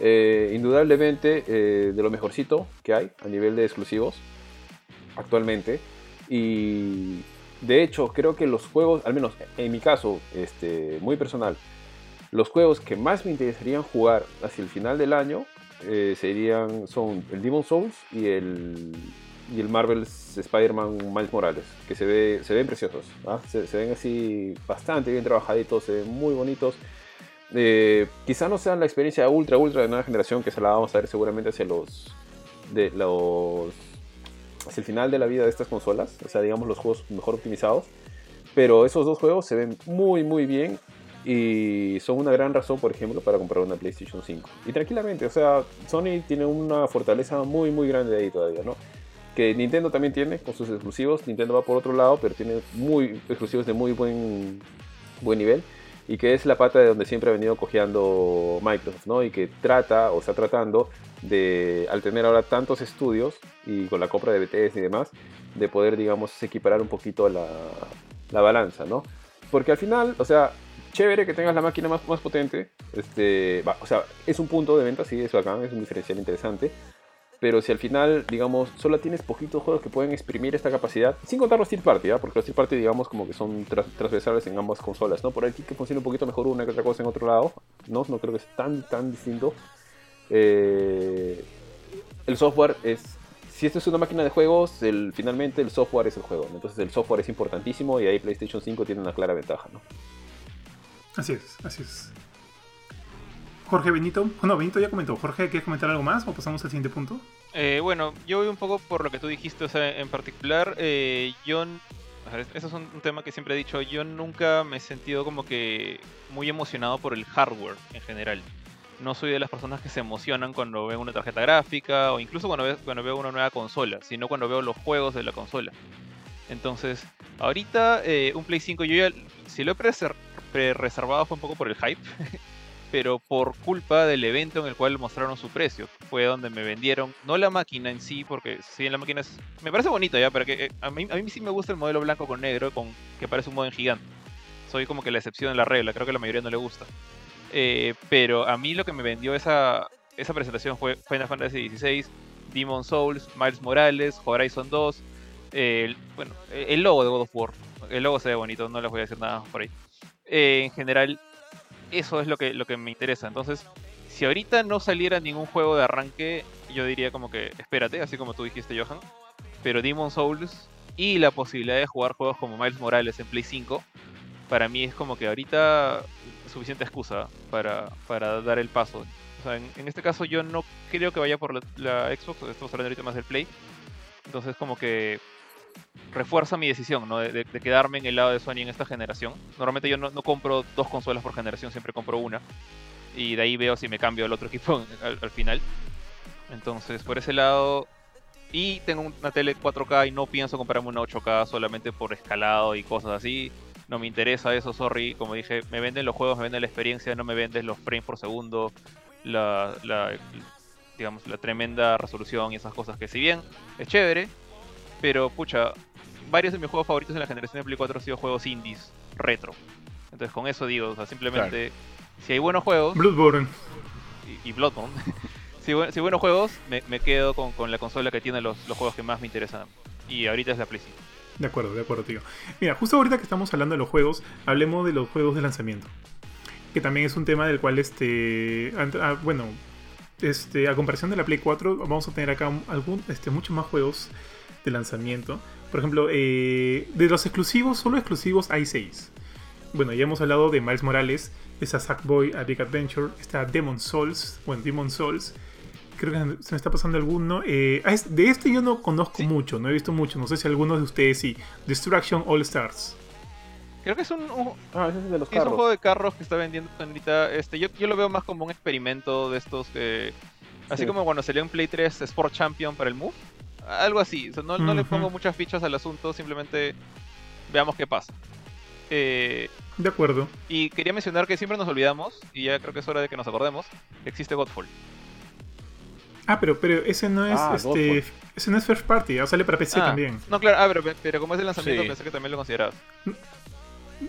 eh, indudablemente eh, de lo mejorcito que hay a nivel de exclusivos actualmente. Y de hecho, creo que los juegos, al menos en mi caso, este, muy personal, los juegos que más me interesarían jugar hacia el final del año eh, serían, son el Demon Souls y el y el Marvel's Spider-Man Miles Morales, que se, ve, se ven preciosos. Se, ven así bastante bien trabajaditos, se ven muy bonitos. Eh, quizá no sean la experiencia ultra, ultra de nueva generación, que se la vamos a ver seguramente hacia los, de los hacia el final de la vida de estas consolas, o sea, digamos los juegos mejor optimizados. Pero esos dos juegos se ven muy, muy bien y son una gran razón, por ejemplo, para comprar una PlayStation 5. Y tranquilamente, o sea, Sony tiene una fortaleza muy, muy grande ahí todavía, ¿no? Que Nintendo también tiene con sus exclusivos. Nintendo va por otro lado, pero tiene muy exclusivos de muy buen, buen nivel. Y que es la pata de donde siempre ha venido cojeando Microsoft, ¿no? Y que trata, o está tratando de, al tener ahora tantos estudios y con la compra de BTS y demás, de poder, digamos, equiparar un poquito la, la balanza, ¿no? Porque al final, o sea, chévere que tengas la máquina más, más potente. Este, o sea, es un punto de venta, sí, es bacán, es un diferencial interesante. Pero si al final, digamos, solo tienes poquitos juegos que pueden exprimir esta capacidad, sin contar los Steel Party, ¿ya? porque los Steel Party, digamos, como que son transversales en ambas consolas, ¿no? Por aquí que funciona un poquito mejor una que otra cosa en otro lado, ¿no? No creo que es tan, tan distinto. Eh, el software es. Si esto es una máquina de juegos, finalmente el software es el juego. Entonces el software es importantísimo y ahí PlayStation 5 tiene una clara ventaja, ¿no? Así es, así es. Jorge Benito. No, Benito ya comentó. Jorge, ¿quieres comentar algo más o pasamos al siguiente punto? Eh, bueno, yo voy un poco por lo que tú dijiste, o sea, en particular, eh, yo, eso es un, tema que siempre he dicho, yo nunca me he sentido como que muy emocionado por el hardware en general. No soy de las personas que se emocionan cuando veo una tarjeta gráfica o incluso cuando veo, cuando veo una nueva consola, sino cuando veo los juegos de la consola. Entonces, ahorita eh, un Play 5 yo ya, si lo he pre-reservado fue un poco por el hype. *laughs* pero por culpa del evento en el cual mostraron su precio. Fue donde me vendieron, no la máquina en sí, porque sí, la máquina es, me parece bonita ya, pero que eh, a mí, a mí sí me gusta el modelo blanco con negro, con que parece un modelo gigante. Soy como que la excepción en la regla, creo que a la mayoría no le gusta. Eh, pero a mí lo que me vendió esa, esa presentación fue Final Fantasy XVI, Demon Souls, Miles Morales, Horizon 2, el, bueno, el logo de God of War. El logo se ve bonito, no les voy a decir nada por ahí. Eh, en general, eso es lo que, lo que me interesa. Entonces, si ahorita no saliera ningún juego de arranque, yo diría como que espérate, así como tú dijiste, Johan. Pero Demon Souls y la posibilidad de jugar juegos como Miles Morales en Play 5, para mí es como que ahorita suficiente excusa para, para dar el paso. O sea, en, este caso yo no creo que vaya por la, la Xbox, estamos hablando ahorita más del Play. Entonces como que refuerza mi decisión, ¿no? De, quedarme en el lado de Sony en esta generación. Normalmente yo no, compro dos consolas por generación, siempre compro una. Y de ahí veo si me cambio al otro *laughs* equipo al, final. Entonces, por ese lado... Y tengo una tele 4K y no pienso comprarme una 8K solamente por escalado y cosas así. No me interesa eso, sorry. Como dije, me venden los juegos, me venden la experiencia, no me venden los frames por segundo, la digamos, la tremenda resolución y esas cosas que si bien es chévere, pero pucha, varios de mis juegos favoritos en la generación de Play 4 han sido juegos indies, retro. Entonces con eso digo, o sea, simplemente si hay buenos juegos... Bloodborne. Y, Bloodborne. *laughs* si, hay buenos juegos, me, quedo con, la consola que tiene los, juegos que más me interesan. Y ahorita es la Play 5. De acuerdo, de acuerdo, tío. Mira, justo ahorita que estamos hablando de los juegos, hablemos de los juegos de lanzamiento. Que también es un tema del cual, este, ah, bueno, este, a comparación de la Play 4, vamos a tener acá algún, este, muchos más juegos de lanzamiento. Por ejemplo, eh, de los exclusivos, solo exclusivos hay 6. Bueno, ya hemos hablado de Miles Morales, está Sackboy A Big Adventure, está Demon Souls, bueno, Demon Souls. Creo que se me está pasando alguno. Eh, de este yo no conozco mucho, no he visto mucho. No sé si algunos de ustedes sí. Destruction All Stars. Creo que es un, un- Ah, ese es de los sí, es un juego de carros que está vendiendo ahorita. Este, yo, yo lo veo más como un experimento de estos que. Así Sí. como cuando salió en Play 3 Sport Champion para el Move. Algo así. O sea, no, no le pongo muchas fichas al asunto, simplemente veamos qué pasa. Eh, De acuerdo. y quería mencionar que siempre nos olvidamos, y ya creo que es hora de que nos acordemos, que existe Godfall. Ah, pero, pero ese no es Ah, este. Ese no es first party, ah, sale para PC Ah, también. No, claro, ah, pero, pero como es el lanzamiento, Sí. pensé que también lo considerabas.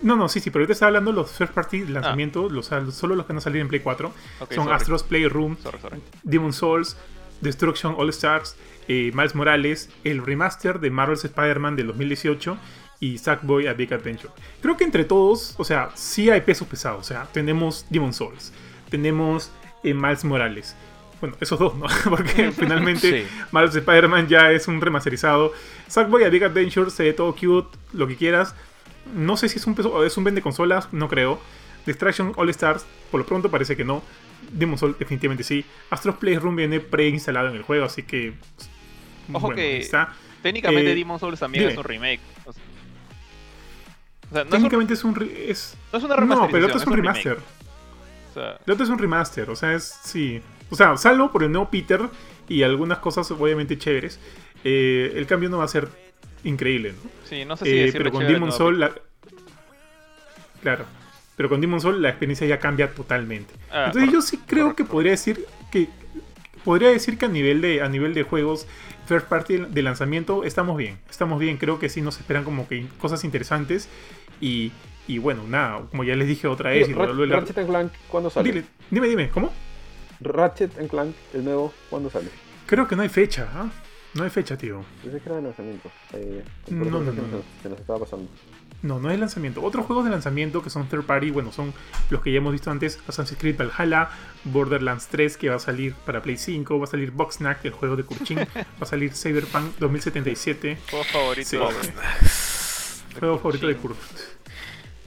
No, no, sí, sí, pero ahorita está hablando los first party lanzamientos, los, ah, solo los que a salir en Play 4. Ok, Son sorry. Astro's Playroom, Sorry, sorry. Demon Souls, Destruction All Stars, eh, Miles Morales, el remaster de Marvel's Spider-Man del 2018 y Sackboy A Big Adventure. Creo que entre todos, o sea, sí hay pesos pesados. O sea, tenemos Demon Souls, tenemos eh, Miles Morales. Bueno, esos dos, ¿no? *laughs* Porque finalmente Sí. Marvel's Spider-Man ya es un remasterizado. Sackboy A Big Adventure se ve todo cute, lo que quieras. No sé si es un peso, es un vende consolas, no creo. Distraction All Stars, por lo pronto parece que no. Demon Souls definitivamente sí. Astro's Playroom viene preinstalado en el juego, así que. Ojo bueno, que- está. Técnicamente Eh, Demon Souls también dime. es un remake. O sea, o sea, no, es un- Técnicamente es un. es- no es una no, remasterización, pero el otro es un remaster. O sea, El otro es un remaster, o sea, es. Sí. O sea, salvo por el nuevo Peter y algunas cosas obviamente chéveres. eh, el cambio no va a ser increíble, ¿no? sí, no sé si Eh, pero con Demon Soul, la... claro. Pero con Demon Soul la experiencia ya cambia totalmente. Ah, Entonces yo sí creo que podría decir que podría decir que a nivel de a nivel de juegos first party de lanzamiento estamos bien. Estamos bien, creo que sí nos esperan como que cosas interesantes y, y bueno, nada, como ya les dije otra vez y Tío, lo Ra- vuelvo a hablar- Ratchet and Clank, ¿cuándo sale? Dile, dime, dime, ¿cómo? Ratchet and Clank, el nuevo, ¿cuándo sale? Creo que no hay fecha, ¿ah? No hay fecha, tío. Pensé que era de lanzamiento. Eh, No, no, no, Se nos estaba pasando. No, no es lanzamiento. Otros juegos de lanzamiento que son third party, bueno, son los que ya hemos visto antes: Assassin's Creed Valhalla, Borderlands 3, que va a salir para Play 5, va a salir Boxnack, el juego de Kurchin, *laughs* va a salir Cyberpunk 2077, Juego favorito. Sí. de- juego favorito de. Kurt.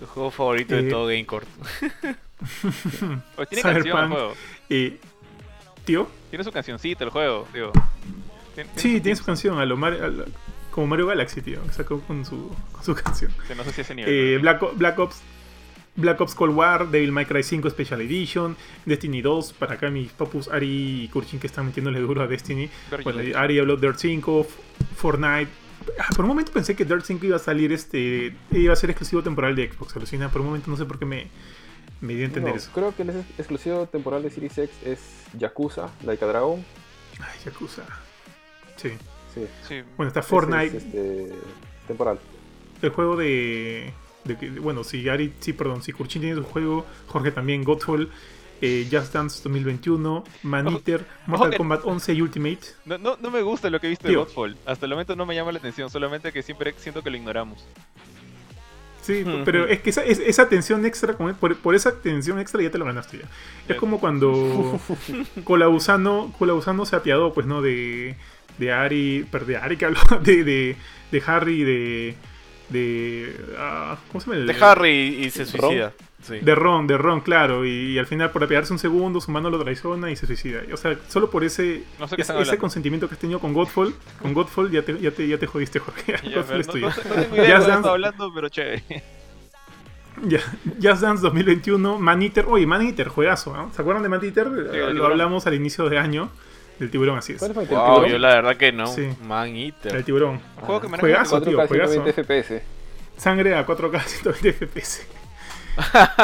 El juego favorito Eh, de todo GameCourt. *laughs* Pues tiene canción el Cyberpunk. juego. Eh, Tío, Tiene su cancioncita el juego. Tien- sí, tiene su canción, a lo Mario- a lo- como Mario Galaxy, tío, que sacó con su, con su *laughs* canción. que No sé si ese nivel. Eh, Black, Ops Black Ops Cold War, Devil May Cry 5 Special Edition, Destiny 2, para acá mis papus Ari y Kurchin que están metiéndole duro a Destiny. Bueno, good. Ari habló Dirt 5, F- Fortnite. Ah, por un momento pensé que Dirt 5 iba a salir este. iba a ser exclusivo temporal de Xbox, alucina. Por un momento no sé por qué me, me dio a entender No, eso. creo que el ex- exclusivo temporal de Series X es Yakuza, Like a Dragon. Ay, Yakuza. Sí. Sí. Sí. Bueno, está Fortnite, es, este, temporal. el juego de, Bueno, si Ari, sí, perdón, si Kurchin tiene su juego, Jorge también, Godfall, eh, Just Dance 2021, Man Ojo- Eater, ojo Mortal Kombat 11 y Ultimate. No, no, no me gusta lo que he visto de. Godfall. Hasta el momento no me llama la atención, solamente que siempre siento que lo ignoramos. Sí, pero es que esa, es- esa tensión extra, por, por esa tensión extra ya te lo ganaste ya. Es como cuando *laughs* Colabusano, Colabusano se apiadó, pues, ¿no? De, de Ari, perdón, de Ari que habló, *laughs* de, de, de Harry, de... de ah, ¿Cómo se llama? De Harry y se suicida. Sí. De Ron, de Ron, claro. Y, al final, por apiadarse un segundo, su mano lo traiciona y se suicida. O sea, solo por ese, No sé qué ese, consentimiento que has tenido con Godfall, con Godfall ya te, ya te, ya te jodiste, Jorge. *laughs* Ya, Godfall pero es no, tuyo. no sé- no tengo *laughs* idea de Just lo que Dance- está hablando, pero chévere. Ya, Just Dance 2021, Man Eater. Oye, Man Eater, juegazo, ¿no? ¿Se acuerdan de Man Eater? el Lo hablamos al inicio de año. Del tiburón, así es. ¿Cuál fue el Wow, tiburón? yo la verdad que no. Sí. Man El Eater. tiburón. Un juego que me Juegazo, 4K tío, juegazo. 120 FPS. Sangre a 4K 120 FPS.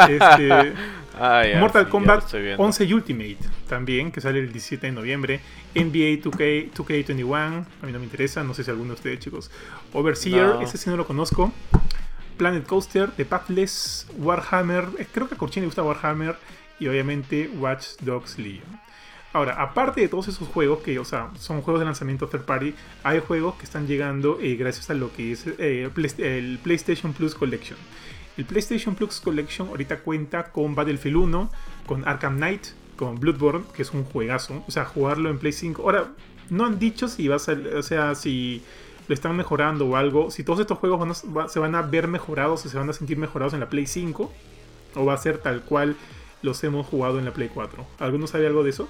Este, Ah, ya, Mortal sí, Kombat lo estoy viendo. 11 Ultimate también, que sale el 17 de noviembre. NBA 2K, 2K21, a mí no me interesa, no sé si alguno de ustedes, chicos. Overseer, No. ese sí no lo conozco. Planet Coaster, The Pathless, Warhammer, eh, creo que a Corchini le gusta Warhammer. Y obviamente Watch Dogs Legion. Ahora, aparte de todos esos juegos que, o sea, son juegos de lanzamiento third party, hay juegos que están llegando eh, gracias a lo que es eh, el PlayStation Plus Collection. El PlayStation Plus Collection ahorita cuenta con Battlefield 1, con Arkham Knight, con Bloodborne, que es un juegazo. O sea, jugarlo en Play 5. Ahora, no han dicho si va a ser, o sea, si lo están mejorando o algo. Si todos estos juegos se van a ver mejorados o se van a sentir mejorados en la Play 5. O va a ser tal cual los hemos jugado en la Play 4. ¿Alguno sabe algo de eso?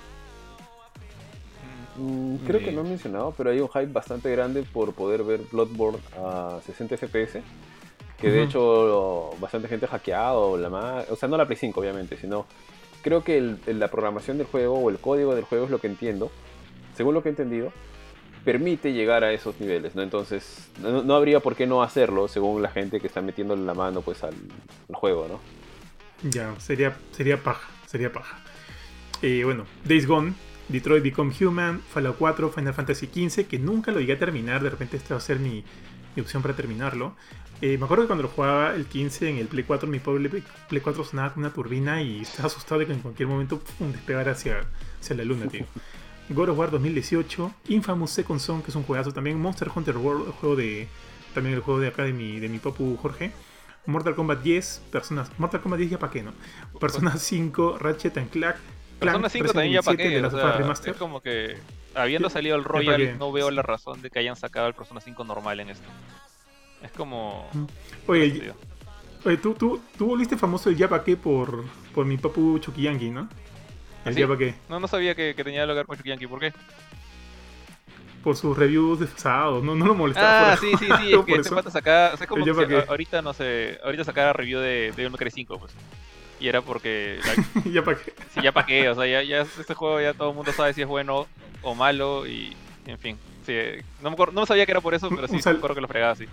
Mm, creo que no he mencionado, pero hay un hype bastante grande por poder ver Bloodborne a 60 FPS. Que de hecho bastante gente ha hackeado, la ma- o sea, no la Play 5 obviamente, sino creo que el- la programación del juego o el código del juego es lo que entiendo, según lo que he entendido, permite llegar a esos niveles, ¿no? Entonces, no, no habría por qué no hacerlo según la gente que está metiéndole la mano pues al, al juego, ¿no? Ya, sería, sería paja, sería paja. Eh, bueno, Days Gone, Detroit Become Human, Fallout 4, Final Fantasy XV, que nunca lo llegué a terminar, de repente esta va a ser mi, mi opción para terminarlo. Eh, me acuerdo que cuando lo jugaba el 15 en el Play 4, mi pobre Play- Play 4 sonaba con una turbina y *laughs* estaba asustado de que en cualquier momento pum, despegara hacia, hacia la luna, tío. God of War 2018, Infamous Second Son, que es un juegazo también, Monster Hunter World, el juego de, también el juego de acá de mi, de mi papu Jorge. Mortal Kombat 10, Personas, Mortal Kombat 10 ya pa' qué, ¿no? Persona 5, Ratchet and Clank, Persona 5 también ya para qué. de o sea, es como que habiendo salido el. Royal, no veo la razón de que hayan sacado el Persona 5 normal en esto. Es como. Oye, oye, tú, tú, tú volviste famoso el ya pa' qué por, por mi papu Chukiyanki, ¿no? El ¿Sí? ya pa' qué. No, no sabía que, que tenía que ver con Chukiyanki. ¿Por qué? Por sus reviews desfasados, no, no lo molestaba. Ah, por- sí, sí, sí. *laughs* Es que este pata sacaba. O sea, como que ahorita, no sé. Ahorita sacaba review de May Cry 5, pues. Y era porque. la- *laughs* ya pa' qué. sí, ya para qué. O sea, ya, ya este juego ya todo el mundo sabe si es bueno o malo. Y. En fin. Sí, no, me acuerdo- no sabía que era por eso, pero sí, me acuerdo que lo fregaba así.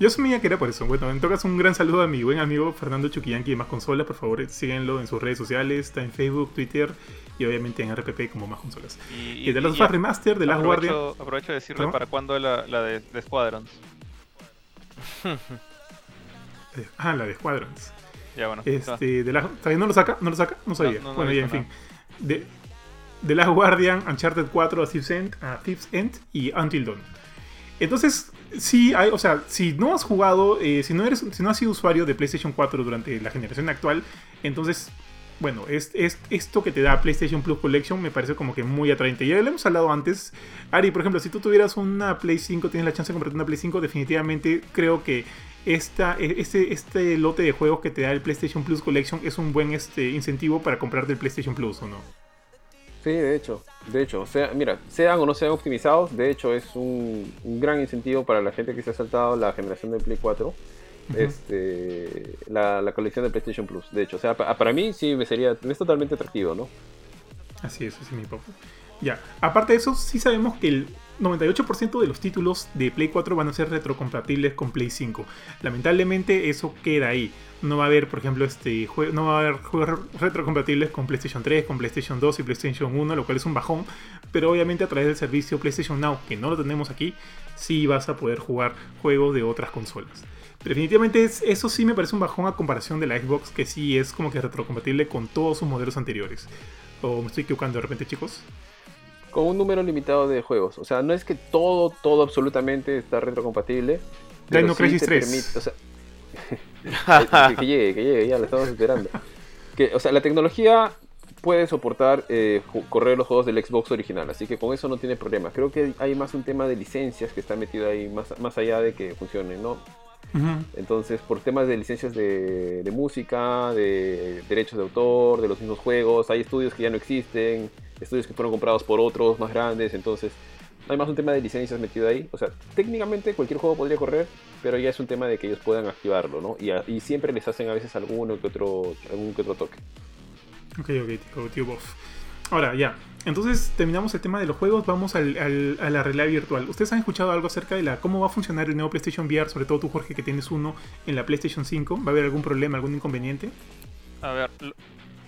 Yo asumía que era por eso. Bueno, en todo caso, un gran saludo a mi buen amigo Fernando Chukiyanki de Más Consolas. Por favor, síguenlo en sus redes sociales. Está en Facebook, Twitter y obviamente en RPP como Más Consolas. Y, Y de los y Remaster, de Last Guardian. aprovecho, de decirle ¿Perdón? para cuándo la, la de, de Squadrons. *laughs* Ah, la de Squadrons. Ya, bueno. Este, de la, ¿todavía no lo saca? ¿No lo saca? No sabía. no, no bueno, ya, en fin. De, de Last Guardian, Uncharted 4, A Thief's End, a Thief's End y Until Dawn. Entonces, sí, hay, o sea, si no has jugado, eh, si, no eres, si no has sido usuario de PlayStation 4 durante la generación actual, entonces, bueno, es, es- esto que te da PlayStation Plus Collection me parece como que muy atraente. Ya lo hemos hablado antes. Ari, por ejemplo, si tú tuvieras una Play 5, tienes la chance de comprarte una Play 5, definitivamente creo que esta, este, este lote de juegos que te da el PlayStation Plus Collection es un buen este, incentivo para comprarte el PlayStation Plus, ¿o no? Sí, de hecho, de hecho, sea, mira, sean o no sean optimizados, de hecho es un, un gran incentivo para la gente que se ha saltado la generación de Play 4, este, la, la colección de PlayStation Plus, de hecho, o sea, pa- para mí sí me sería, es totalmente atractivo, ¿no? Así es, así mi papu. Ya, aparte de eso, sí sabemos que el 98% de los títulos de Play 4 van a ser retrocompatibles con Play 5. Lamentablemente eso queda ahí. No va a haber, por ejemplo, este no va a haber juegos retrocompatibles con PlayStation 3, con PlayStation 2 y PlayStation 1, lo cual es un bajón. Pero obviamente a través del servicio PlayStation Now, que no lo tenemos aquí, sí vas a poder jugar juegos de otras consolas. Definitivamente es- eso sí me parece un bajón a comparación de la Xbox, que sí es como que retrocompatible con todos sus modelos anteriores. ¿O me estoy equivocando de repente, chicos? Con un número limitado de juegos, o sea, no es que todo, todo absolutamente está retrocompatible. Dino sí Crisis te 3. permite- o sea, que, *laughs* que llegue, que llegue, ya lo estamos esperando. Que, o sea, la tecnología puede soportar eh, correr los juegos del Xbox original, así que con eso no tiene problema. Creo que hay más un tema de licencias que está metido ahí, más, más allá de que funcione, ¿no? Entonces, por temas de licencias de, de música, de derechos de autor, de los mismos juegos, hay estudios que ya no existen, estudios que fueron comprados por otros más grandes, entonces hay más un tema de licencias metido ahí. O sea, técnicamente cualquier juego podría correr, pero ya es un tema de que ellos puedan activarlo, ¿no? Y, a- y siempre les hacen a veces alguno que otro, algún que otro toque. Ok, ok, tío, tío. Ahora, ya. Entonces terminamos el tema de los juegos, vamos al- al- a la realidad virtual. ¿Ustedes han escuchado algo acerca de la cómo va a funcionar el nuevo PlayStation VR? Sobre todo tú, Jorge, que tienes uno en la PlayStation 5. ¿Va a haber algún problema, algún inconveniente? A ver,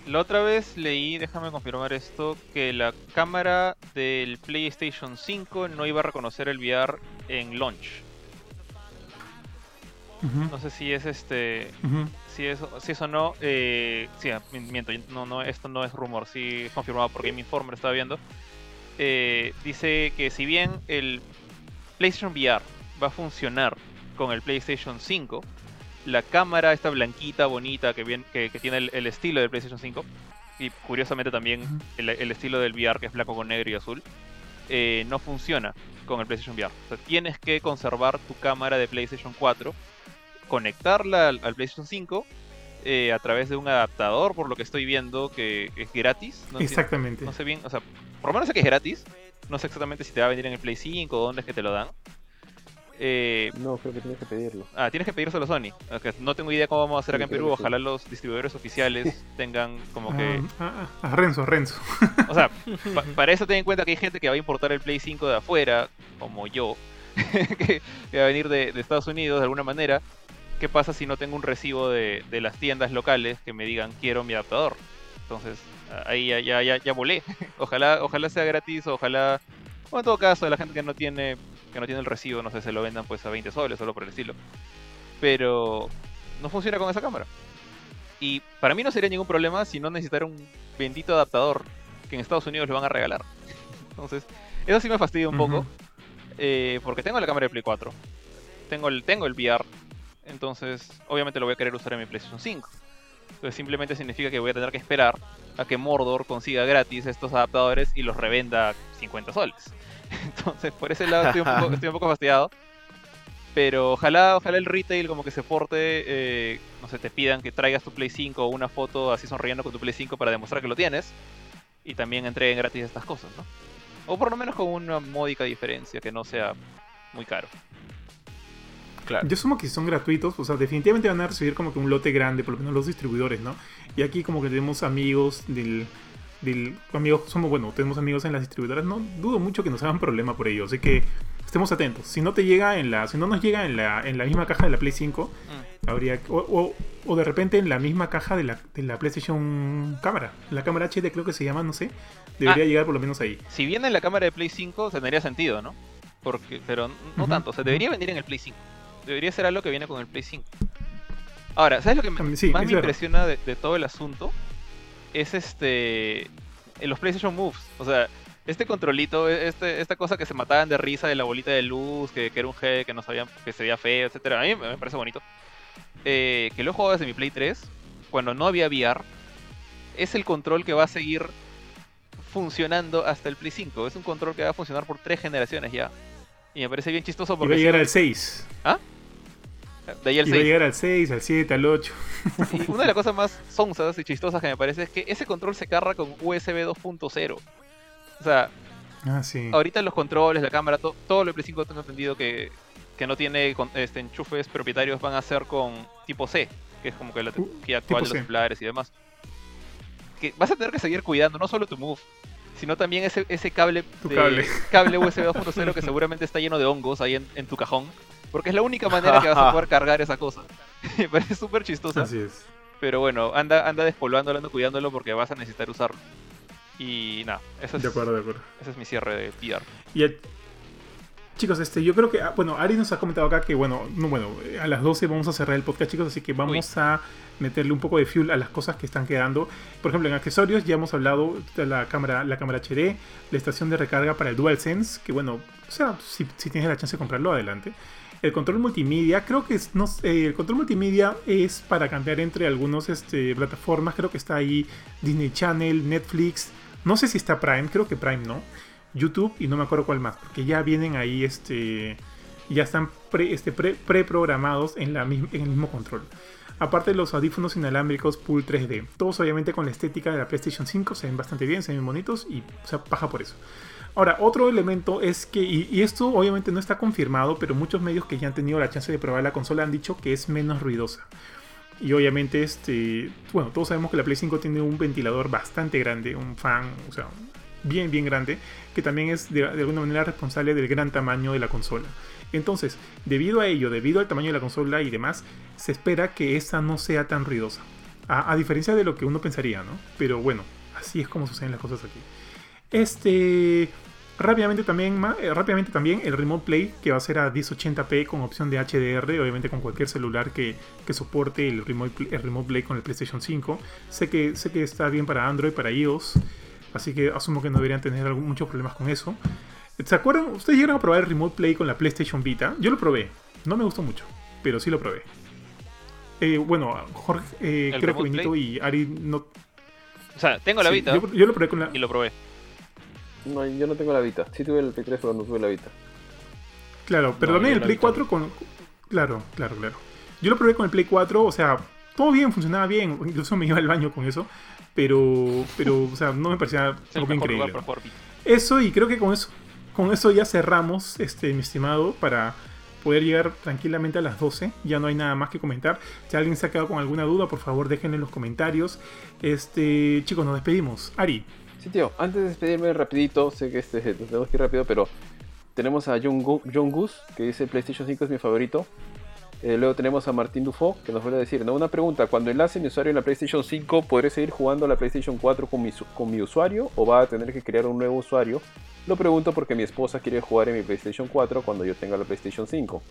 la otra vez leí, déjame confirmar esto, que la cámara del PlayStation 5 no iba a reconocer el VR en launch. No sé si es este, ujú. Si es, si eso no, eh, sí, ah, mi- miento, no, no, esto no es rumor, sí es confirmado por Game Informer, estaba viendo. Eh, dice que si bien el PlayStation VR va a funcionar con el PlayStation 5, la cámara, esta blanquita, bonita, que, bien, que, que tiene el, el estilo del PlayStation 5, y curiosamente también el estilo del VR, que es blanco con negro y azul, eh, no funciona con el PlayStation VR. O sea, tienes que conservar tu cámara de PlayStation 4, conectarla al, al PlayStation 5 eh, a través de un adaptador, por lo que estoy viendo, que es gratis. No, Exactamente. no sé bien, o sea, por lo menos sé que es gratis. No sé exactamente si te va a venir en el Play 5 o dónde es que te lo dan. Eh, No, creo que tienes que pedirlo. ah, tienes que pedírselo a Sony. No tengo idea cómo vamos a hacer acá en Sí, Perú. sí. Ojalá los distribuidores oficiales *laughs* tengan como que... Ah, ah, ah, Renzo, Renzo. *laughs* O sea, *laughs* pa- para eso ten en cuenta que hay gente que va a importar el Play 5 de afuera, como yo, que, que va a venir de, de Estados Unidos de alguna manera. ¿Qué pasa si no tengo un recibo de, de las tiendas locales que me digan quiero mi adaptador? Entonces, ahí ya, ya, ya, ya volé. *laughs* ojalá, ojalá sea gratis, ojalá. O en todo caso, la gente que no tiene que no tiene el recibo, no sé, se lo vendan pues a 20 soles, solo por el estilo. Pero no funciona con esa cámara. Y para mí no sería ningún problema si no necesitara un bendito adaptador que en Estados Unidos lo van a regalar. *laughs* Entonces, eso sí me fastidia un poco. Eh, porque tengo la cámara de Play 4. Tengo el, tengo el VR. Entonces, obviamente lo voy a querer usar en mi PlayStation 5. Entonces, simplemente significa que voy a tener que esperar a que Mordor consiga gratis estos adaptadores y los revenda a 50 soles. *laughs* Entonces, por ese lado estoy un poco, *laughs* estoy un poco fastidiado. Pero ojalá, ojalá el retail como que se porte, eh, no sé, te pidan que traigas tu Play 5 o una foto así sonriendo con tu Play 5 para demostrar que lo tienes. Y también entreguen gratis estas cosas, ¿no? O por lo menos con una módica diferencia, que no sea muy caro. Claro. Yo asumo que si son gratuitos, o sea, definitivamente van a recibir como que un lote grande, por lo menos los distribuidores, ¿no? Y aquí como que tenemos amigos del... del amigos, somos, bueno, tenemos amigos en las distribuidoras, no dudo mucho que nos hagan problema por ello, así que estemos atentos. Si no te llega en la, si no nos llega en la, en la misma caja de la Play 5, Mm. habría o, o, o de repente en la misma caja de la, de la PlayStation cámara, la cámara HD creo que se llama, no sé, debería Ah. llegar por lo menos ahí. Si viene en la cámara de Play 5, tendría sentido, ¿no? Porque, pero no tanto, o ujú. debería venir en el Play 5. Debería ser algo que viene con el Play 5. Ahora, ¿sabes lo que me- sí, más me verdad. impresiona de, de todo el asunto? Es este. en los PlayStation Moves. O sea, este controlito, e- este, esta cosa que se mataban de risa de la bolita de luz, que, que era un G que no sabían, que se veía feo, etcétera. A mí me me parece bonito. Eh, que lo he jugado desde mi Play 3, cuando no había VR, es el control que va a seguir funcionando hasta el Play 5. Es un control que va a funcionar por tres generaciones ya. Y me parece bien chistoso Y va porque a llegar al 6. de ahí el Y va a 6. llegar al 6, al 7, al 8. Y una de las cosas más sonsas y chistosas que me parece es que ese control se carga con USB 2.0. O sea, Ah, sí. ahorita los controles, la cámara, to- todo lo Play 5 tengo entendido que, que no tiene este, enchufes propietarios van a ser con tipo C, que es como que la Uh, tecnología actual de los celulares y demás. Que vas a tener que seguir cuidando no solo tu Move, sino también ese, ese cable, Tu de- cable. cable USB 2.0 *laughs* que seguramente está lleno de hongos ahí en, en tu cajón. Porque es la única manera que vas a *laughs* poder cargar esa cosa. *laughs* Me parece súper chistosa. Así es. Pero bueno, anda, anda despolvándolo, anda cuidándolo porque vas a necesitar usarlo. Y nada, ese es, De acuerdo, de acuerdo. ese es mi cierre de VR. Y el- Chicos, este, yo creo que, ah, bueno, Ari nos ha comentado acá que, bueno, no, bueno, eh, a las 12 vamos a cerrar el podcast, chicos, así que vamos a meterle un poco de fuel a las cosas que están quedando. Por ejemplo, en accesorios ya hemos hablado de la cámara, la cámara HD, la estación de recarga para el DualSense, que bueno, o sea, si, si tienes la chance de comprarlo, adelante. El control multimedia, creo que es, no, sé, el control multimedia es para cambiar entre algunas este, plataformas, creo que está ahí Disney Channel, Netflix, no sé si está Prime, creo que Prime no. YouTube y no me acuerdo cuál más, porque ya vienen ahí, este, ya están pre, este, pre, preprogramados en, la, en el mismo control. Aparte de los audífonos inalámbricos Pool 3D, todos obviamente con la estética de la PlayStation 5, se ven bastante bien, se ven bonitos y se paja por eso. Ahora, otro elemento es que, y, y esto obviamente no está confirmado, pero muchos medios que ya han tenido la chance de probar la consola han dicho que es menos ruidosa. Y obviamente, este, bueno, todos sabemos que la Play 5 tiene un ventilador bastante grande, un fan, o sea, bien, bien grande, que también es de, alguna manera responsable del gran tamaño de la consola. Entonces, debido a ello, debido al tamaño de la consola y demás, se espera que esta no sea tan ruidosa. A, diferencia de lo que uno pensaría, ¿no? Pero bueno, así es como suceden las cosas aquí. Este. Rápidamente también, eh, rápidamente también el Remote Play que va a ser a 1080p con opción de HDR, obviamente con cualquier celular que, que soporte el Remote, el Remote Play con el PlayStation 5. Sé que, sé que está bien para Android, para iOS, así que asumo que no deberían tener algún- muchos problemas con eso. ¿Se acuerdan? ¿Ustedes llegaron a probar el Remote Play con la PlayStation Vita? Yo lo probé, no me gustó mucho, pero sí lo probé. Eh, bueno, Jorge, eh, ¿El creo que Benito Play? y Ari no. O sea, tengo la sí, Vita yo, yo lo probé con la. y lo probé. No, yo no tengo la Vita. Sí tuve el Play 3, pero no tuve la Vita. Claro, pero No, también el la Play vi 4 con... Claro, claro, claro. Yo lo probé con el Play 4, o sea, todo bien, funcionaba bien, incluso me iba al baño con eso, pero, pero o sea, no me parecía algo increíble. Eso, y creo que con eso, con eso ya cerramos, este, mi estimado, para, poder llegar tranquilamente a las 12. Ya no hay nada más que comentar. Si alguien se ha quedado con alguna duda, por favor déjenlo en los comentarios. Este, chicos, nos despedimos. Ari. Sí, tío, antes de despedirme rapidito, sé que este, tenemos que ir rápido, pero tenemos a John, John Goose, que dice PlayStation 5 es mi favorito. Eh, luego tenemos a Martín Dufo, que nos vuelve a decir, no, una pregunta, cuando enlace mi usuario en la PlayStation 5, ¿podré seguir jugando a la PlayStation 4 con mi, con mi usuario o va a tener que crear un nuevo usuario? Lo pregunto porque mi esposa quiere jugar en mi PlayStation 4 cuando yo tenga la PlayStation 5.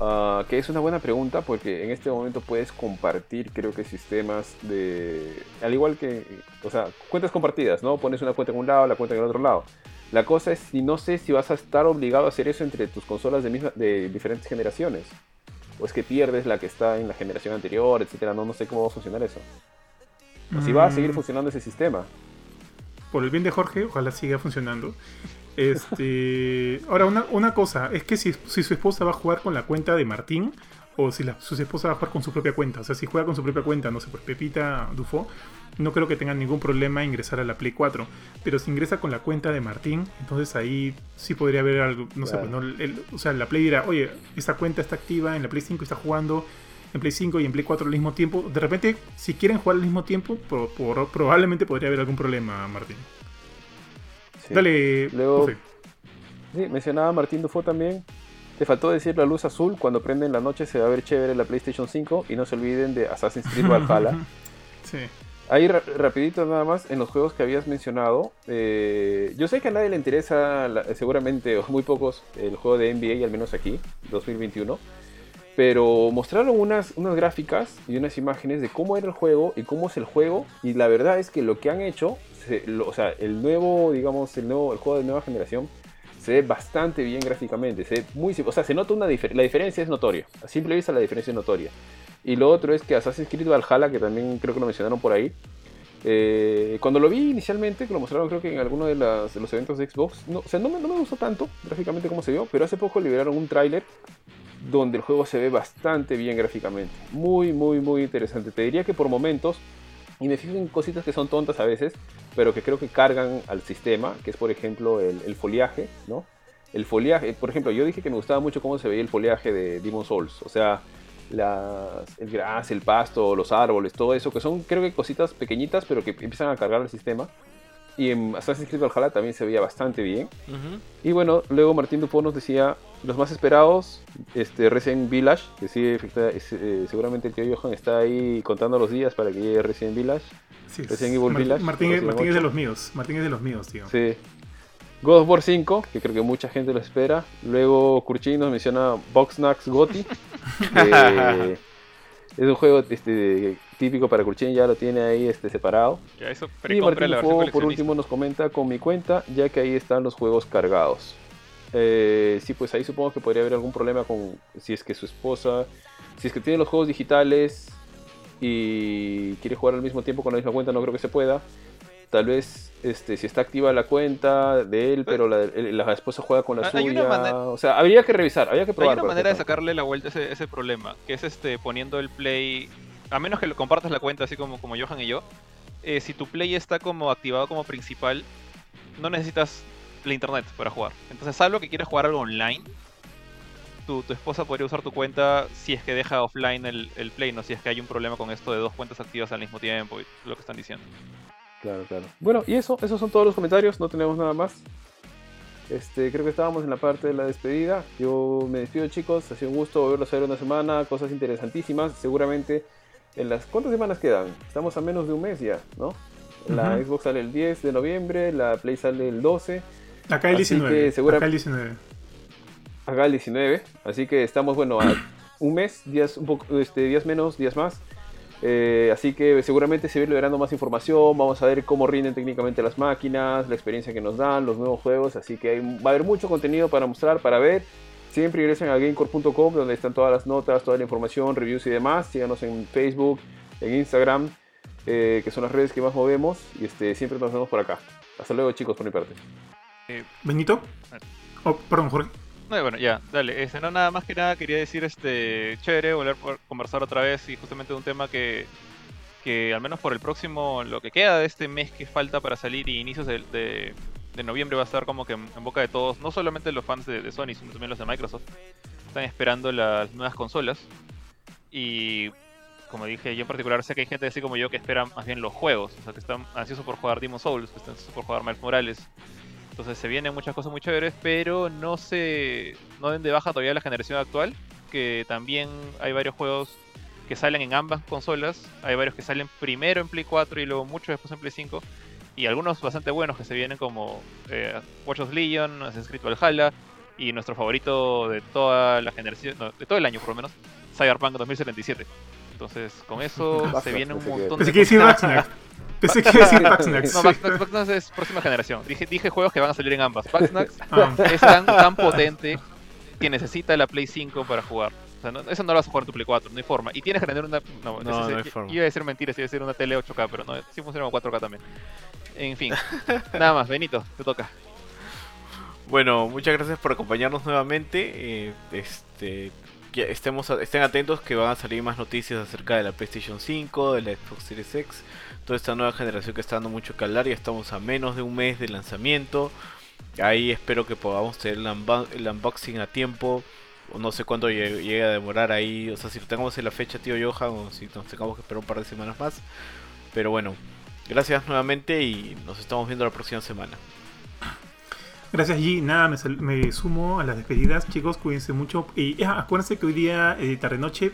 Ah, que es una buena pregunta porque en este momento puedes compartir, creo que sistemas de. Al igual que. O sea, cuentas compartidas, ¿no? Pones una cuenta en un lado, la cuenta en el otro lado. La cosa es, si no sé si vas a estar obligado a hacer eso entre tus consolas de, misma, de diferentes generaciones o es que pierdes la que está en la generación anterior, etcétera. No, no sé cómo va a funcionar eso. O si va a seguir mm. funcionando ese sistema. Por el bien de Jorge, ojalá siga funcionando. Este, *laughs* ahora, una, una cosa, es que si, si, su esposa va a jugar con la cuenta de Martín, o si su esposa va a jugar con su propia cuenta, o sea, si juega con su propia cuenta, no sé, pues Pepita Dufo, no creo que tengan ningún problema ingresar a la Play 4. Pero si ingresa con la cuenta de Martín, entonces ahí sí podría haber algo, no sé, pues, o sea, la Play dirá, oye, esta cuenta está activa en la Play 5, está jugando en Play 5 y en Play 4 al mismo tiempo. De repente, si quieren jugar al mismo tiempo, probablemente podría haber algún problema, Martín. Dale, Luego, sí, mencionaba Martín Dufo también. Te faltó decir la luz azul, cuando prende en la noche se va a ver chévere la PlayStation 5 y no se olviden de Assassin's Creed *laughs* Valhalla. sí. Ahí rapidito nada más, en los juegos que habías mencionado, eh, yo sé que a nadie le interesa, seguramente, o muy pocos, el juego de NBA, al menos aquí, 2021, pero mostraron unas, unas gráficas y unas imágenes de cómo era el juego y cómo es el juego, y la verdad es que lo que han hecho, o sea, el nuevo, digamos, el, nuevo, el juego de nueva generación, se ve bastante bien gráficamente, se muy, o sea, se nota una diferencia, la diferencia es notoria, a simple vista la diferencia es notoria. Y lo otro es que Assassin's Creed Valhalla, que también creo que lo mencionaron por ahí, eh, cuando lo vi inicialmente, que lo mostraron creo que en alguno de, los eventos de Xbox, no, o sea, no me, no me gustó tanto gráficamente como se vio, pero hace poco liberaron un tráiler donde el juego se ve bastante bien gráficamente. Muy, muy, muy interesante. Te diría que por momentos, y me fijo cositas que son tontas a veces, pero que creo que cargan al sistema, que es por ejemplo el, el foliaje, ¿no? El foliaje, por ejemplo, yo dije que me gustaba mucho cómo se veía el foliaje de Demon Souls, o sea, las, el gras, el pasto, los árboles, todo eso, que son creo que cositas pequeñitas, pero que empiezan a cargar el sistema. Y en Assassin's Creed Valhalla también se veía bastante bien. Y bueno, luego Martín Dupont nos decía los más esperados, este Resident Village, que sí, eh, seguramente el tío Johan está ahí contando los días para que llegue Resident Village. Sí, Resident Evil Village. Martín, Martín es de los míos, Martín es de los míos, tío. Sí. God of War 5, que creo que mucha gente lo espera. Luego Kurchin nos menciona Boxnax Gotti. *laughs* es un juego este, típico para Kurchin, ya lo tiene ahí este, separado. y Martín por último nos comenta con mi cuenta, ya que ahí están los juegos cargados. Eh, sí, pues ahí supongo que podría haber algún problema con si es que su esposa, si es que tiene los juegos digitales y quiere jugar al mismo tiempo con la misma cuenta, no creo que se pueda. Tal vez este, si está activa la cuenta de él, pero la, la esposa juega con la suya. O sea, habría que revisar, habría que probar. Hay una manera de sacarle la vuelta a ese, ese, problema, que es este poniendo el play, a menos que lo compartas la cuenta así como, como Johan y yo, eh, si tu play está como activado como principal, no necesitas la internet para jugar. Entonces, salvo que quieras jugar algo online, tu, tu, esposa podría usar tu cuenta si es que deja offline el, el play, no si es que hay un problema con esto de dos cuentas activas al mismo tiempo y lo que están diciendo. Claro, claro. Bueno, y eso, esos son todos los comentarios, no tenemos nada más. Este, creo que estábamos en la parte de la despedida. Yo me despido chicos, ha sido un gusto volverlos a ver una semana, cosas interesantísimas. Seguramente en las... ¿Cuántas semanas quedan? Estamos a menos de un mes ya, ¿no? La Xbox sale el 10 de noviembre, la Play sale el 12. Acá el 19. Acá el 19. Acá el 19. Así que estamos, bueno, a un mes, días, un poco, este, días menos, días más. Eh, así que seguramente se va liberando más información, vamos a ver cómo rinden técnicamente las máquinas, la experiencia que nos dan, los nuevos juegos, así que va a haber mucho contenido para mostrar, para ver. Siempre ingresen a gamecore.com donde están todas las notas, toda la información, reviews y demás. Síganos en Facebook, en Instagram, eh, que son las redes que más movemos y este, siempre nos vemos por acá. Hasta luego chicos por mi parte. Eh, Benito. Oh, perdón, Jorge. No, bueno, ya, dale. Este, no, nada más que nada quería decir, este, chévere volver a conversar otra vez y justamente un tema que, que al menos por el próximo, lo que queda de este mes que falta para salir y inicios de, de, noviembre va a estar como que en, boca de todos, no solamente los fans de, Sony, sino también los de Microsoft. están esperando las nuevas consolas. Y como dije, yo en particular sé que hay gente así como yo que espera más bien los juegos, o sea, que están ansiosos por jugar Demon Souls, que están ansiosos por jugar Miles Morales. Entonces se vienen muchas cosas muy chéveres, pero no se no den de baja todavía la generación actual, que también hay varios juegos que salen en ambas consolas, hay varios que salen primero en Play 4 y luego muchos después en Play 5, y algunos bastante buenos que se vienen como eh, Watch Dogs Legion, Assassin's Creed Valhalla, y nuestro favorito de toda la generación, no, de todo el año por lo menos, Cyberpunk 2077. Entonces, con eso *laughs* se viene un montón de cosas. *laughs* Pensé que decir Bugsnax. No, Bugs- Bugs- Bugsnax es próxima generación. Dije, dije juegos que van a salir en ambas. Bugsnax *laughs* Ah, es tan, tan potente que necesita la Play 5 para jugar. O sea, no- eso no lo vas a jugar en tu Play 4, no hay forma. Y tienes que tener una. No, No, no hay forma. Iba a decir mentiras, iba a decir una tele 8K, pero no, sí funciona con 4K también. En fin, *laughs* nada más, Benito, te toca. Bueno, muchas gracias por acompañarnos nuevamente. eh, este, estemos, estén atentos que van a salir más noticias acerca de la PlayStation 5, de la Xbox Series X, toda esta nueva generación que está dando mucho que hablar. Ya estamos a menos de un mes de lanzamiento. Ahí espero que podamos tener el, unbo- el unboxing a tiempo. No sé cuándo llegue, llegue a demorar ahí. O sea, si lo tengamos en la fecha, tío Johan, o si nos tengamos que esperar un par de semanas más. Pero bueno, gracias nuevamente y nos estamos viendo la próxima semana. Gracias G, nada, me, sumo a las despedidas, chicos, cuídense mucho. Y ah, acuérdense que hoy día, eh, tarde noche,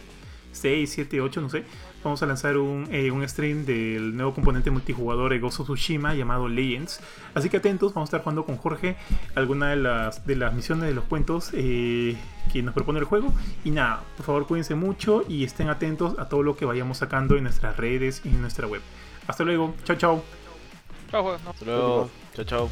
6, 7, 8, no sé, vamos a lanzar un, eh, un stream del nuevo componente multijugador de Ghost of Tsushima llamado Legends. Así que atentos, vamos a estar jugando con Jorge alguna de las, de las misiones de los cuentos eh, que nos propone el juego. Y nada, por favor cuídense mucho y estén atentos a todo lo que vayamos sacando en nuestras redes y en nuestra web. Hasta luego, chao chao. Chao. Hasta luego. Chao, chao.